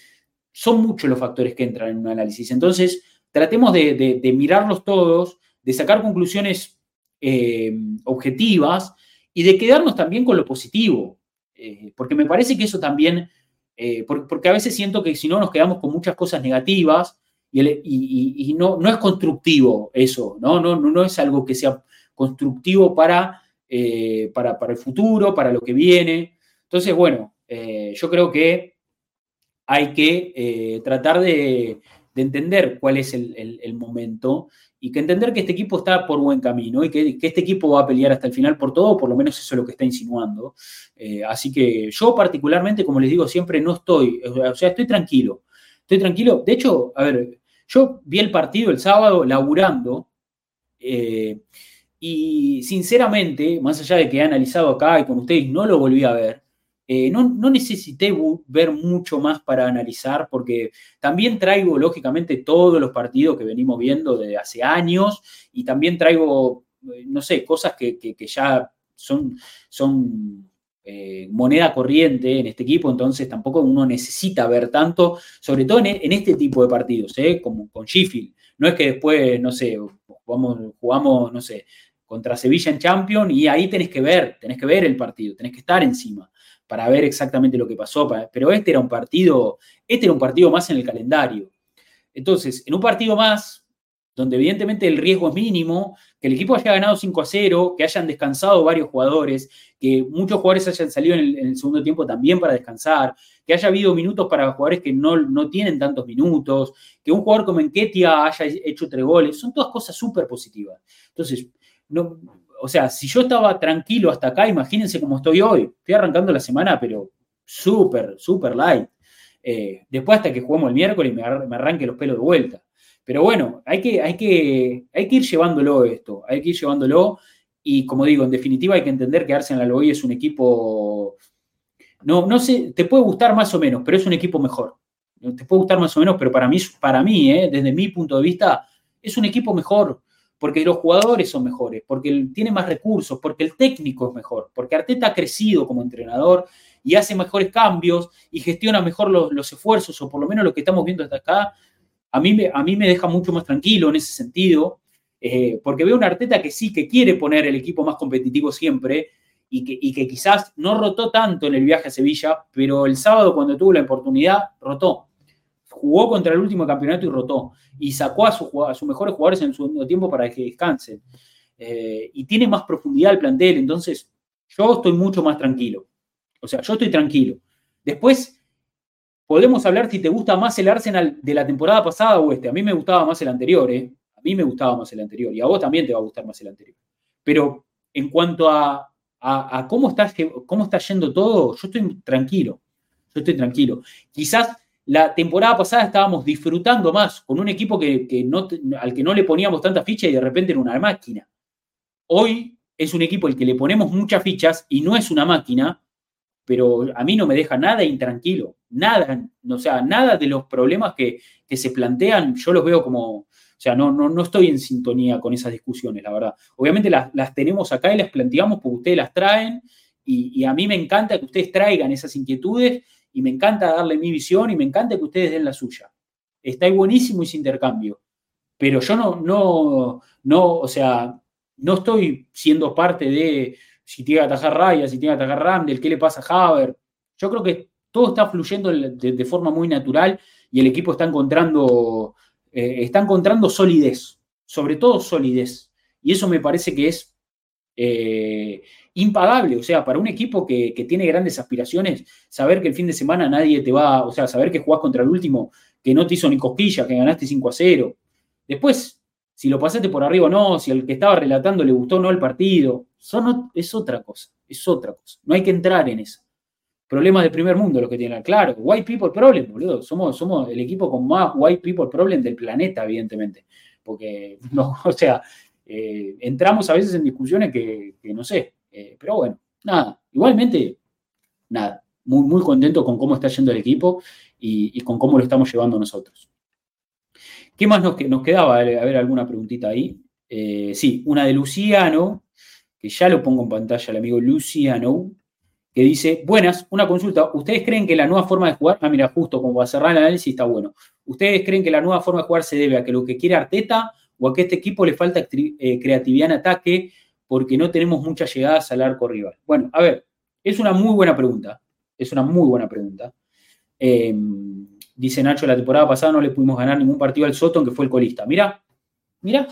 son muchos los factores que entran en un análisis. Entonces, tratemos de, mirarlos todos, de sacar conclusiones eh, objetivas y de quedarnos también con lo positivo, eh, porque me parece que eso también, eh, porque, a veces siento que si no nos quedamos con muchas cosas negativas y, no, no, es constructivo eso, ¿no? No, no, es algo que sea constructivo para, para, para, el futuro, para lo que viene. Entonces, bueno, yo creo que hay que eh, tratar de, entender cuál es el, momento y que entender que este equipo está por buen camino y que, este equipo va a pelear hasta el final por todo, por lo menos eso es lo que está insinuando. Eh, así que yo particularmente, como les digo siempre, no estoy, o sea, estoy tranquilo. estoy tranquilo. De hecho, a ver, yo vi el partido el sábado laburando eh, y sinceramente, más allá de que he analizado acá y con ustedes no lo volví a ver, eh, no, necesité ver mucho más para analizar, porque también traigo, lógicamente, todos los partidos que venimos viendo desde hace años y también traigo, eh, no sé, cosas que, ya son, son eh, moneda corriente en este equipo, entonces tampoco uno necesita ver tanto, sobre todo en, este tipo de partidos, como con Sheffield. No es que después, no sé, jugamos, jugamos no sé, contra Sevilla en Champions y ahí tenés que ver, tenés que ver el partido, tenés que estar encima para ver exactamente lo que pasó. Pero este era un partido, este era un partido más en el calendario. Entonces, en un partido más, donde evidentemente el riesgo es mínimo, que el equipo haya ganado 5 a 0, que hayan descansado varios jugadores, que muchos jugadores hayan salido en el, segundo tiempo también para descansar, que haya habido minutos para jugadores que no, no tienen tantos minutos, que un jugador como Enquetia haya hecho tres goles, son todas cosas súper positivas. Entonces, no, o sea, si yo estaba tranquilo hasta acá, imagínense cómo estoy hoy. Estoy arrancando la semana, pero súper, súper light. Eh, después hasta que jugamos el miércoles me, me arranque los pelos de vuelta. Pero bueno, hay que, hay, que, hay que ir llevándolo esto, hay que ir llevándolo. Y como digo, en definitiva hay que entender que Arsenal hoy es un equipo, no, no sé, te puede gustar más o menos, pero es un equipo mejor. Te puede gustar más o menos, pero para mí, para mí eh, desde mi punto de vista, es un equipo mejor porque los jugadores son mejores, porque tiene más recursos, porque el técnico es mejor, porque Arteta ha crecido como entrenador y hace mejores cambios y gestiona mejor los, esfuerzos, o por lo menos lo que estamos viendo hasta acá, a mí, a mí me deja mucho más tranquilo en ese sentido, eh, porque veo un Arteta que sí, que quiere poner el equipo más competitivo siempre y que, y que quizás no rotó tanto en el viaje a Sevilla, pero el sábado cuando tuvo la oportunidad, rotó jugó contra el último campeonato y rotó. Y sacó a, sus mejores jugadores en su segundo tiempo para que descansen. Eh, y tiene más profundidad el plantel. Entonces, yo estoy mucho más tranquilo. O sea, yo estoy tranquilo. Después, podemos hablar si te gusta más el Arsenal de la temporada pasada o este. A mí me gustaba más el anterior, ¿eh? A mí me gustaba más el anterior. Y a vos también te va a gustar más el anterior. Pero en cuanto a, a cómo, está, cómo está yendo todo, yo estoy tranquilo. Yo estoy tranquilo. Quizás la temporada pasada estábamos disfrutando más con un equipo que, al que no le poníamos tanta ficha y de repente era una máquina. Hoy es un equipo al que le ponemos muchas fichas y no es una máquina, pero a mí no me deja nada intranquilo. Nada, o sea, nada de los problemas que, se plantean, yo los veo como, o sea, no, no, no estoy en sintonía con esas discusiones, la verdad. Obviamente las, tenemos acá y las planteamos porque ustedes las traen y a mí me encanta que ustedes traigan esas inquietudes y me encanta darle mi visión y me encanta que ustedes den la suya. Está ahí buenísimo ese intercambio, pero yo no, no, no, o sea, no estoy siendo parte de si tiene que atajar Raya, si tiene que atajar Ram, del qué le pasa a Haber. Yo creo que todo está fluyendo de, forma muy natural y el equipo está encontrando, eh, está encontrando solidez, sobre todo solidez. Y eso me parece que es eh, impagable. O sea, para un equipo que, tiene grandes aspiraciones, saber que el fin de semana nadie te va, o sea, saber que jugás contra el último, que no te hizo ni cosquillas, que ganaste 5 a 0. Después, si lo pasaste por arriba o no, si al que estaba relatando le gustó o no el partido, son, es otra cosa, es otra cosa. No hay que entrar en eso. Problemas de primer mundo los que tienen. Claro, white people problem, boludo. Somos, somos el equipo con más white people problem del planeta, evidentemente. Porque, <laughs> no, o sea, eh, entramos a veces en discusiones que no sé, eh, pero bueno, nada, igualmente, nada, muy, muy contento con cómo está yendo el equipo y, con cómo lo estamos llevando nosotros. ¿Qué más nos, nos quedaba? A ver, alguna preguntita ahí. Eh, sí, una de Luciano, que ya lo pongo en pantalla, el amigo Luciano, que dice, buenas, una consulta, ¿ustedes creen que la nueva forma de jugar, ah, mira, justo como va a cerrar el análisis, está bueno, ¿ustedes creen que la nueva forma de jugar se debe a que lo que quiere Arteta o a que este equipo le falta eh, creatividad en ataque porque no tenemos muchas llegadas al arco rival? Bueno, a ver, es una muy buena pregunta. Es una muy buena pregunta. Em, dice Nacho, la temporada pasada no le pudimos ganar ningún partido al Soto, que fue el colista. Mira, mira,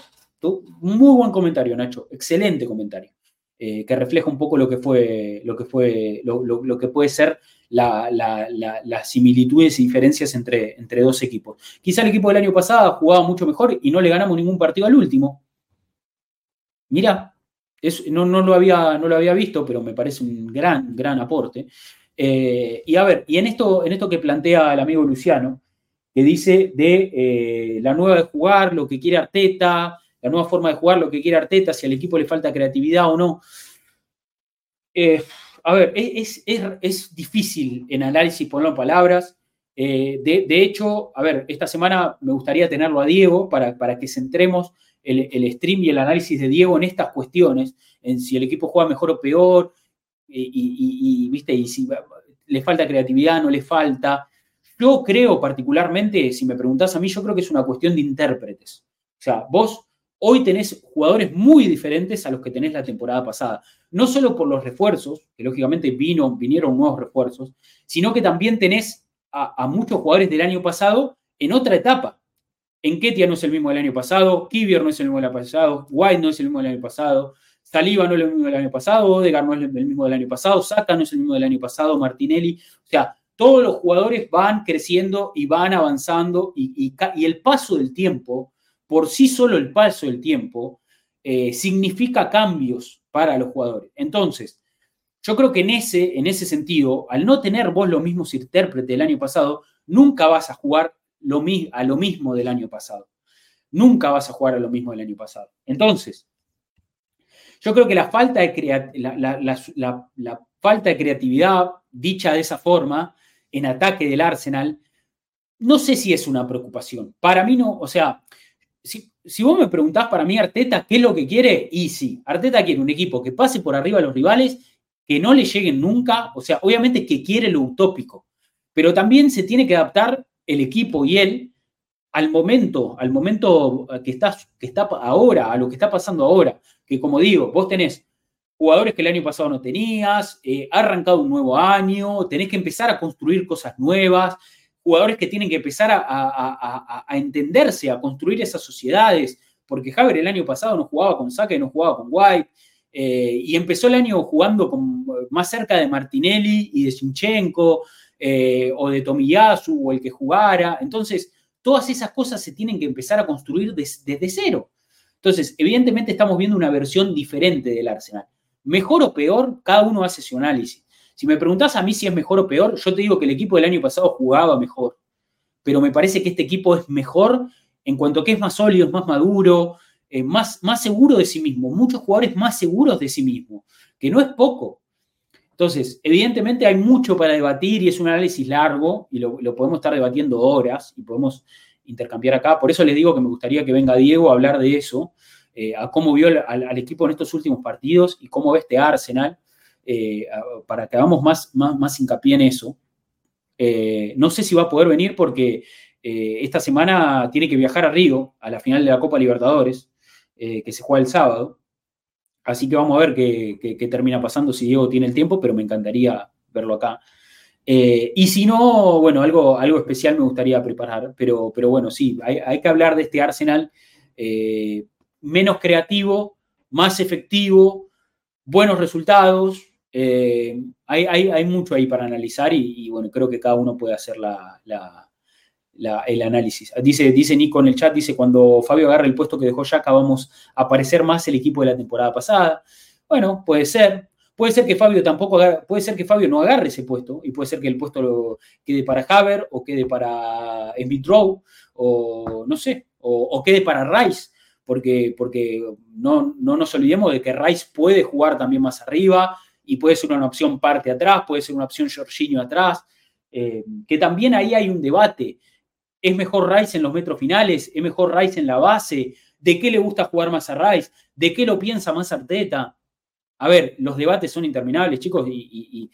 muy buen comentario, Nacho. Excelente comentario. Eh, que refleja un poco lo que fue, lo que fue, lo, que puede ser las similitudes y diferencias entre, entre dos equipos. Quizá el equipo del año pasado jugaba mucho mejor y no le ganamos ningún partido al último. Mira, no, no, lo había, no lo había visto, pero me parece un gran, gran aporte. Eh, y a ver, y en esto, en esto que plantea el amigo Luciano, que dice de eh, la nueva de jugar, lo que quiere Arteta, la nueva forma de jugar, lo que quiere Arteta, si al equipo le falta creatividad o no. Eh, a ver, es, es, difícil en análisis ponerlo en palabras. Eh, de, hecho, a ver, esta semana me gustaría tenerlo a Diego para, para que centremos el, stream y el análisis de Diego en estas cuestiones, en si el equipo juega mejor o peor, y, ¿viste? y si le falta creatividad, no le falta. Yo creo particularmente, si me preguntás a mí, yo creo que es una cuestión de intérpretes. O sea, vos hoy tenés jugadores muy diferentes a los que tenés la temporada pasada. No solo por los refuerzos, que lógicamente vino, vinieron nuevos refuerzos, sino que también tenés a, muchos jugadores del año pasado en otra etapa. Enketia no es el mismo del año pasado, Kivier no es el mismo del año pasado, White no es el mismo del año pasado, Saliba no es el mismo del año pasado, Odegaard no es el mismo del año pasado, Saka no es el mismo del año pasado, Martinelli. O sea, todos los jugadores van creciendo y van avanzando y, el paso del tiempo, por sí solo el paso del tiempo, eh, significa cambios para los jugadores. Entonces, yo creo que en ese, en ese sentido, al no tener vos los mismos intérpretes del año pasado, nunca vas a jugar lo, a lo mismo del año pasado. Nunca vas a jugar a lo mismo del año pasado. Entonces, yo creo que la falta de, la falta de creatividad, dicha de esa forma, en ataque del Arsenal, no sé si es una preocupación. Para mí no, o sea, si, vos me preguntás para mí Arteta qué es lo que quiere, y sí, Arteta quiere un equipo que pase por arriba a los rivales, que no le lleguen nunca, o sea, obviamente que quiere lo utópico, pero también se tiene que adaptar el equipo y él al momento, al momento que está, que está ahora, a lo que está pasando ahora, que como digo, vos tenés jugadores que el año pasado no tenías, eh, ha arrancado un nuevo año, tenés que empezar a construir cosas nuevas, jugadores que tienen que empezar a, entenderse, a construir esas sociedades, porque Javier el año pasado no jugaba con y no jugaba con White, eh, y empezó el año jugando con, más cerca de Martinelli y de Sinchenko, eh, o de Tomiyasu, o el que jugara. Entonces, todas esas cosas se tienen que empezar a construir desde cero. Entonces, evidentemente estamos viendo una versión diferente del Arsenal. Mejor o peor, cada uno hace su análisis. Si me preguntás a mí si es mejor o peor, yo te digo que el equipo del año pasado jugaba mejor. Pero me parece que este equipo es mejor en cuanto a que es más sólido, es más maduro, es más, más seguro de sí mismo. Muchos jugadores más seguros de sí mismo, que no es poco. Entonces, evidentemente hay mucho para debatir y es un análisis largo y lo, podemos estar debatiendo horas y podemos intercambiar acá. Por eso les digo que me gustaría que venga Diego a hablar de eso eh, a cómo vio al, equipo en estos últimos partidos y cómo ve este Arsenal, eh, para que hagamos más, más, hincapié en eso. Eh, no sé si va a poder venir porque esta semana tiene que viajar a Río, a la final de la Copa Libertadores, que se juega el sábado. Así que vamos a ver qué, termina pasando si Diego tiene el tiempo, pero me encantaría verlo acá. y si no, bueno, algo, algo especial me gustaría preparar, pero, pero bueno, sí, hay, que hablar de este Arsenal menos creativo, más efectivo, buenos resultados. Eh, hay, mucho ahí para analizar y, bueno, creo que cada uno puede hacer el análisis. Dice, dice Nico en el chat, dice, cuando Fabio agarre el puesto que dejó Yaka, vamos a aparecer más el equipo de la temporada pasada. Bueno, puede ser. Puede ser que Fabio tampoco puede ser que Fabio no agarre ese puesto y puede ser que el puesto lo quede para Haver o quede para Smith Rowe o no sé, o, quede para Rice porque, porque no, nos olvidemos de que Rice puede jugar también más arriba y puede ser una opción parte atrás, puede ser una opción Jorginho atrás, eh, que también ahí hay un debate. ¿Es mejor Rice en los metros finales? ¿Es mejor Rice en la base? ¿De qué le gusta jugar más a Rice? ¿De qué lo piensa más Arteta? A ver, los debates son interminables, chicos, y,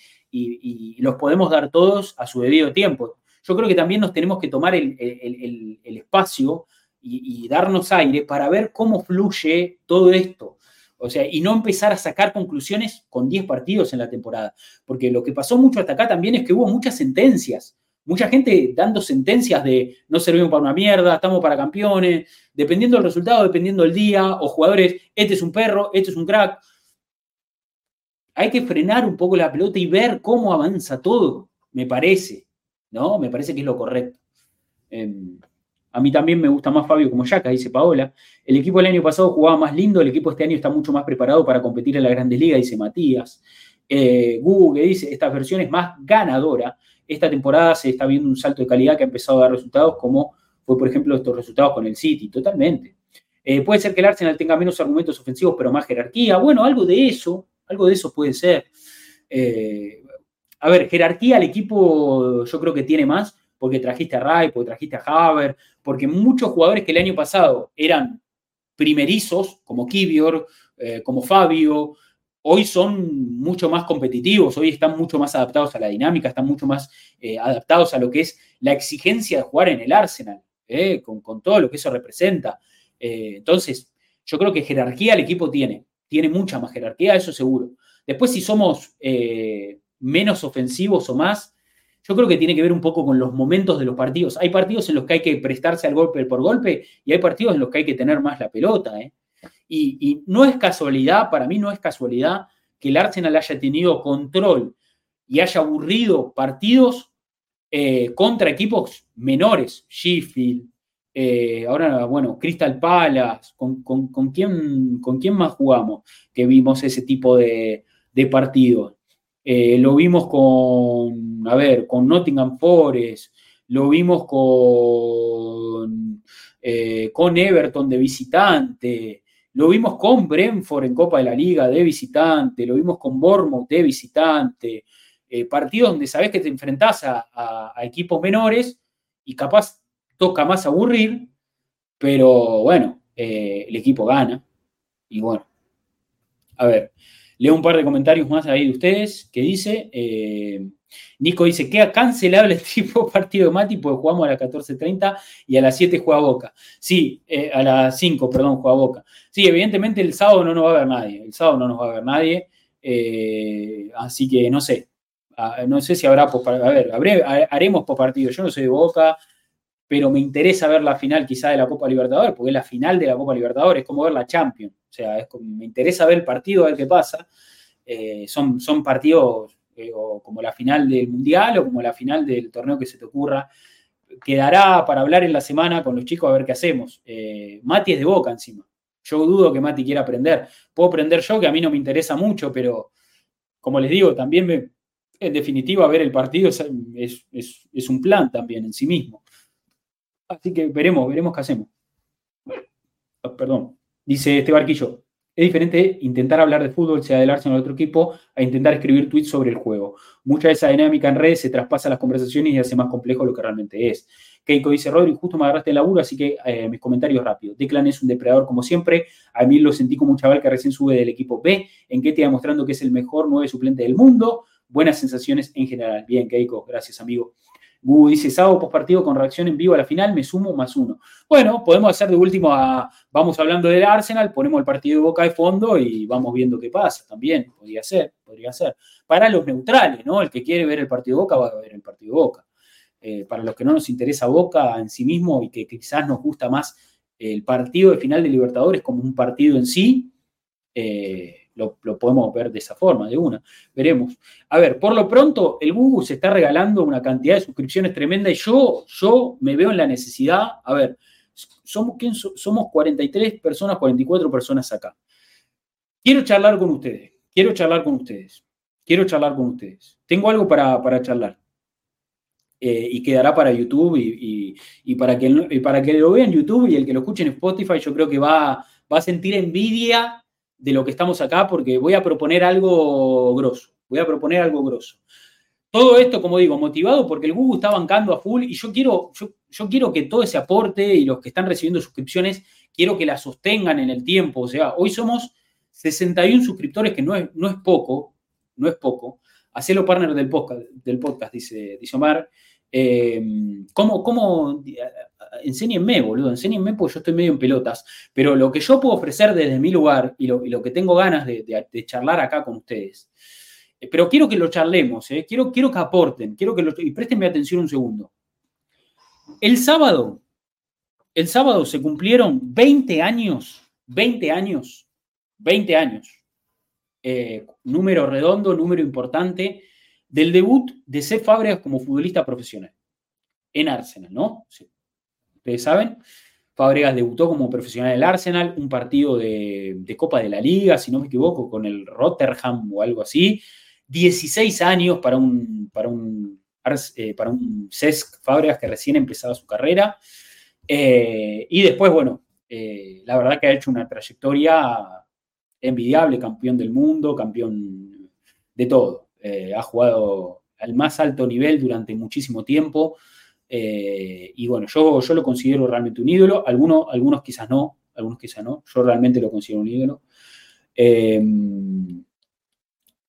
los podemos dar todos a su debido tiempo. Yo creo que también nos tenemos que tomar el, el espacio y, darnos aire para ver cómo fluye todo esto. O sea, y no empezar a sacar conclusiones con 10 partidos en la temporada. Porque lo que pasó mucho hasta acá también es que hubo muchas sentencias. Mucha gente dando sentencias de no servimos para una mierda, estamos para campeones, dependiendo del resultado, dependiendo del día, o jugadores, este es un perro, este es un crack. Hay que frenar un poco la pelota y ver cómo avanza todo, me parece, ¿no? Me parece que es lo correcto. Em, a mí también me gusta más Fabio como Yaka, dice Paola. El equipo del año pasado jugaba más lindo, el equipo este año está mucho más preparado para competir en la Grandes Ligas, dice Matías. Eh, Google dice, esta versión es más ganadora. Esta temporada se está viendo un salto de calidad que ha empezado a dar resultados, como fue, por ejemplo, estos resultados con el City, totalmente. Eh, puede ser que el Arsenal tenga menos argumentos ofensivos, pero más jerarquía. Bueno, algo de eso, algo de eso puede ser. Eh, a ver, jerarquía al equipo yo creo que tiene más, porque trajiste a Rai, porque trajiste a Haver, porque muchos jugadores que el año pasado eran primerizos, como Kivior, eh, como Fabio, hoy son mucho más competitivos, hoy están mucho más adaptados a la dinámica, están mucho más adaptados a lo que es la exigencia de jugar en el Arsenal, con, con, todo lo que eso representa. Eh, entonces, yo creo que jerarquía el equipo tiene, tiene mucha más jerarquía, eso seguro. Después, si somos eh, menos ofensivos o más, yo creo que tiene que ver un poco con los momentos de los partidos. Hay partidos en los que hay que prestarse al golpe por golpe y hay partidos en los que hay que tener más la pelota. ¿eh? Y, no es casualidad, para mí no es casualidad que el Arsenal haya tenido control y haya aburrido partidos contra equipos menores, Sheffield, eh, ahora, bueno, Crystal Palace, ¿con, quién, ¿con quién más jugamos que vimos ese tipo de, de partidos? Eh, lo vimos con, a ver, con Nottingham Forest, lo vimos con, eh, con Everton de visitante, lo vimos con Brentford en Copa de la Liga de visitante, lo vimos con Bournemouth de visitante, partidos donde sabes que te enfrentás a equipos menores y capaz toca más aburrir, pero bueno, eh, el equipo gana. Y bueno, a ver, leo un par de comentarios más ahí de ustedes que dice, eh, Nico dice, queda cancelable el <laughs> tipo partido de Mati porque jugamos a las 14.30 y a las 7 juega Boca. Sí, eh, a las 5, perdón, juega Boca. Sí, evidentemente el sábado no nos va a ver nadie, el sábado no nos va a ver nadie, así que no sé, ah, no sé si habrá, a ver, haremos post partido, yo no soy de Boca, pero me interesa ver la final quizá de la Copa Libertadores, porque es la final de la Copa Libertadores, es como ver la Champions. O sea, me interesa ver el partido, a ver qué pasa. Eh, son, son partidos eh, como la final del Mundial o como la final del torneo que se te ocurra. Quedará para hablar en la semana con los chicos a ver qué hacemos. Eh, Mati es de boca encima. Yo dudo que Mati quiera aprender. Puedo aprender yo, que a mí no me interesa mucho, pero como les digo, también en definitiva ver el partido es, es un plan también en sí mismo. Así que veremos, veremos qué hacemos. Ah, perdón. Dice este barquillo. Es diferente intentar hablar de fútbol, sea del Arsenal o otro equipo, a intentar escribir tweets sobre el juego. Mucha de esa dinámica en redes se traspasa a las conversaciones y hace más complejo lo que realmente es. Keiko dice, Rodri, justo me agarraste el laburo, así que eh, mis comentarios rápidos. Declan es un depredador como siempre. A mí lo sentí como un chaval que recién sube del equipo B, en que te demostrando que es el mejor nueve suplente del mundo. Buenas sensaciones en general. Bien, Keiko, gracias, amigo. Gu dice, sábado post partido con reacción en vivo a la final, me sumo más uno. Bueno, podemos hacer de último a, vamos hablando del Arsenal, ponemos el partido de Boca de fondo y vamos viendo qué pasa también. Podría ser, podría ser. Para los neutrales, ¿no? El que quiere ver el partido de Boca va a ver el partido de Boca. Eh, para los que no nos interesa Boca en sí mismo y que quizás nos gusta más el partido de final de Libertadores como un partido en sí, eh, lo, podemos ver de esa forma, de una. Veremos. A ver, por lo pronto, el Google se está regalando una cantidad de suscripciones tremenda y yo, yo me veo en la necesidad. A ver, somos, ¿quién somos 43 personas, 44 personas acá. Quiero charlar con ustedes. Quiero charlar con ustedes. Quiero charlar con ustedes. Tengo algo para, charlar. Eh, y quedará para YouTube y, para que, para que lo vean en YouTube y el que lo escuche en Spotify, yo creo que va, va a sentir envidia de lo que estamos acá porque voy a proponer algo grosso. Voy a proponer algo grosso. Todo esto, como digo, motivado porque el Google está bancando a full y yo quiero, yo, quiero que todo ese aporte y los que están recibiendo suscripciones, quiero que la sostengan en el tiempo. O sea, hoy somos 61 suscriptores, que no es, no es poco, no es poco. Hacelo partner del podcast, del podcast dice, dice Omar. Eh, ¿cómo, ¿Cómo enséñenme, boludo, enséñenme porque yo estoy medio en pelotas, pero lo que yo puedo ofrecer desde mi lugar y lo, que tengo ganas de, charlar acá con ustedes, eh, pero quiero que lo charlemos, eh, quiero, quiero que aporten, quiero que lo, y préstenme atención un segundo. El sábado, el sábado se cumplieron 20 años, 20 años, 20 años, eh, número redondo, número importante, del debut de Seth Fábregas como futbolista profesional en Arsenal, ¿no? Ustedes saben. Fábregas debutó como profesional en el Arsenal, un partido de, Copa de la Liga, si no me equivoco, con el Rotterdam o algo así. 16 años para un, para un, para un Cesc Fábregas que recién empezaba su carrera. y después, bueno, la verdad que ha hecho una trayectoria envidiable, campeón del mundo, campeón de todo. ha jugado al más alto nivel durante muchísimo tiempo. Eh, y bueno, yo, yo lo considero realmente un ídolo, algunos, algunos quizás no, algunos quizás no, yo realmente lo considero un ídolo. Em,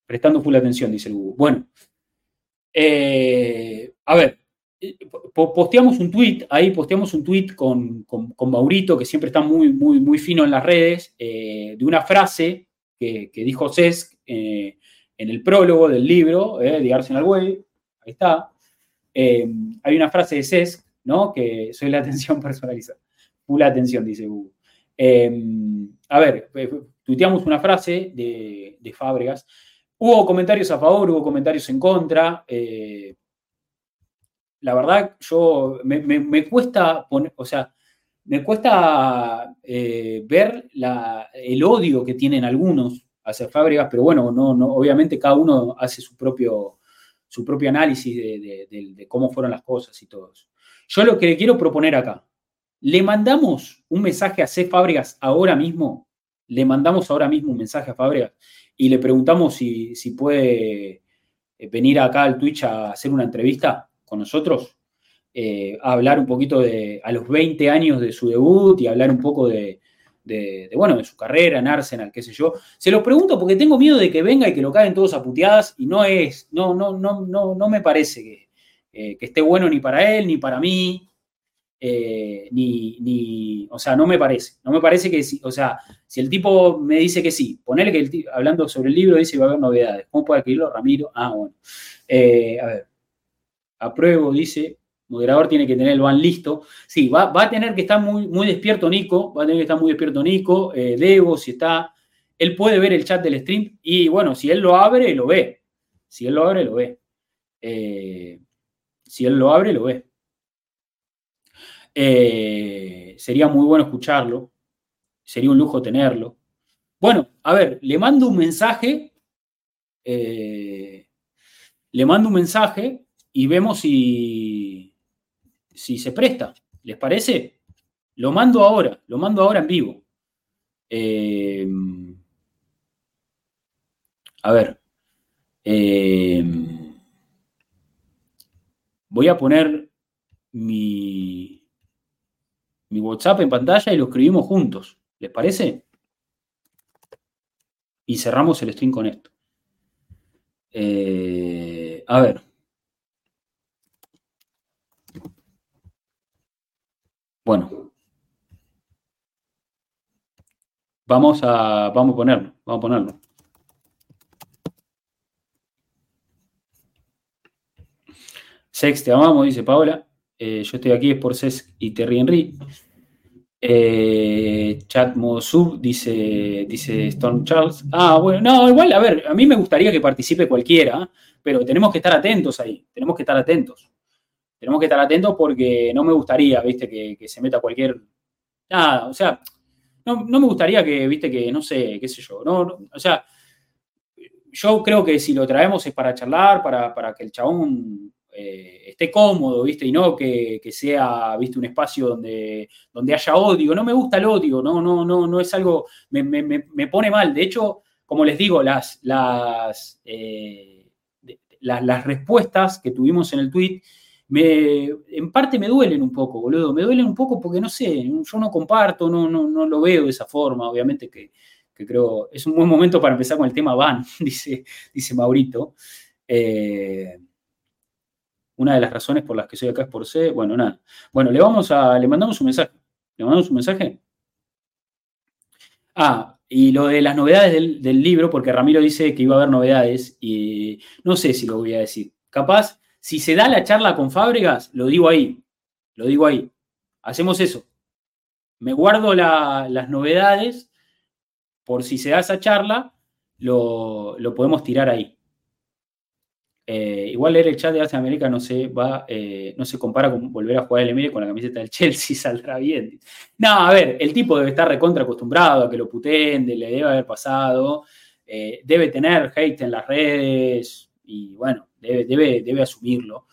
prestando full atención, dice el Google. Bueno, eh, a ver, posteamos un tweet, ahí posteamos un tweet con, con, Maurito, que siempre está muy, muy, muy fino en las redes, eh, de una frase que, que dijo Cesc en el prólogo del libro eh, de Arsenal Way, ahí está, eh, hay una frase de Cesc, ¿no? Que soy la <laughs> atención personalizada. Pula atención, dice Google. Eh, a ver, tuiteamos una frase de, de, Fábregas. Hubo comentarios a favor, hubo comentarios en contra. la verdad, yo me, cuesta poner, o sea, me cuesta ver el odio que tienen algunos hacer Fábregas, pero bueno, no, no, obviamente cada uno hace su propio, su propio análisis de, cómo fueron las cosas y todo. Yo lo que le quiero proponer acá, le mandamos un mensaje a C. Fábregas ahora mismo, le mandamos ahora mismo un mensaje a Fábregas y le preguntamos si, si puede eh, venir acá al Twitch a hacer una entrevista con nosotros, eh, hablar un poquito de a los 20 años de su debut y hablar un poco de, de, bueno, de su carrera en Arsenal, qué sé yo. Se lo pregunto porque tengo miedo de que venga y que lo caen todos a puteadas y no es, no, no, no, no, no me parece que, eh, esté bueno ni para él, ni para mí, eh, ni, ni, o sea, no me parece. No me parece que, o sea, si el tipo me dice que sí, ponele que el hablando sobre el libro dice que va a haber novedades. ¿Cómo puede adquirirlo, Ramiro? Ah, bueno. Eh, a ver. Apruebo, dice, moderador tiene que tener el van listo. Sí, va, a tener que estar muy, muy despierto Nico, va a tener que estar muy despierto Nico, eh, Debo, si está, él puede ver el chat del stream y bueno, si él lo abre, lo ve. Si él lo abre, lo ve. Eh, si él lo abre, lo ve. Eh, sería muy bueno escucharlo. Sería un lujo tenerlo. Bueno, a ver, le mando un mensaje. le mando un mensaje y vemos si, si se presta. ¿Les parece? Lo mando ahora, lo mando ahora en vivo. Eh, a ver. Eh, voy a poner mi, mi WhatsApp en pantalla y lo escribimos juntos. ¿Les parece? Y cerramos el stream con esto. Eh, a ver. Bueno. Vamos a, vamos a ponerlo, vamos a ponerlo. Sex, te amamos, dice Paola. Eh, yo estoy aquí es por Sex y Terry Henry. Eh, chat sub, dice, dice Storm Charles. Ah, bueno, no, igual, a ver, a mí me gustaría que participe cualquiera, pero tenemos que estar atentos ahí, tenemos que estar atentos tenemos que estar atentos porque no me gustaría, viste, que, se meta cualquier. Nada, o sea, no, me gustaría que, viste, que no sé, qué sé yo, no, o sea, yo creo que si lo traemos es para charlar, para, que el chabón eh, esté cómodo, ¿viste? Y no que, sea, ¿viste? Un espacio donde, donde haya odio. No me gusta el odio, no, no, no, no es algo, me, pone mal. De hecho, como les digo, las, las, eh, las, las, respuestas que tuvimos en el tweet me, en parte me duelen un poco, boludo. Me duelen un poco porque no sé, yo no comparto, no, no, no lo veo de esa forma. Obviamente que, creo es un buen momento para empezar con el tema van, <laughs> dice, dice Maurito. Eh, una de las razones por las que soy acá es por C. Bueno, nada. Bueno, le vamos a, le mandamos un mensaje. ¿Le mandamos un mensaje? Ah, y lo de las novedades del, del libro, porque Ramiro dice que iba a haber novedades y no sé si lo voy a decir. Capaz si se da la charla con Fábregas, lo digo ahí, lo digo ahí. Hacemos eso. Me guardo las novedades por si se da esa charla, lo, podemos tirar ahí. Eh, igual leer el chat de Arsenal América no se va, eh, no se compara con volver a jugar el ML con la camiseta del <laughs> Chelsea, saldrá bien. No, a ver, el tipo debe estar recontra acostumbrado a que lo puteen, le debe haber pasado, eh, debe tener hate en las redes, y bueno, debe, debe, asumirlo.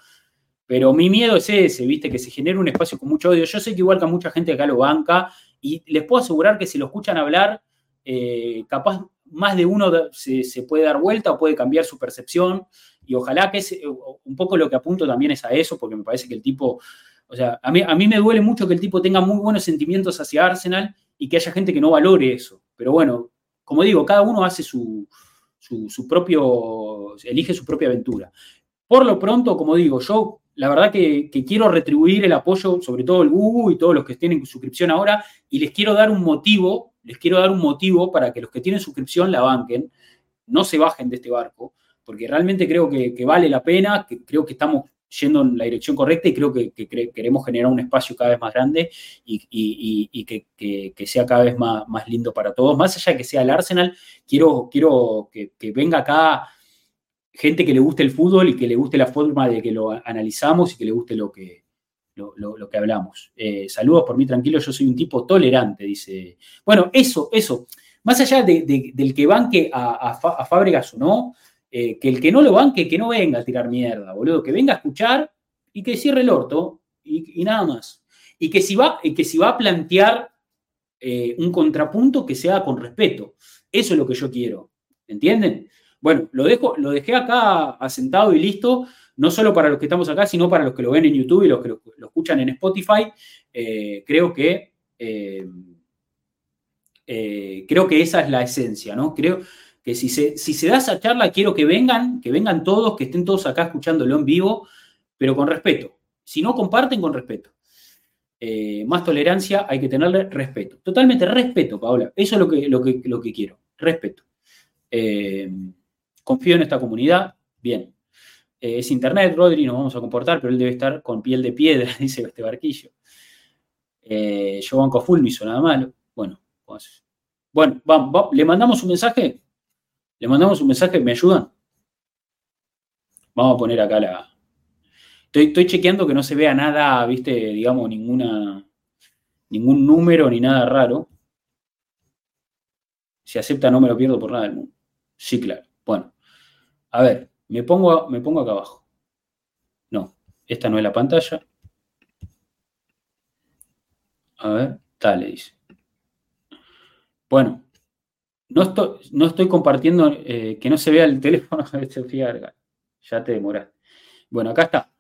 Pero mi miedo es ese, ¿viste? Que se genere un espacio con mucho odio. Yo sé que igual que mucha gente acá lo banca y les puedo asegurar que si lo escuchan hablar, eh, capaz más de uno se, puede dar vuelta o puede cambiar su percepción. Y ojalá que es, un poco lo que apunto también es a eso, porque me parece que el tipo, o sea, a mí, a mí me duele mucho que el tipo tenga muy buenos sentimientos hacia Arsenal y que haya gente que no valore eso. Pero bueno, como digo, cada uno hace su, su, propio, elige su propia aventura. Por lo pronto, como digo, yo la verdad que, quiero retribuir el apoyo, sobre todo el Google y todos los que tienen suscripción ahora, y les quiero dar un motivo, les quiero dar un motivo para que los que tienen suscripción la banquen, no se bajen de este barco, porque realmente creo que, vale la pena, que creo que estamos yendo en la dirección correcta y creo que, queremos generar un espacio cada vez más grande y, que, sea cada vez más, más, lindo para todos. Más allá de que sea el Arsenal, quiero, quiero que, venga acá gente que le guste el fútbol y que le guste la forma de que lo analizamos y que le guste lo que, lo, que hablamos. Eh, saludos por mí, tranquilo, yo soy un tipo tolerante, dice. Bueno, eso, eso. Más allá del que banque a, a Fábregas o no, eh, que el que no lo banque, que no venga a tirar mierda, boludo, que venga a escuchar y que cierre el orto y, nada más. Y que si va, que si va a plantear eh, un contrapunto, que sea con respeto. Eso es lo que yo quiero. ¿Entienden? Bueno, lo, dejo, lo dejé acá asentado y listo, no solo para los que estamos acá, sino para los que lo ven en YouTube y los que lo, escuchan en Spotify. Eh, creo que creo que esa es la esencia, ¿no? Creo, que si se, si se da esa charla, quiero que vengan, que vengan todos, que estén todos acá escuchándolo en vivo, pero con respeto. Si no comparten, con respeto. Eh, más tolerancia, hay que tenerle respeto. Totalmente respeto, Paola. Eso es lo que, lo que, lo que quiero. Respeto. Eh, confío en esta comunidad. Bien. Eh, es internet, Rodri, nos vamos a comportar, pero él debe estar con piel de piedra, <laughs> dice este barquillo. yo banco full, no hizo nada malo. Bueno, bueno, vamos, le mandamos un mensaje. Le mandamos un mensaje, ¿me ayudan? Vamos a poner acá la... Estoy, chequeando que no se vea nada, viste, digamos, ninguna, ningún número ni nada raro. Si acepta no me lo pierdo por nada del mundo. Sí, claro. Bueno, a ver, me pongo, me pongo acá abajo. No, esta no es la pantalla. A ver, tal, dice. Bueno, no estoy, no estoy compartiendo eh, que no se vea el <laughs> teléfono de Sofía Ya te demoras. Bueno, acá está.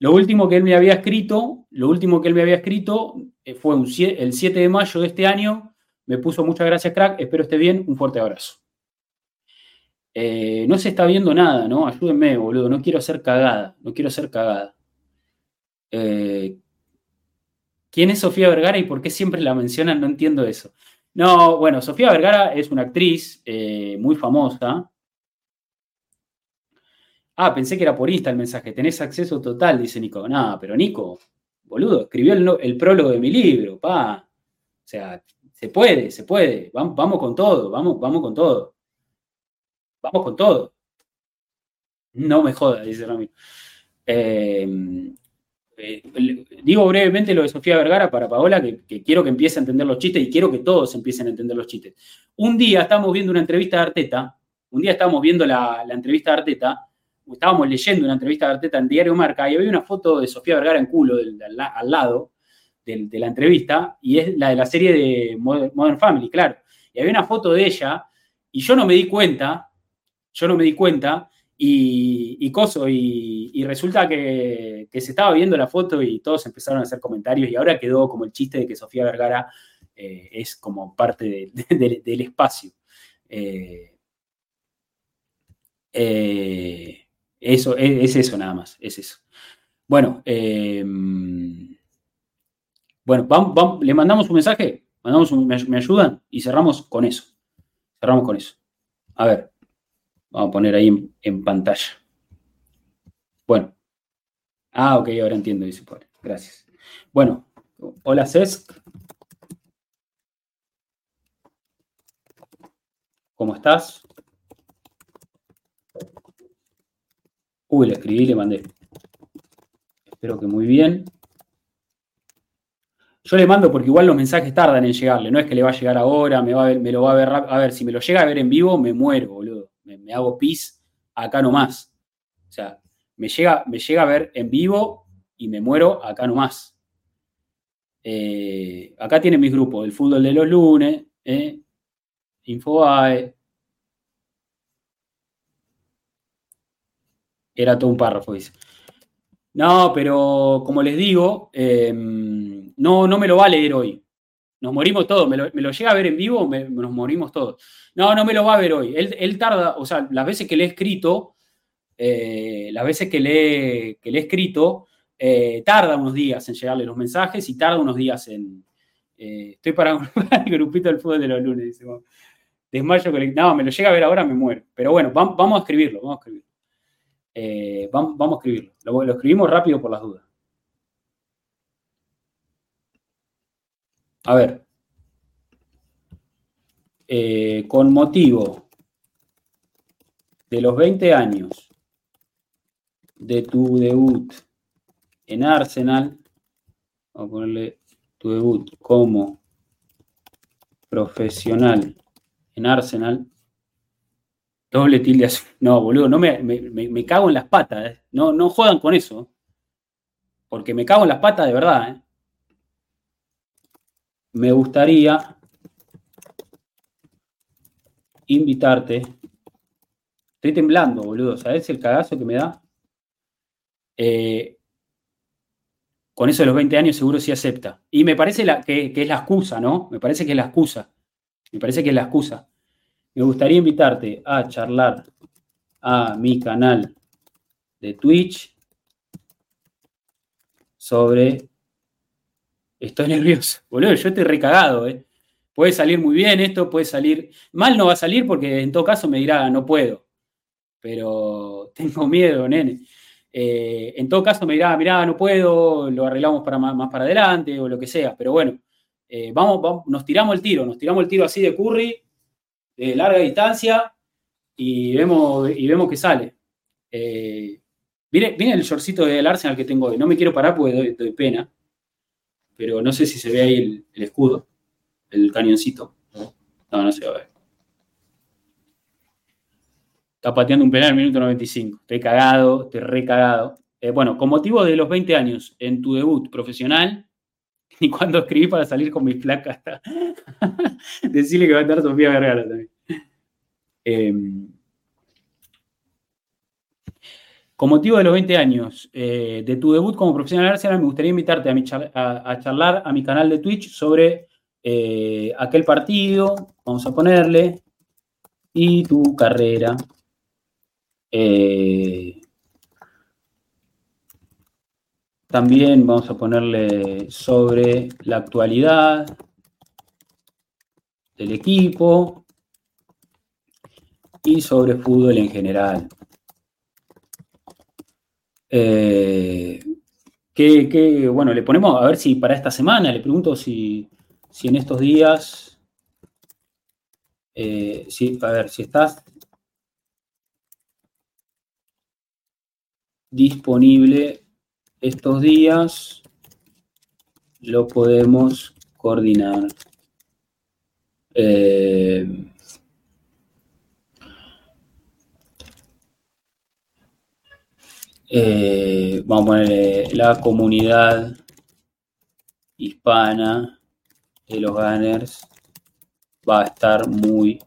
Lo último que él me había escrito, lo último que él me había escrito eh, fue el 7 de mayo de este año. Me puso muchas gracias, crack. Espero esté bien. Un fuerte abrazo. Eh, no se está viendo nada, ¿no? Ayúdenme, boludo. No quiero ser cagada. No quiero ser cagada. ¿Quién es Sofía Vergara y por qué siempre la mencionan? No entiendo eso. No, bueno, Sofía Vergara es una actriz eh, muy famosa. Ah, pensé que era por Insta el mensaje. Tenés acceso total, dice Nico. Nada, pero Nico, boludo, escribió el, prólogo de mi libro, pa. O sea, se puede, se puede. Vamos, con todo, vamos, vamos con todo. Vamos con todo. No me jodas, dice Ramiro. Eh, eh, digo brevemente lo de Sofía Vergara para Paola, que, quiero que empiece a entender los chistes y quiero que todos empiecen a entender los chistes. Un día estábamos viendo una entrevista de Arteta, un día estábamos viendo la, entrevista de Arteta, estábamos leyendo una entrevista de Arteta en Diario Marca y había una foto de Sofía Vergara en culo al, lado de, la entrevista y es la de la serie de Modern Family, claro. Y había una foto de ella y yo no me di cuenta, yo no me di cuenta y, coso, y, resulta que, se estaba viendo la foto y todos empezaron a hacer comentarios y ahora quedó como el chiste de que Sofía Vergara eh, es como parte del espacio. Eh, eh, eso, es, eso nada más, es eso. Bueno, bueno, vamos, le mandamos un mensaje, mandamos me ayudan y cerramos con eso. Cerramos con eso. A ver. Vamos a poner ahí en, pantalla. Bueno. Ah, ok, ahora entiendo, dice. Gracias. Bueno, hola Cesc. ¿Cómo estás? Uy, le escribí y le mandé. Espero que muy bien. Yo le mando porque igual los mensajes tardan en llegarle. No es que le va a llegar ahora, me, va a me lo va a ver A ver, si me lo llega a ver en vivo, me muero, boludo me, hago pis acá nomás. O sea, me llega, me llega a ver en vivo y me muero acá nomás. Eh, acá tiene mis grupos, el fútbol de los lunes, eh. Era todo un párrafo, dice. No, pero como les digo, em, no, no me lo va a leer hoy. Nos morimos todos. Me lo, llega a ver en vivo, nos morimos todos. No, no me lo va a ver hoy. Él, tarda, o sea, las veces que le he escrito, eh, las veces que le, he escrito, eh, tarda unos días en llegarle los mensajes y tarda unos días en. Eh, estoy para <laughs> el grupito del fútbol de los lunes, dice. Desmayo No, me lo llega a ver ahora, me muero. Pero bueno, vamos, a escribirlo, vamos a escribirlo. vamos, a escribirlo. lo escribimos rápido por las dudas. A ver. Eh, con motivo de los 20 años de tu debut en Arsenal, vamos a ponerle tu debut como profesional en Arsenal, doble tilde. No, boludo, no me, cago en las patas. Eh. No, no juegan con eso. Porque me cago en las patas de verdad. Eh me gustaría invitarte. Estoy temblando, boludo. ¿Sabes el cagazo que me da? Eh, con eso de los 20 años seguro sí acepta. Y me parece que, es la excusa, ¿no? Me parece que es la excusa. Me parece que es la excusa. Me gustaría invitarte a charlar a mi canal de Twitch sobre Estoy <laughs> nervioso. Boludo, yo estoy recagado, ¿eh? Puede salir muy bien esto, puede salir. Mal no va a salir porque en todo caso me dirá, no puedo. Pero <laughs> tengo miedo, nene. Eh, en todo caso me dirá, mirá, no puedo, lo arreglamos para más, para adelante o lo que sea. Pero bueno, eh, vamos, nos tiramos el tiro, nos tiramos el tiro así de curry, de larga distancia, y vemos, y vemos que sale. Eh, viene, el shortcito del Arsenal que tengo hoy. No me quiero parar porque doy pena pero no sé si se ve ahí el, escudo, el cañoncito. No, no se va a ver. Está pateando un penal en minuto 95. Estoy cagado, estoy recagado. Eh, bueno, con motivo de los 20 años en tu debut profesional, <laughs> y cuando escribí para salir con mis placas, <laughs> decirle que va a estar Sofía Vergara también. Eh, con motivo de los 20 años eh, de tu debut como profesional Arsenal, me gustaría invitarte a, charlar a mi canal de Twitch sobre eh, aquel partido, vamos a ponerle, y tu carrera. Eh, también vamos a ponerle sobre la actualidad del equipo y sobre fútbol en general. Eh, que, bueno, le ponemos a ver si para esta semana, le pregunto si, en estos días, eh, si, a ver, si estás disponible estos días, lo podemos coordinar. Eh, Eh, vamos a poner la comunidad hispana de los Gunners va a estar muy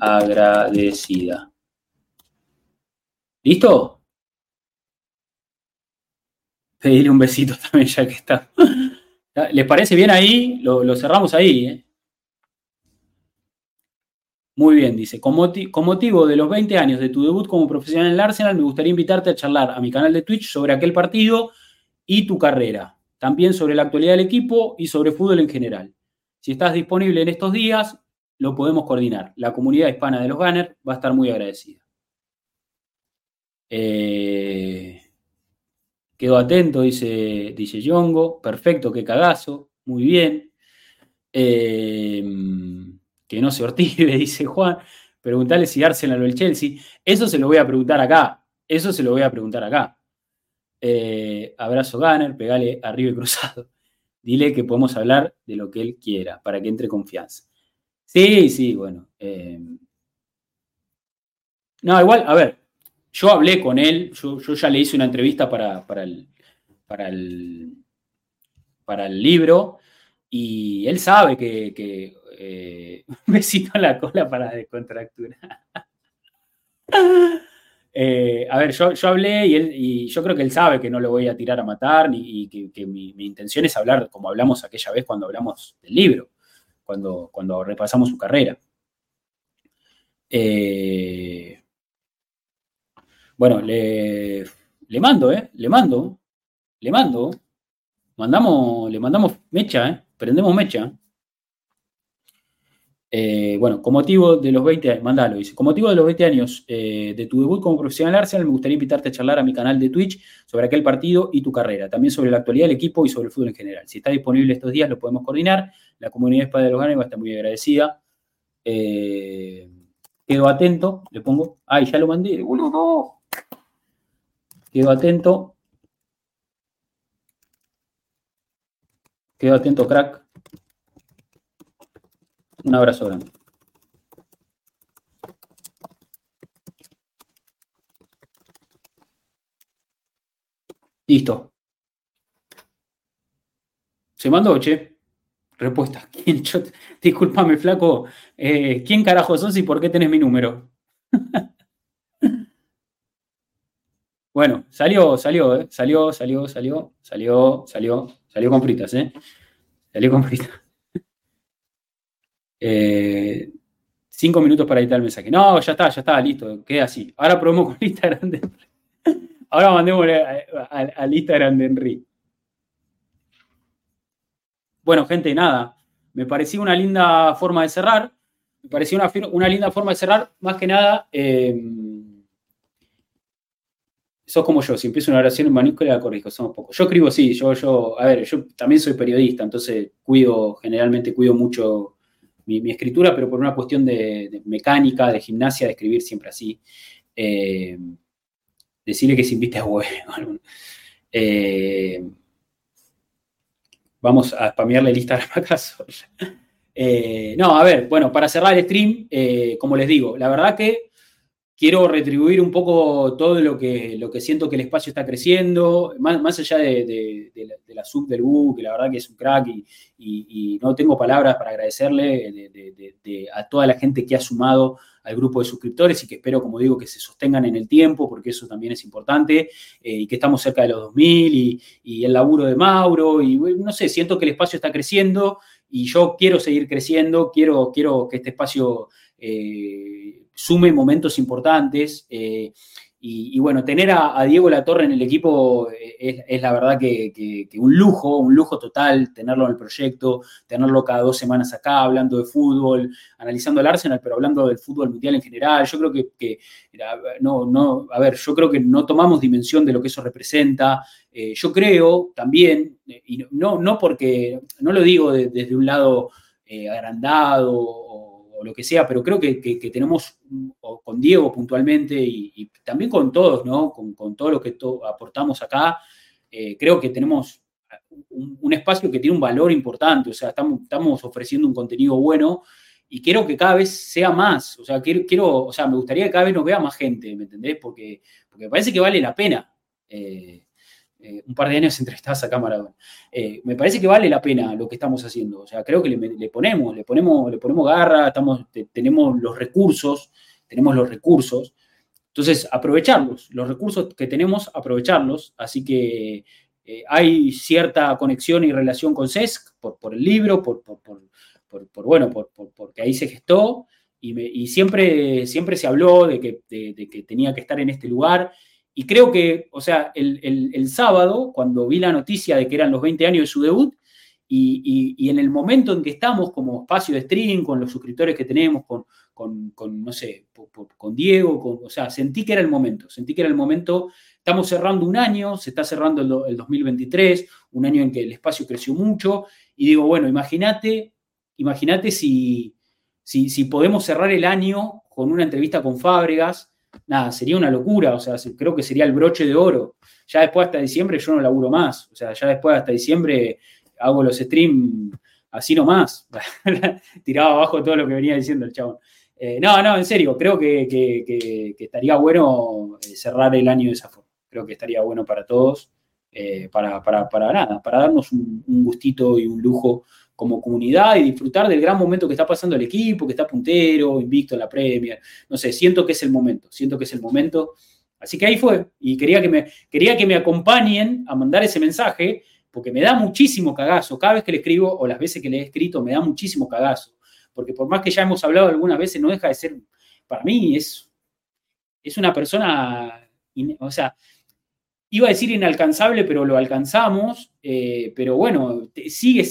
agradecida. ¿Listo? Pedirle un besito <laughs> también ya que está. ¿Les parece bien ahí? Lo, lo cerramos ahí. ¿eh? Muy bien, dice, con, motivo de los 20 años de tu debut como profesional en el Arsenal, me gustaría invitarte a charlar a mi canal de Twitch sobre aquel partido y tu carrera. También sobre la actualidad del equipo y sobre fútbol en general. Si estás disponible en estos días, lo podemos coordinar. La comunidad hispana de los Gunners va a estar muy agradecida. Eh, quedo atento, dice, dice Yongo. Perfecto, qué cagazo. Muy bien. Eh, que no se ortive, <laughs> dice Juan. Preguntarle si Arsenal o el Chelsea. Eso se lo voy a preguntar acá. Eso se lo voy a preguntar acá. Eh, abrazo Gunner, pegale arriba y cruzado. <laughs> Dile que podemos hablar de lo que él quiera para que entre confianza. Sí, sí, bueno. Eh. No, igual, a ver, yo hablé con él, yo, ya le hice una entrevista para, para, el, para, el, para el libro y él sabe que eh, <laughs> un besito en la cola para descontracturar. <laughs> Eh, a ver, yo, hablé y, él, y yo creo que él sabe que no lo voy a tirar a matar ni, y que, mi, intención es hablar como hablamos aquella vez cuando hablamos del libro, cuando, cuando repasamos su carrera. Eh, bueno, le, le mando, ¿eh? Le mando, le mando. Mandamos, le mandamos mecha, ¿eh? Prendemos mecha. Eh, bueno, con motivo de los 20 años, mandalo, dice, con motivo de los 20 años eh, de tu debut como profesional Arsenal, me gustaría invitarte a charlar a mi canal de Twitch sobre aquel partido y tu carrera, también sobre la actualidad del equipo y sobre el fútbol en general. Si está disponible estos días, lo podemos coordinar. La comunidad Espada de los Ganes va a estar muy agradecida. Eh, quedo atento, le pongo, ay, ya lo mandé, boludo. Quedo atento. Quedo atento, crack. Un abrazo grande. Listo. Se mandó, che. Respuesta. <laughs> ¿Quién, disculpame, flaco. Eh, ¿Quién carajo sos y por qué tenés mi número? <laughs> bueno, salió, salió, ¿eh? Salió, salió, salió, salió, salió, salió con fritas, ¿eh? Salió con fritas. Eh, cinco minutos para editar el mensaje. No, ya está, ya está, listo, queda así. Ahora probemos con <laughs> Instagram de Ahora mandémosle al Instagram de Henry. Bueno, gente, nada. Me parecía una linda forma de cerrar. Me parecía una, una linda forma de cerrar. Más que nada, eh, sos como yo. Si empiezo una oración en manuscrito, la corrijo. Somos pocos. Yo escribo, sí. Yo, yo, a ver, yo también soy periodista, entonces cuido, generalmente cuido mucho mi, escritura, pero por una cuestión de, mecánica, de gimnasia, de escribir siempre así. Eh, decirle que se invite a web. <laughs> Eh, vamos a spamearle el Instagram acaso. Eh, no, a ver, bueno, para cerrar el stream, como les digo, la verdad que quiero retribuir un poco todo lo que, lo que siento que el espacio está creciendo, más, allá de, la, sub del U, que la verdad que es un crack y, no tengo palabras para agradecerle a toda la gente que ha sumado al grupo de suscriptores y que espero, como digo, que se sostengan en el tiempo, porque eso también es importante, eh, y que estamos cerca de los 2000 y, y el laburo de Mauro, y no sé, siento que el espacio está creciendo y yo quiero seguir creciendo, quiero, quiero que este espacio... Eh, sume momentos importantes. Eh, y, bueno, tener a, Diego Latorre en el equipo eh, es, la verdad que, un lujo, un lujo total tenerlo en el proyecto, tenerlo cada dos semanas acá hablando de fútbol, analizando el Arsenal, pero hablando del fútbol mundial en general. Yo creo que, no, no, a ver, yo creo que no tomamos dimensión de lo que eso representa. Eh, yo creo también, y no, no porque, no lo digo desde un lado agrandado o o lo que sea, pero creo que, tenemos, con Diego puntualmente y, también con todos, ¿no? Con, todo lo que aportamos acá, eh, creo que tenemos un, espacio que tiene un valor importante, o sea, estamos, estamos ofreciendo un contenido bueno y quiero que cada vez sea más, o sea, quiero, quiero, o sea, me gustaría que cada vez nos vea más gente, ¿me entendés? Porque, porque me parece que vale la pena. Eh, eh, un par de años entrevistadas a cámara. Eh, me parece que vale la pena lo que estamos haciendo. O sea, creo que le, ponemos, le ponemos, le ponemos garra, estamos, tenemos los recursos, tenemos los recursos. Entonces, aprovecharlos, los recursos que tenemos, aprovecharlos. Así que eh, hay cierta conexión y relación con CESC por, por el libro, por, por, por bueno, porque ahí se gestó. Y, siempre, siempre se habló de que, de que tenía que estar en este lugar y creo que, o sea, el, sábado, cuando vi la noticia de que eran los 20 años de su debut, y, en el momento en que estamos como espacio de stream, con los suscriptores que tenemos, con, no sé, con Diego, con, o sea, sentí que era el momento, sentí que era el momento, estamos cerrando un año, se está cerrando el, el 2023, un año en que el espacio creció mucho, y digo, bueno, imagínate, imagínate si, si, si podemos cerrar el año con una entrevista con Fábregas, nada, sería una locura, o sea, creo que sería el broche de oro. Ya después hasta diciembre yo no laburo más, o sea, ya después hasta diciembre hago los streams así nomás, <laughs> tiraba abajo todo lo que venía diciendo el chabón. Eh, no, no, en serio, creo que, estaría bueno eh, cerrar el año de esa forma. Creo que estaría bueno para todos, eh, para, para, nada, para darnos un, gustito y un lujo como comunidad y disfrutar del gran momento que está pasando el equipo, que está puntero, invicto en la Premier. No sé, siento que es el momento, siento que es el momento. Así que ahí fue. Y quería que me, quería que me acompañen a mandar ese mensaje, porque me da muchísimo cagazo. Cada vez que le escribo o las veces que le he escrito, me da muchísimo cagazo porque por más que ya hemos hablado algunas veces, no deja de ser, para mí es, es una persona, o sea, iba a decir inalcanzable, pero lo alcanzamos, eh, pero bueno, sigue,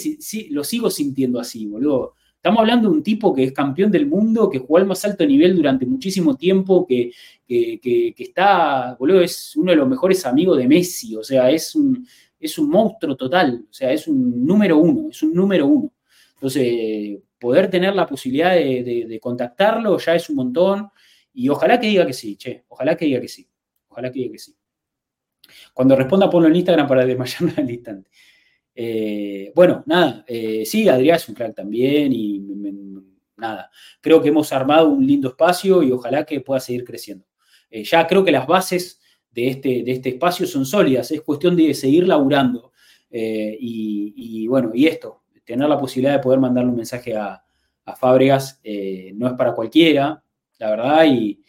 lo sigo sintiendo así, boludo. Estamos hablando de un tipo que es campeón del mundo, que jugó al más alto nivel durante muchísimo tiempo, que, que, está, boludo, es uno de los mejores amigos de Messi, o sea, es un, es un monstruo total, o sea, es un número uno, es un número uno. Entonces, poder tener la posibilidad de, contactarlo ya es un montón. Y ojalá que diga que sí, che, ojalá que diga que sí, ojalá que diga que sí. Cuando responda, ponlo en Instagram para desmayarme al instante. Eh, bueno, nada, eh, sí, Adrián es un crack también y nada, creo que hemos armado un lindo espacio y ojalá que pueda seguir creciendo. Eh, ya creo que las bases de este, de este espacio son sólidas, es cuestión de seguir laburando. y, bueno, y esto, tener la posibilidad de poder mandarle un mensaje a, a Fábregas no es para cualquiera, la verdad, y,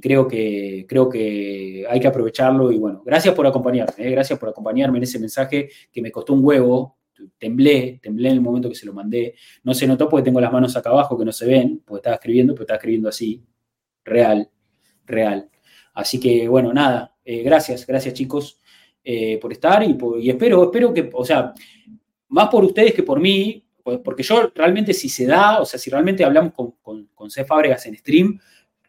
creo, que, creo que hay que aprovecharlo. Y bueno, gracias por acompañarme, eh, gracias por acompañarme en ese mensaje que me costó un huevo, temblé, temblé en el momento que se lo mandé. No se notó porque tengo las manos acá abajo que no se ven, porque estaba escribiendo, pero estaba escribiendo así, real, real. Así que bueno, nada, eh, gracias, gracias chicos por estar y, y espero, espero que, o sea, más por ustedes que por mí, porque yo realmente si se da, o sea, si realmente hablamos con, con, con C. Fábregas en stream,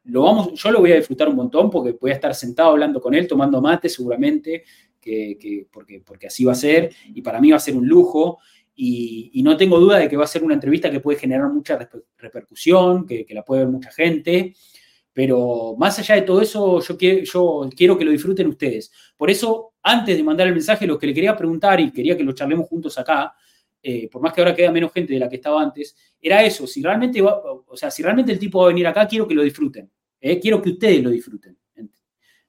lo vamos, yo lo voy a disfrutar un montón porque voy a estar sentado hablando con él, tomando mate seguramente, que, porque, porque así va a ser, y para mí va a ser un lujo, y, no tengo duda de que va a ser una entrevista que puede generar mucha repercusión, que, la puede ver mucha gente, pero más allá de todo eso, yo, yo quiero que lo disfruten ustedes. Por eso, antes de mandar el mensaje, lo que le quería preguntar, y quería que lo charlemos juntos acá, eh, por más que ahora queda menos gente de la que estaba antes, era eso, si realmente, o sea, si realmente el tipo va a venir acá, quiero que lo disfruten, eh, quiero que ustedes lo disfruten.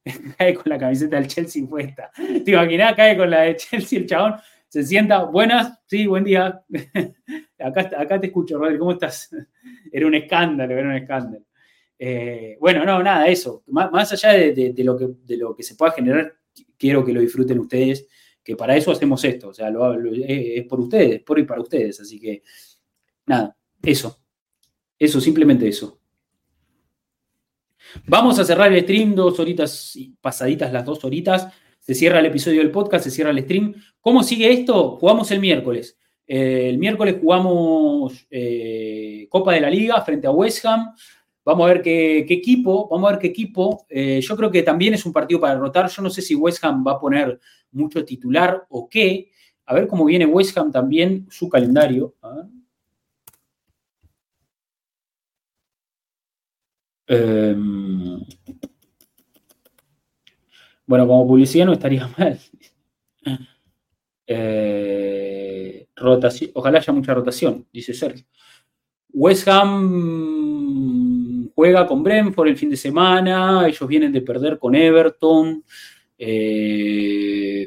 <laughs> cae con la camiseta del Chelsea puesta. Te imaginás, cae con la de Chelsea el chabón, se sienta, buenas, sí, buen día. <laughs> acá, acá te escucho, Rodri, ¿cómo estás? <laughs> Era un escándalo, era un escándalo. Eh, bueno, no, nada, eso. Más, allá de, lo que, de lo que se pueda generar, quiero que lo disfruten ustedes, que para eso hacemos esto. O sea, es por ustedes, por y para ustedes. Así que, nada, eso. Eso, simplemente eso. Vamos a cerrar el stream, dos horitas pasaditas las dos horitas. Se cierra el episodio del podcast, se cierra el stream. ¿Cómo sigue esto? Jugamos el miércoles. Eh, el miércoles jugamos eh, Copa de la Liga frente a West Ham. Vamos a ver qué, equipo, vamos a ver qué equipo. Eh, yo creo que también es un partido para derrotar. Yo no sé si West Ham va a poner mucho titular o qué. A ver cómo viene West Ham también, su calendario. Em, bueno, como publicidad no estaría <laughs> mal. Eh, rotación, ojalá haya mucha rotación, dice Sergio. West Ham juega con Brentford el fin de semana, ellos vienen de perder con Everton. Eh,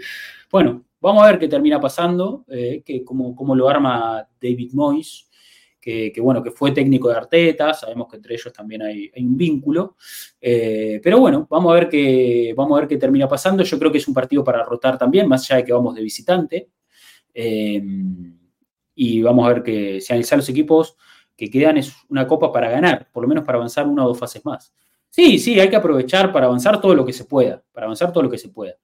bueno, vamos a ver qué termina pasando, eh, que cómo, lo arma David Moyes, que, bueno, que fue técnico de Arteta, sabemos que entre ellos también hay, un vínculo. Eh, pero bueno, vamos a, ver qué, vamos a ver qué termina pasando. Yo creo que es un partido para rotar también, más allá de que vamos de visitante. y vamos a ver que si analizar los equipos que quedan es una copa para ganar, por lo menos para avanzar una o dos fases más. Sí, sí, hay que aprovechar para avanzar todo lo que se pueda, para avanzar todo lo que se pueda.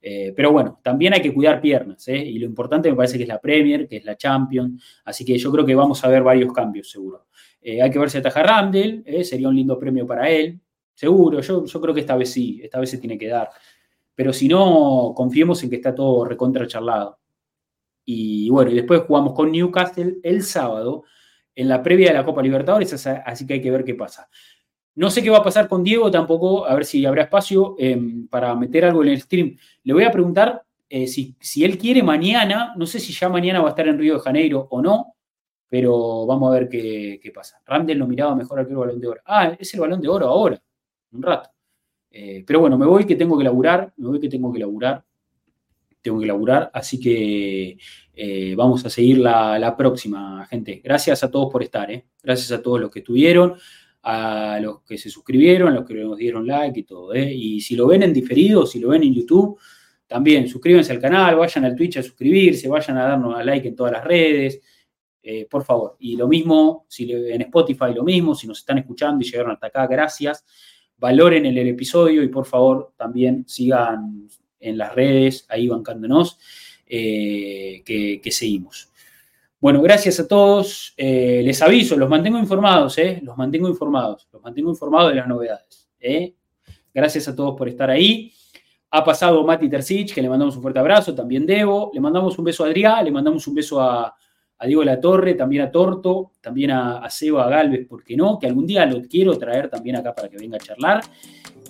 Eh, pero bueno, también hay que cuidar piernas, ¿eh? y lo importante me parece que es la Premier, que es la Champions, así que yo creo que vamos a ver varios cambios, seguro. Eh, hay que ver si ataja Randall, sería un lindo premio para él, seguro, yo, yo creo que esta vez sí, esta vez se tiene que dar. Pero si no, confiemos en que está todo recontra charlado. Y bueno, y después jugamos con Newcastle el sábado, en la previa de la Copa Libertadores, así que hay que ver qué pasa. No sé qué va a pasar con Diego tampoco, a ver si habrá espacio em, para meter algo en el stream. Le voy a preguntar eh, si, él quiere mañana, no sé si ya mañana va a estar en Río de Janeiro o no, pero vamos a ver qué, pasa. Randall lo miraba mejor al que el balón de oro. Ah, es el balón de oro ahora, un rato. Eh, pero bueno, me voy que tengo que laburar, me voy que tengo que laburar, tengo que laburar, así que eh, vamos a seguir la, próxima, gente. Gracias a todos por estar, ¿eh? gracias a todos los que estuvieron, a los que se suscribieron, a los que nos dieron like y todo. ¿eh? Y si lo ven en diferido, si lo ven en YouTube, también suscríbanse al canal, vayan al Twitch a suscribirse, vayan a darnos a like en todas las redes. por favor, y lo mismo, si en Spotify lo mismo, si nos están escuchando y llegaron hasta acá, gracias valoren el, episodio y por favor también sigan en las redes ahí bancándonos eh, que, seguimos. Bueno, gracias a todos. Eh, les aviso, los mantengo informados, eh, los mantengo informados, los mantengo informados de las novedades. Gracias a todos por estar ahí. Ha pasado Mati Tercich, que le mandamos un fuerte abrazo, también Debo. Le mandamos un beso a Adrián, le mandamos un beso a, a Diego La Torre, también a Torto, también a, Seba Galvez, ¿por qué no? Que algún día lo quiero traer también acá para que venga a charlar.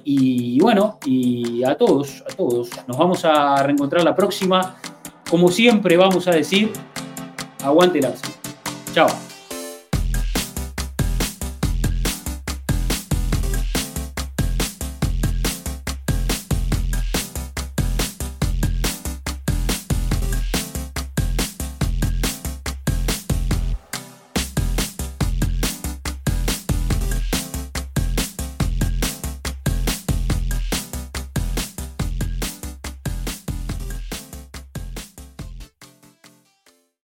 Y bueno, y a todos, a todos. Nos vamos a reencontrar la próxima. Como siempre, vamos a decir, aguante el Chao.